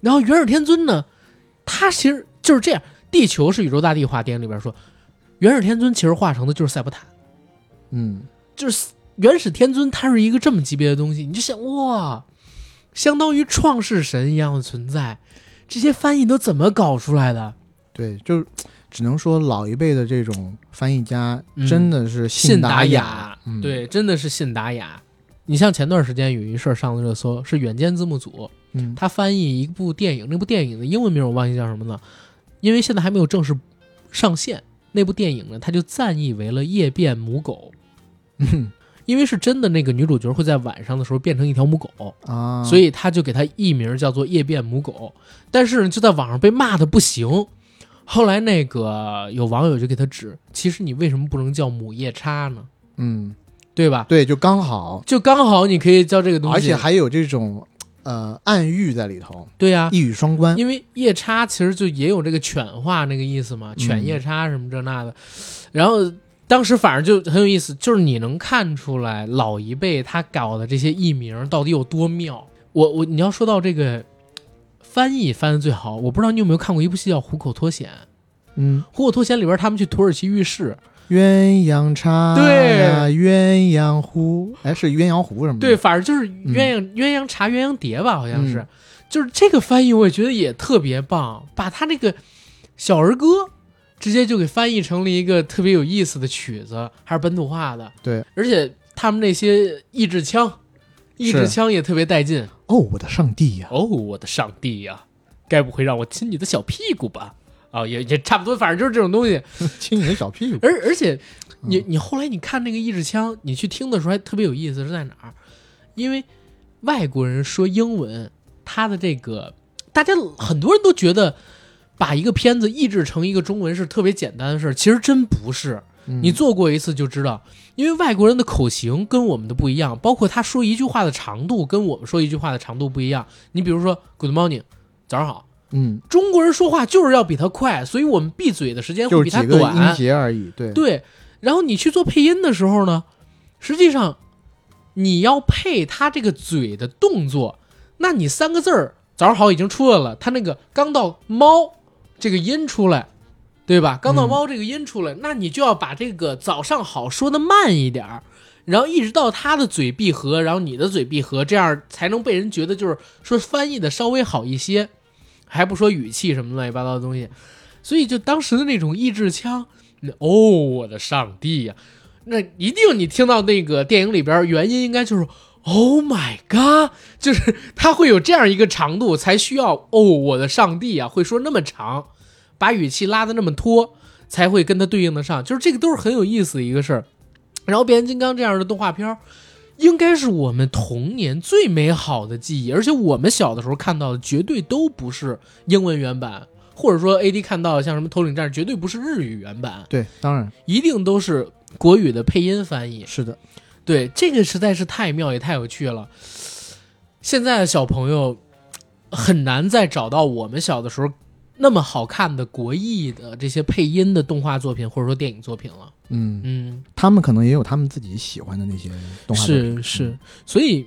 Speaker 1: 然后元始天尊呢，他其实就是这样，地球是宇宙大帝画电影里边说，元始天尊其实化成的就是赛博坦，
Speaker 2: 嗯，
Speaker 1: 就是元始天尊，他是一个这么级别的东西，你就想哇，相当于创世神一样的存在，这些翻译都怎么搞出来的？
Speaker 2: 对，就只能说老一辈的这种翻译家
Speaker 1: 嗯
Speaker 2: 真的是
Speaker 1: 信
Speaker 2: 达
Speaker 1: 雅，
Speaker 2: 嗯，
Speaker 1: 对，真的是信达雅。你像前段时间有一事儿上了热搜，是远见字幕组
Speaker 2: 嗯，
Speaker 1: 他翻译一部电影，那部电影的英文名我忘记叫什么了，因为现在还没有正式上线。那部电影呢，他就暂译为了《夜变母狗》，
Speaker 2: 嗯
Speaker 1: 因为是真的那个女主角会在晚上的时候变成一条母狗，
Speaker 2: 啊，
Speaker 1: 所以他就给它艺名叫做《夜变母狗》。但是，就在网上被骂的不行。后来那个有网友就给他指，其实你为什么不能叫母夜叉呢？
Speaker 2: 嗯，
Speaker 1: 对吧？
Speaker 2: 对，就刚好，
Speaker 1: 就刚好你可以叫这个东西，
Speaker 2: 而且还有这种呃暗喻在里头，
Speaker 1: 对呀、
Speaker 2: 一语双关。
Speaker 1: 因为夜叉其实就也有这个犬化那个意思嘛，
Speaker 2: 嗯
Speaker 1: 犬夜叉什么这那的。然后当时反正就很有意思，就是你能看出来老一辈他搞的这些译名到底有多妙。我我你要说到这个翻译翻的最好，我不知道你有没有看过一部戏叫《虎口脱险》。
Speaker 2: 嗯，《
Speaker 1: 虎口脱险》里边他们去土耳其浴室，
Speaker 2: 鸳鸯茶
Speaker 1: 对
Speaker 2: 呀，鸳鸯壶，哎，是鸳鸯壶什么的？
Speaker 1: 对，，反正就是鸳鸯、鸳鸯茶、鸳鸯碟吧，好像是。
Speaker 2: 嗯
Speaker 1: 就是这个翻译，我也觉得也特别棒，把他那个小儿歌直接就给翻译成了一个特别有意思的曲子，还是本土化的。
Speaker 2: 对，
Speaker 1: 而且他们那些意志腔，意志腔也特别带劲。
Speaker 2: 哦，我的上帝呀！
Speaker 1: 哦，我的上帝呀、该不会让我亲你的小屁股吧？啊、也也差不多，反正就是这种东西。
Speaker 2: 亲你的小屁股。
Speaker 1: 而而且你
Speaker 2: 嗯
Speaker 1: 你后来你看那个意志腔，你去听的时候还特别有意思，是在哪儿？因为外国人说英文，他的这个大家很多人都觉得把一个片子译制成一个中文是特别简单的事儿，其实真不是。
Speaker 2: 嗯
Speaker 1: 你做过一次就知道，因为外国人的口型跟我们的不一样，包括他说一句话的长度跟我们说一句话的长度不一样。你比如说 “Good morning”，早上好。
Speaker 2: 嗯，
Speaker 1: 中国人说话就是要比他快，所以我们闭嘴的时间会比他短。
Speaker 2: 音节而已。对，
Speaker 1: 对，然后你去做配音的时候呢，实际上你要配他这个嘴的动作，那你三个字儿早上好已经出来了，他那个刚到猫这个音出来，对吧？刚到猫这个音出来，那你就要把这个早上好说的慢一点儿。然后一直到他的嘴闭合，然后你的嘴闭合，这样才能被人觉得就是说翻译的稍微好一些，还不说语气什么乱七八糟的东西。所以就当时的那种意志腔，哦，我的上帝呀、那一定你听到那个电影里边原因应该就是 Oh my God，就是他会有这样一个长度，才需要哦，我的上帝啊，会说那么长，把语气拉的那么拖，才会跟它对应得上。就是这个都是很有意思的一个事儿。然后变形金刚这样的动画片儿，应该是我们童年最美好的记忆，而且我们小的时候看到的绝对都不是英文原版，或者说 AD 看到的像什么头领战士，绝对不是日语原版，
Speaker 2: 对，当然
Speaker 1: 一定都是国语的配音翻译。
Speaker 2: 是的。
Speaker 1: 对，这个实在是太妙也太有趣了。现在的小朋友很难再找到我们小的时候那么好看的国艺的这些配音的动画作品或者说电影作品了。
Speaker 2: 嗯，
Speaker 1: 嗯，
Speaker 2: 他们可能也有他们自己喜欢的那些动画作品。
Speaker 1: 是是，所以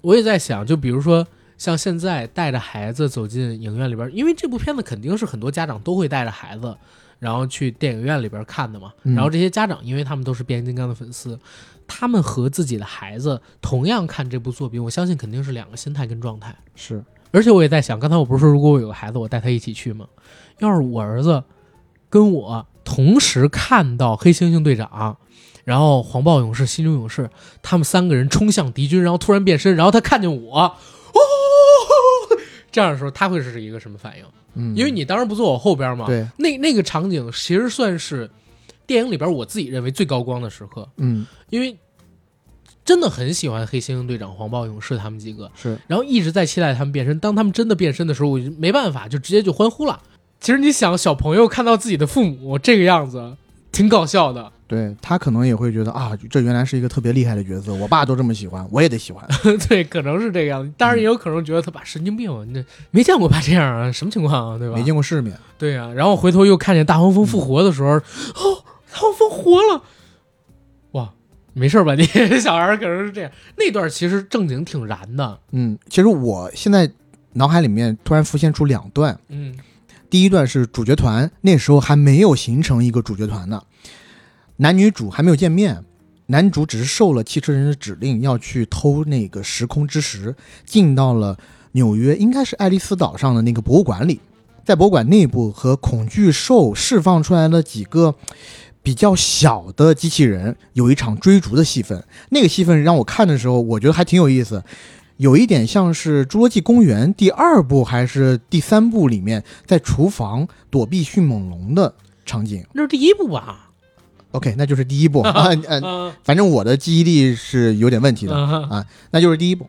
Speaker 1: 我也在想，就比如说像现在带着孩子走进影院里边，因为这部片子肯定是很多家长都会带着孩子，然后去电影院里边看的嘛。
Speaker 2: 嗯
Speaker 1: 然后这些家长，因为他们都是变形金刚的粉丝，他们和自己的孩子同样看这部作品，我相信肯定是两个心态跟状态。
Speaker 2: 是，
Speaker 1: 而且我也在想，刚才我不是说如果我有个孩子，我带他一起去吗？要是我儿子跟我同时看到黑猩猩队长，然后黄暴勇士、犀牛勇士，他们三个人冲向敌军，然后突然变身，然后他看见我，哦，这样的时候他会是一个什么反应？
Speaker 2: 嗯，
Speaker 1: 因为你当然不坐我后边嘛，
Speaker 2: 对，
Speaker 1: 那那个场景其实算是电影里边我自己认为最高光的时刻，
Speaker 2: 嗯
Speaker 1: 因为真的很喜欢黑猩猩队长、黄暴勇士他们几个，
Speaker 2: 是，
Speaker 1: 然后一直在期待他们变身。当他们真的变身的时候，我就没办法，就直接就欢呼了。其实你想，小朋友看到自己的父母这个样子，挺搞笑的。
Speaker 2: 对他可能也会觉得啊，这原来是一个特别厉害的角色，我爸都这么喜欢，我也得喜欢。
Speaker 1: 对，可能是这个样子。当然也有可能觉得他爸神经病，你这没见过爸这样啊，什么情况啊，对吧？
Speaker 2: 没见过世面，
Speaker 1: 对呀、然后回头又看见大黄蜂复活的时候，哦，大黄蜂活了，哇，没事吧 你？小孩可能是这样。那段其实正经挺燃的，
Speaker 2: 嗯，其实我现在脑海里面突然浮现出两段，
Speaker 1: 嗯
Speaker 2: 第一段是主角团，那时候还没有形成一个主角团呢，男女主还没有见面，男主只是受了汽车人的指令要去偷那个时空之石，进到了纽约，应该是爱丽丝岛上的那个博物馆里。在博物馆内部和恐惧兽释放出来的几个比较小的机器人，有一场追逐的戏份。那个戏份让我看的时候，我觉得还挺有意思，有一点像是《侏罗纪公园》第二部还是第三部里面在厨房躲避迅猛龙的场景。
Speaker 1: 那是第一部吧
Speaker 2: ？OK，那就是第一部啊，嗯、
Speaker 1: 嗯
Speaker 2: 反正我的记忆力是有点问题的。
Speaker 1: 嗯
Speaker 2: 啊，那就是第一部。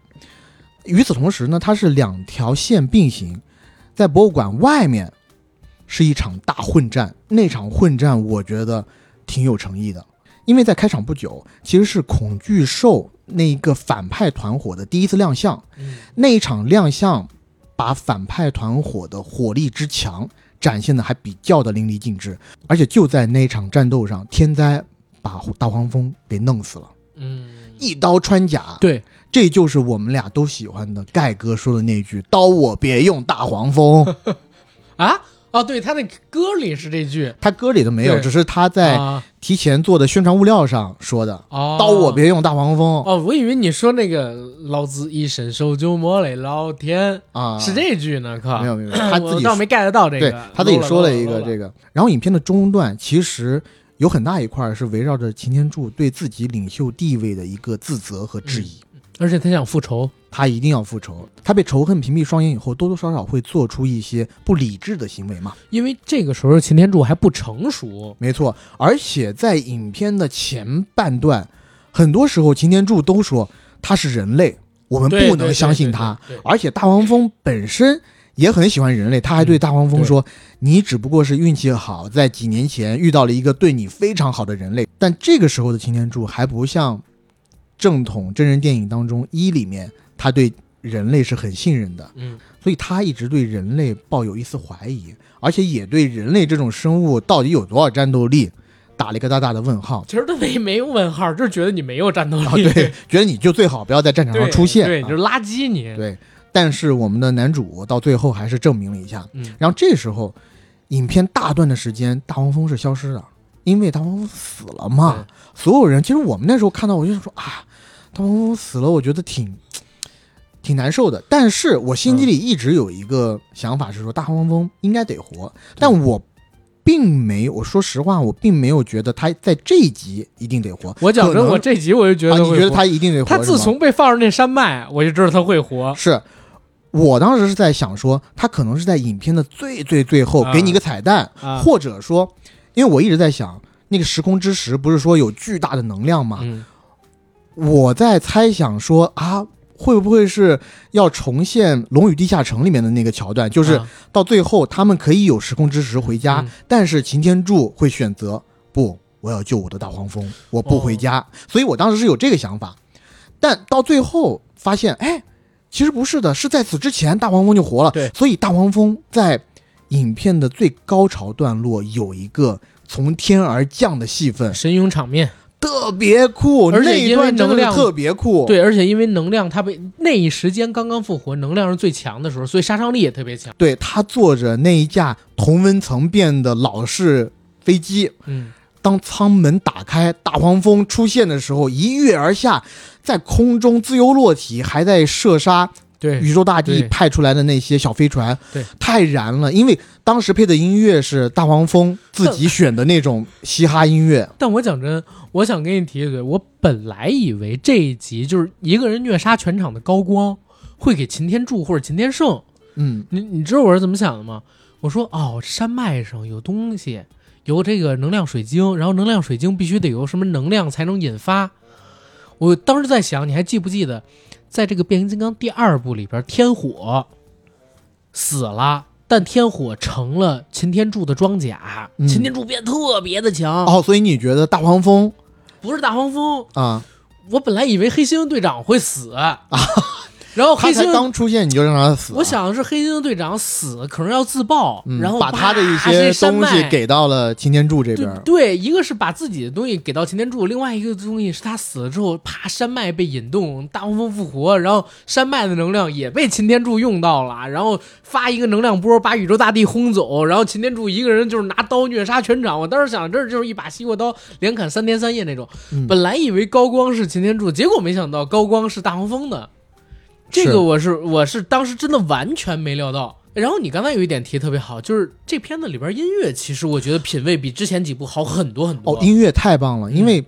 Speaker 2: 与此同时呢，它是两条线并行，在博物馆外面是一场大混战。那场混战我觉得挺有诚意的，因为在开场不久，其实是恐惧兽那一个反派团伙的第一次亮相。
Speaker 1: 嗯
Speaker 2: 那一场亮相，把反派团伙的火力之强展现的还比较的淋漓尽致。而且就在那一场战斗上，天灾把大黄蜂给弄死了，
Speaker 1: 嗯，
Speaker 2: 一刀穿甲。
Speaker 1: 对，
Speaker 2: 这就是我们俩都喜欢的盖哥说的那句“刀我别用大黄蜂
Speaker 1: 啊，哦，对，他那歌里是这句”，
Speaker 2: 他歌里头没有，只是他在
Speaker 1: 啊
Speaker 2: 提前做的宣传物料上说的
Speaker 1: 哦“
Speaker 2: 刀我别用大黄蜂
Speaker 1: 哦，我以为你说那个“老子一伸手就摸雷老天”
Speaker 2: 啊，
Speaker 1: 是这句呢，靠，
Speaker 2: 没有没有，他自己
Speaker 1: 我倒没 get 到这个
Speaker 2: 对
Speaker 1: 个，
Speaker 2: 他自己说了一个这个，然后影片的中段其实有很大一块是围绕着擎天柱对自己领袖地位的一个自责和质疑。
Speaker 1: 而且他想复仇，
Speaker 2: 他一定要复仇，他被仇恨屏蔽双眼以后，多多少少会做出一些不理智的行为嘛。
Speaker 1: 因为这个时候擎天柱还不成熟，
Speaker 2: 没错，而且在影片的前半段，很多时候擎天柱都说他是人类，我们不能相信他。而且大黄蜂本身也很喜欢人类，他还对大黄蜂说：“你只不过是运气好，在几年前遇到了一个对你非常好的人类。”但这个时候的擎天柱还不像正统真人电影当中一里面，他对人类是很信任的。
Speaker 1: 嗯，
Speaker 2: 所以他一直对人类抱有一丝怀疑，而且也对人类这种生物到底有多少战斗力打了一个大大的问号。
Speaker 1: 其实他没没有问号，就是觉得你没有战斗力，
Speaker 2: 啊，对，觉得你就最好不要在战场上出现。
Speaker 1: 对，
Speaker 2: 啊
Speaker 1: 就是垃圾你，
Speaker 2: 对，但是我们的男主到最后还是证明了一下。
Speaker 1: 嗯
Speaker 2: 然后这时候，影片大段的时间，大黄蜂是消失的，因为大黄蜂死了嘛。所有人，其实我们那时候看到，我就说啊，大黄蜂死了，我觉得挺 挺难受的。但是我心底里一直有一个想法是说，大黄蜂应该得活，但我。并没有，我说实话，我并没有觉得他在这一集一定得活。
Speaker 1: 我讲真，我这集我就觉
Speaker 2: 啊，
Speaker 1: 得
Speaker 2: 你觉得他一定得活？
Speaker 1: 他自从被放入那山脉，我就知道他会活。
Speaker 2: 是我当时是在想说，他可能是在影片的最最最后
Speaker 1: 啊
Speaker 2: 给你一个彩蛋，
Speaker 1: 啊
Speaker 2: 或者说，因为我一直在想，那个时空之石不是说有巨大的能量吗？
Speaker 1: 嗯，
Speaker 2: 我在猜想说啊，会不会是要重现《龙与地下城》里面的那个桥段，就是
Speaker 1: 啊
Speaker 2: 到最后他们可以有时空之石回家，
Speaker 1: 嗯
Speaker 2: 但是擎天柱会选择不，我要救我的大黄蜂，我不回家。所以我当时是有这个想法，但到最后发现，哎，其实不是的，是在此之前大黄蜂就活了。
Speaker 1: 对
Speaker 2: 所以大黄蜂在影片的最高潮段落有一个从天而降的戏份，
Speaker 1: 神勇场面，
Speaker 2: 特别酷，那一
Speaker 1: 而且因为
Speaker 2: 段
Speaker 1: 能量
Speaker 2: 特别酷。
Speaker 1: 对，而且因为能量，他被那一时间刚刚复活，能量是最强的时候，所以杀伤力也特别强。
Speaker 2: 对，他坐着那一架同温层变的老式飞机，
Speaker 1: 嗯，
Speaker 2: 当舱门打开，大黄蜂出现的时候，一跃而下，在空中自由落体，还在射杀
Speaker 1: 对，
Speaker 2: 宇宙大帝派出来的那些小飞船，
Speaker 1: 对，
Speaker 2: 太燃了。因为当时配的音乐是大黄蜂自己选的那种嘻哈音乐，
Speaker 1: 但我讲真，我想跟你提一嘴，我本来以为这一集就是一个人虐杀全场的高光会给擎天柱或者擎天圣，
Speaker 2: 嗯，
Speaker 1: 你你知道我是怎么想的吗？我说哦，山脉上有东西，有这个能量水晶，然后能量水晶必须得有什么能量才能引发。我当时在想，你还记不记得，在这个变形金刚第二部里边，天火死了，但天火成了擎天柱的装甲，
Speaker 2: 嗯。
Speaker 1: 擎天柱变特别的强。
Speaker 2: 哦，所以你觉得大黄蜂？
Speaker 1: 不是大黄蜂，
Speaker 2: 啊，
Speaker 1: 我本来以为黑猩猩队长会死啊，然后黑猩猩
Speaker 2: 刚出现你就让他死啊、
Speaker 1: 我想的是黑猩猩队长死可能要自爆，
Speaker 2: 嗯，
Speaker 1: 然后
Speaker 2: 把他的一些东西给到了擎天柱这边。
Speaker 1: 对对，一个是把自己的东西给到擎天柱，另外一个东西是他死了之后，啪，山脉被引动，大黄蜂复活，然后山脉的能量也被擎天柱用到了，然后发一个能量波把宇宙大地轰走，然后擎天柱一个人就是拿刀虐杀全场。我当时想，这就是一把西瓜刀，连砍三天三夜那种。
Speaker 2: 嗯
Speaker 1: 本来以为高光是擎天柱，结果没想到高光是大黄蜂的。这个我是我是当时真的完全没料到，然后你刚才有一点提特别好，就是这片子里边音乐，其实我觉得品味比之前几部好很多很多。
Speaker 2: 哦，音乐太棒了，因为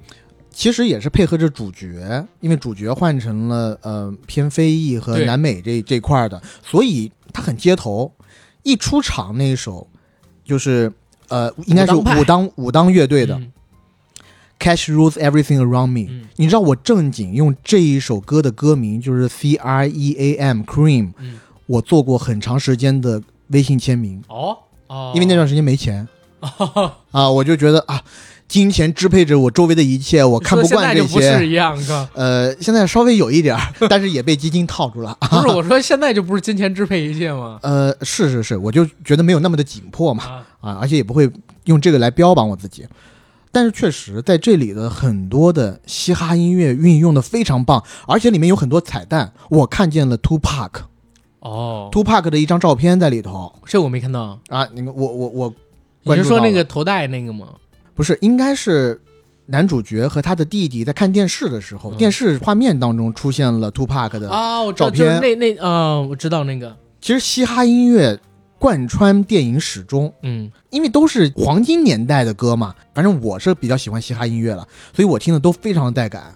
Speaker 2: 其实也是配合着主角，因为主角换成了呃偏非裔和南美这这块的，所以他很街头。一出场那一首就是呃应该是
Speaker 1: 武当
Speaker 2: 武当武当乐队的、
Speaker 1: 嗯
Speaker 2: Cash Rules Everything Around Me。
Speaker 1: 嗯
Speaker 2: 你知道我正经用这一首歌的歌名就是 C R E A M Cream，、
Speaker 1: 嗯
Speaker 2: 我做过很长时间的微信签名，
Speaker 1: 哦哦，
Speaker 2: 因为那段时间没钱 啊，我就觉得啊，金钱支配着我周围的一切，我看不惯这
Speaker 1: 现在就不是
Speaker 2: 些。
Speaker 1: 一样，哥。
Speaker 2: 呃，现在稍微有一点，但是也被基金套住了。
Speaker 1: 不是我说现在就不是金钱支配一切吗？
Speaker 2: 呃，是是是，我就觉得没有那么的紧迫嘛，
Speaker 1: 啊，
Speaker 2: 啊，而且也不会用这个来标榜我自己。但是确实在这里的很多的嘻哈音乐运用的非常棒，而且里面有很多彩蛋，我看见了 Tupac，
Speaker 1: 哦，Tupac，
Speaker 2: 的一张照片在里头
Speaker 1: 这我没看到。
Speaker 2: 啊。你们我我我
Speaker 1: 你是说那个头戴那个吗？
Speaker 2: 不是，应该是男主角和他的弟弟在看电视的时候，
Speaker 1: 嗯
Speaker 2: 电视画面当中出现了 Tupac 的。
Speaker 1: 啊，我知道，
Speaker 2: 照片
Speaker 1: 就是那那啊，我知道那个，
Speaker 2: 其实嘻哈音乐贯穿电影始终，
Speaker 1: 嗯，
Speaker 2: 因为都是黄金年代的歌嘛。反正我是比较喜欢嘻哈音乐了，所以我听的都非常的带感。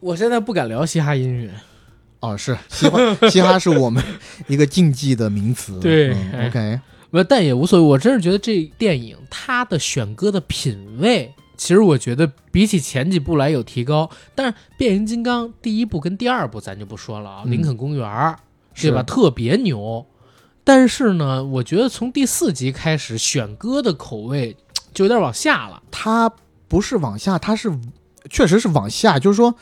Speaker 1: 我现在不敢聊嘻哈音乐。
Speaker 2: 哦，是嘻哈，嘻哈是我们一个禁忌的名词。
Speaker 1: 对
Speaker 2: OK，
Speaker 1: 不，但也无所谓。我真是觉得这电影它的选歌的品味，其实我觉得比起前几部来有提高。但是变形金刚第一部跟第二部咱就不说了啊，
Speaker 2: 嗯
Speaker 1: 林肯公园
Speaker 2: 是
Speaker 1: 对吧？特别牛。但是呢，我觉得从第四集开始选歌的口味 就有点往下了，
Speaker 2: 它不是往下，它是确实是往下，就是说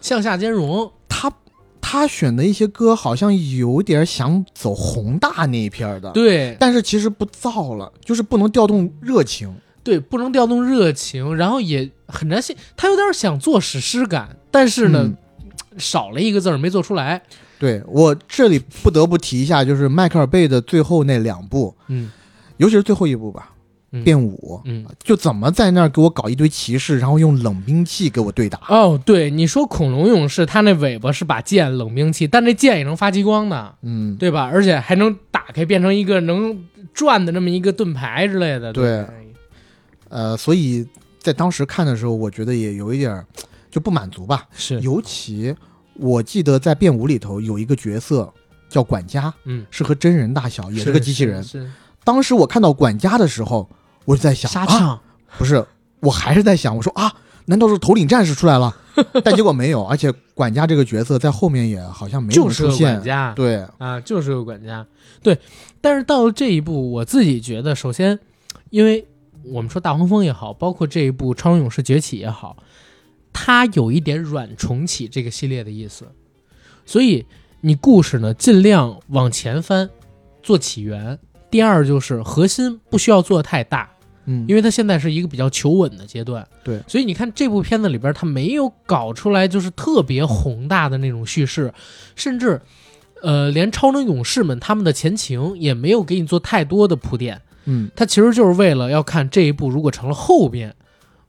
Speaker 1: 向下兼容。
Speaker 2: 他他选的一些歌好像有点想走宏大那一片的。
Speaker 1: 对
Speaker 2: 但是其实不燥了，就是不能调动热情。
Speaker 1: 对，不能调动热情，然后也很难信，他有点想做史诗感，但是呢，
Speaker 2: 嗯
Speaker 1: 少了一个字儿没做出来。
Speaker 2: 对我这里不得不提一下，就是迈克尔贝的最后那两部，
Speaker 1: 嗯
Speaker 2: 尤其是最后一部吧，
Speaker 1: 嗯
Speaker 2: 变五，
Speaker 1: 嗯。
Speaker 2: 就怎么在那儿给我搞一堆骑士，然后用冷兵器给我对打。
Speaker 1: 哦，对，你说恐龙勇士，他那尾巴是把剑冷兵器，但这剑也能发激光的，
Speaker 2: 嗯，
Speaker 1: 对吧？而且还能打开变成一个能转的那么一个盾牌之类的。
Speaker 2: 对呃，所以在当时看的时候，我觉得也有一点就不满足吧。
Speaker 1: 是，
Speaker 2: 尤其我记得在变五里头有一个角色叫管家，
Speaker 1: 嗯，
Speaker 2: 是和真人大小，也是个机器人。
Speaker 1: 是
Speaker 2: 当时我看到管家的时候，我就在想，啊，不是，我还是在想，我说啊，难道是头领战士出来了？但结果没有，而且管家这个角色在后面也好像没有
Speaker 1: 就是个
Speaker 2: 出现
Speaker 1: 管。家，
Speaker 2: 对，
Speaker 1: 啊，就是个管家。对，但是到了这一步，我自己觉得，首先，因为我们说大黄蜂也好，包括这一部超人勇士崛起也好，它有一点软重启这个系列的意思，所以你故事呢尽量往前翻，做起源。第二就是核心不需要做的太大，
Speaker 2: 嗯，
Speaker 1: 因为它现在是一个比较求稳的阶段。
Speaker 2: 对
Speaker 1: 所以你看这部片子里边，它没有搞出来就是特别宏大的那种叙事，甚至，呃，连超能勇士们他们的前情也没有给你做太多的铺垫。
Speaker 2: 嗯，
Speaker 1: 它其实就是为了要看这一部如果成了后边，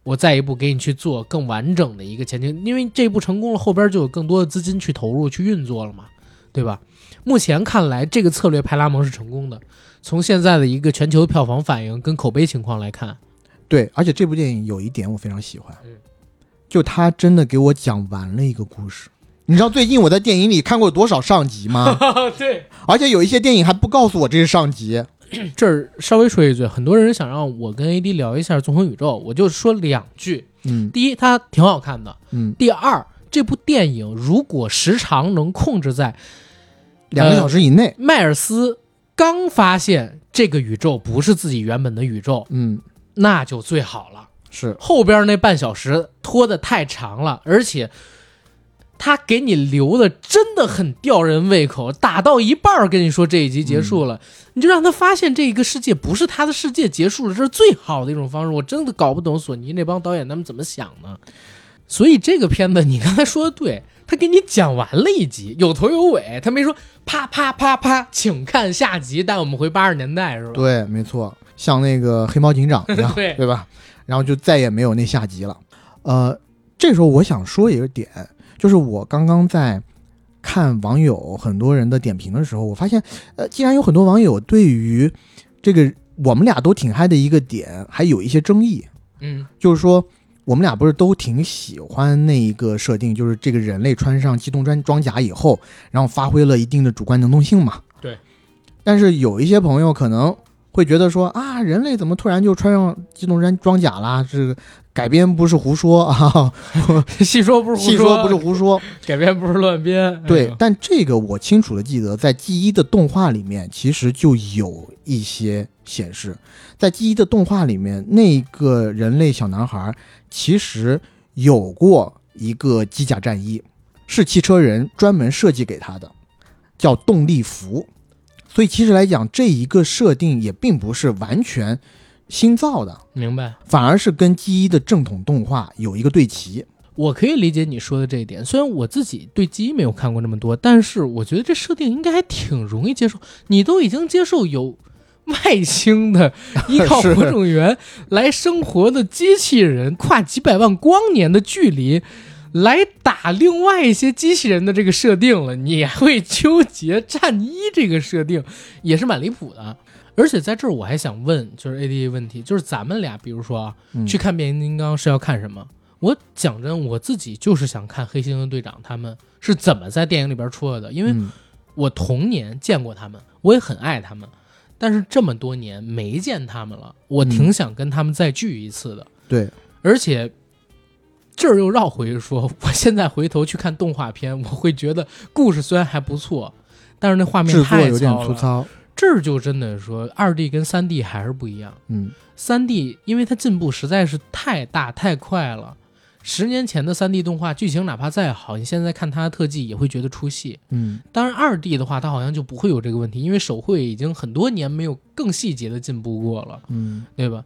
Speaker 1: 我再一步给你去做更完整的一个前景，因为这一步成功了，后边就有更多的资金去投入去运作了嘛，对吧？目前看来，这个策略派拉蒙是成功的。从现在的一个全球票房反应跟口碑情况来看，
Speaker 2: 对，而且这部电影有一点我非常喜欢
Speaker 1: 嗯，
Speaker 2: 就他真的给我讲完了一个故事。你知道最近我在电影里看过多少上集吗？
Speaker 1: 对，
Speaker 2: 而且有一些电影还不告诉我这是上集。
Speaker 1: 这儿稍微说一句，很多人想让我跟 AD 聊一下《纵横宇宙》，我就说两句。
Speaker 2: 嗯
Speaker 1: 第一，它挺好看的；
Speaker 2: 嗯，
Speaker 1: 第二，这部电影如果时长能控制在
Speaker 2: 两个小时以内。
Speaker 1: 迈尔斯刚发现这个宇宙不是自己原本的宇宙，
Speaker 2: 嗯，
Speaker 1: 那就最好了。
Speaker 2: 是
Speaker 1: 后边那半小时拖得太长了，而且他给你留的真的很吊人胃口。打到一半儿跟你说这一集结束了，你就让他发现这个世界不是他的世界结束了，这是最好的一种方式。我真的搞不懂索尼那帮导演他们怎么想呢。所以这个片子你刚才说的对，他给你讲完了一集，有头有尾，他没说啪啪啪啪，请看下集，带我们回八十年代是吧？
Speaker 2: 对，没错，像那个黑猫警长一样，
Speaker 1: 对
Speaker 2: 吧？然后就再也没有那下集了。呃，这时候我想说一个点，就是我刚刚在看网友很多人的点评的时候，我发现，呃，既然有很多网友对于这个我们俩都挺嗨的一个点，还有一些争议。
Speaker 1: 嗯
Speaker 2: 就是说，我们俩不是都挺喜欢那一个设定，就是这个人类穿上机动装装甲以后，然后发挥了一定的主观能动性嘛？
Speaker 1: 对。
Speaker 2: 但是有一些朋友可能会觉得说啊，人类怎么突然就穿上机动装装甲啦？这个改编不是胡说啊，
Speaker 1: 细说不是胡
Speaker 2: 细说不是胡说。
Speaker 1: 改编不是乱编。
Speaker 2: 对
Speaker 1: 哎，
Speaker 2: 但这个我清楚的记得，在 G 一的动画里面，其实就有一些显示，在 G 一的动画里面，那个人类小男孩其实有过一个机甲战衣，是汽车人专门设计给他的，叫动力服。所以其实来讲，这一个设定也并不是完全新造的，
Speaker 1: 明白。
Speaker 2: 反而是跟 G 一的正统动画有一个对齐。
Speaker 1: 我可以理解你说的这一点，虽然我自己对基一没有看过那么多，但是我觉得这设定应该还挺容易接受。你都已经接受有外星的依靠
Speaker 2: 是
Speaker 1: 火种源来生活的机器人，跨几百万光年的距离来打另外一些机器人的这个设定了，你还会纠结战衣这个设定，也是蛮离谱的。而且在这儿我还想问，就是 A D 问题，就是咱们俩，比如说啊，
Speaker 2: 嗯
Speaker 1: 去看变形金刚是要看什么？我讲真，我自己就是想看黑猩猩队长他们是怎么在电影里边出来的，因为
Speaker 2: 嗯
Speaker 1: 我童年见过他们，我也很爱他们，但是这么多年没见他们了，我挺想跟他们再聚一次的。
Speaker 2: 对，
Speaker 1: 而且这儿又绕回说，我现在回头去看动画片，我会觉得故事虽然还不错，但是那画面太
Speaker 2: 有点。粗糙。
Speaker 1: 这儿就真的说，二 D 跟三 D 还是不一样。
Speaker 2: 嗯，
Speaker 1: 三 D 因为它进步实在是太大太快了。十年前的三 D 动画剧情哪怕再好，你现在看它的特技也会觉得出戏。
Speaker 2: 嗯，
Speaker 1: 当然，二 D 的话，它好像就不会有这个问题，因为手绘已经很多年没有更细节的进步过了，
Speaker 2: 嗯，
Speaker 1: 对吧？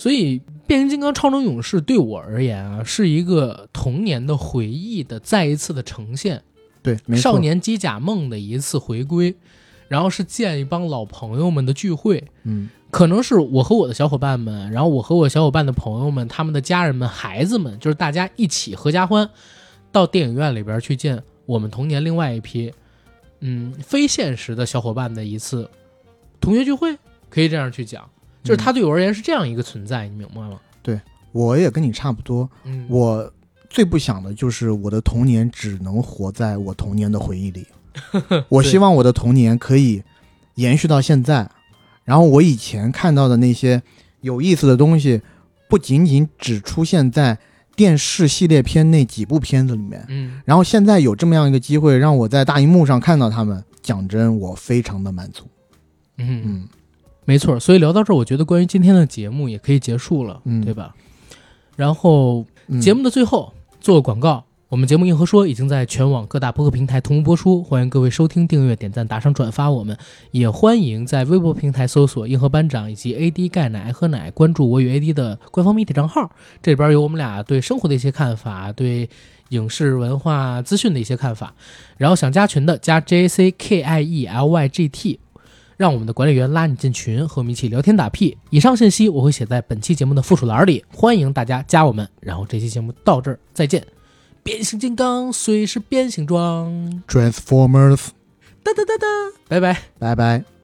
Speaker 1: 所以，《变形金刚：超能勇士》对我而言啊，是一个童年的回忆的再一次的呈现。
Speaker 2: 对，
Speaker 1: 少年机甲梦的一次回归，然后是见一帮老朋友们的聚会，
Speaker 2: 嗯，
Speaker 1: 可能是我和我的小伙伴们，然后我和我小伙伴的朋友们，他们的家人们、孩子们，就是大家一起合家欢，到电影院里边去见我们童年另外一批，嗯，非现实的小伙伴的一次同学聚会，可以这样去讲，就是他对我而言是这样一个存在，你明白吗？
Speaker 2: 对我也跟你差不多。
Speaker 1: 嗯，
Speaker 2: 我最不想的就是我的童年只能活在我童年的回忆里。我希望我的童年可以延续到现在，然后我以前看到的那些有意思的东西，不仅仅只出现在电视系列片那几部片子里面，
Speaker 1: 嗯，
Speaker 2: 然后现在有这么样一个机会让我在大荧幕上看到他们，讲真，我非常的满足。
Speaker 1: 嗯嗯，
Speaker 2: 嗯
Speaker 1: 没错。所以聊到这儿，我觉得关于今天的节目也可以结束了，
Speaker 2: 嗯
Speaker 1: 对吧？然后
Speaker 2: 嗯，
Speaker 1: 节目的最后做个广告，我们节目《硬核说》已经在全网各大播客平台同步播出，欢迎各位收听、订阅、点赞、打赏、转发我们，也欢迎在微博平台搜索“硬核班长”以及 AD 钙奶爱喝奶，关注我与 AD 的官方媒体账号，这里边有我们俩对生活的一些看法，对影视文化资讯的一些看法。然后想加群的加 J A C K I E L Y G T。让我们的管理员拉你进群，和我们一起聊天打屁。以上信息我会写在本期节目的附属栏里，欢迎大家加我们。然后这期节目到这儿，再见。变形金刚随时变形装
Speaker 2: ，Transformers，
Speaker 1: 哒哒哒哒，拜拜。
Speaker 2: 拜拜。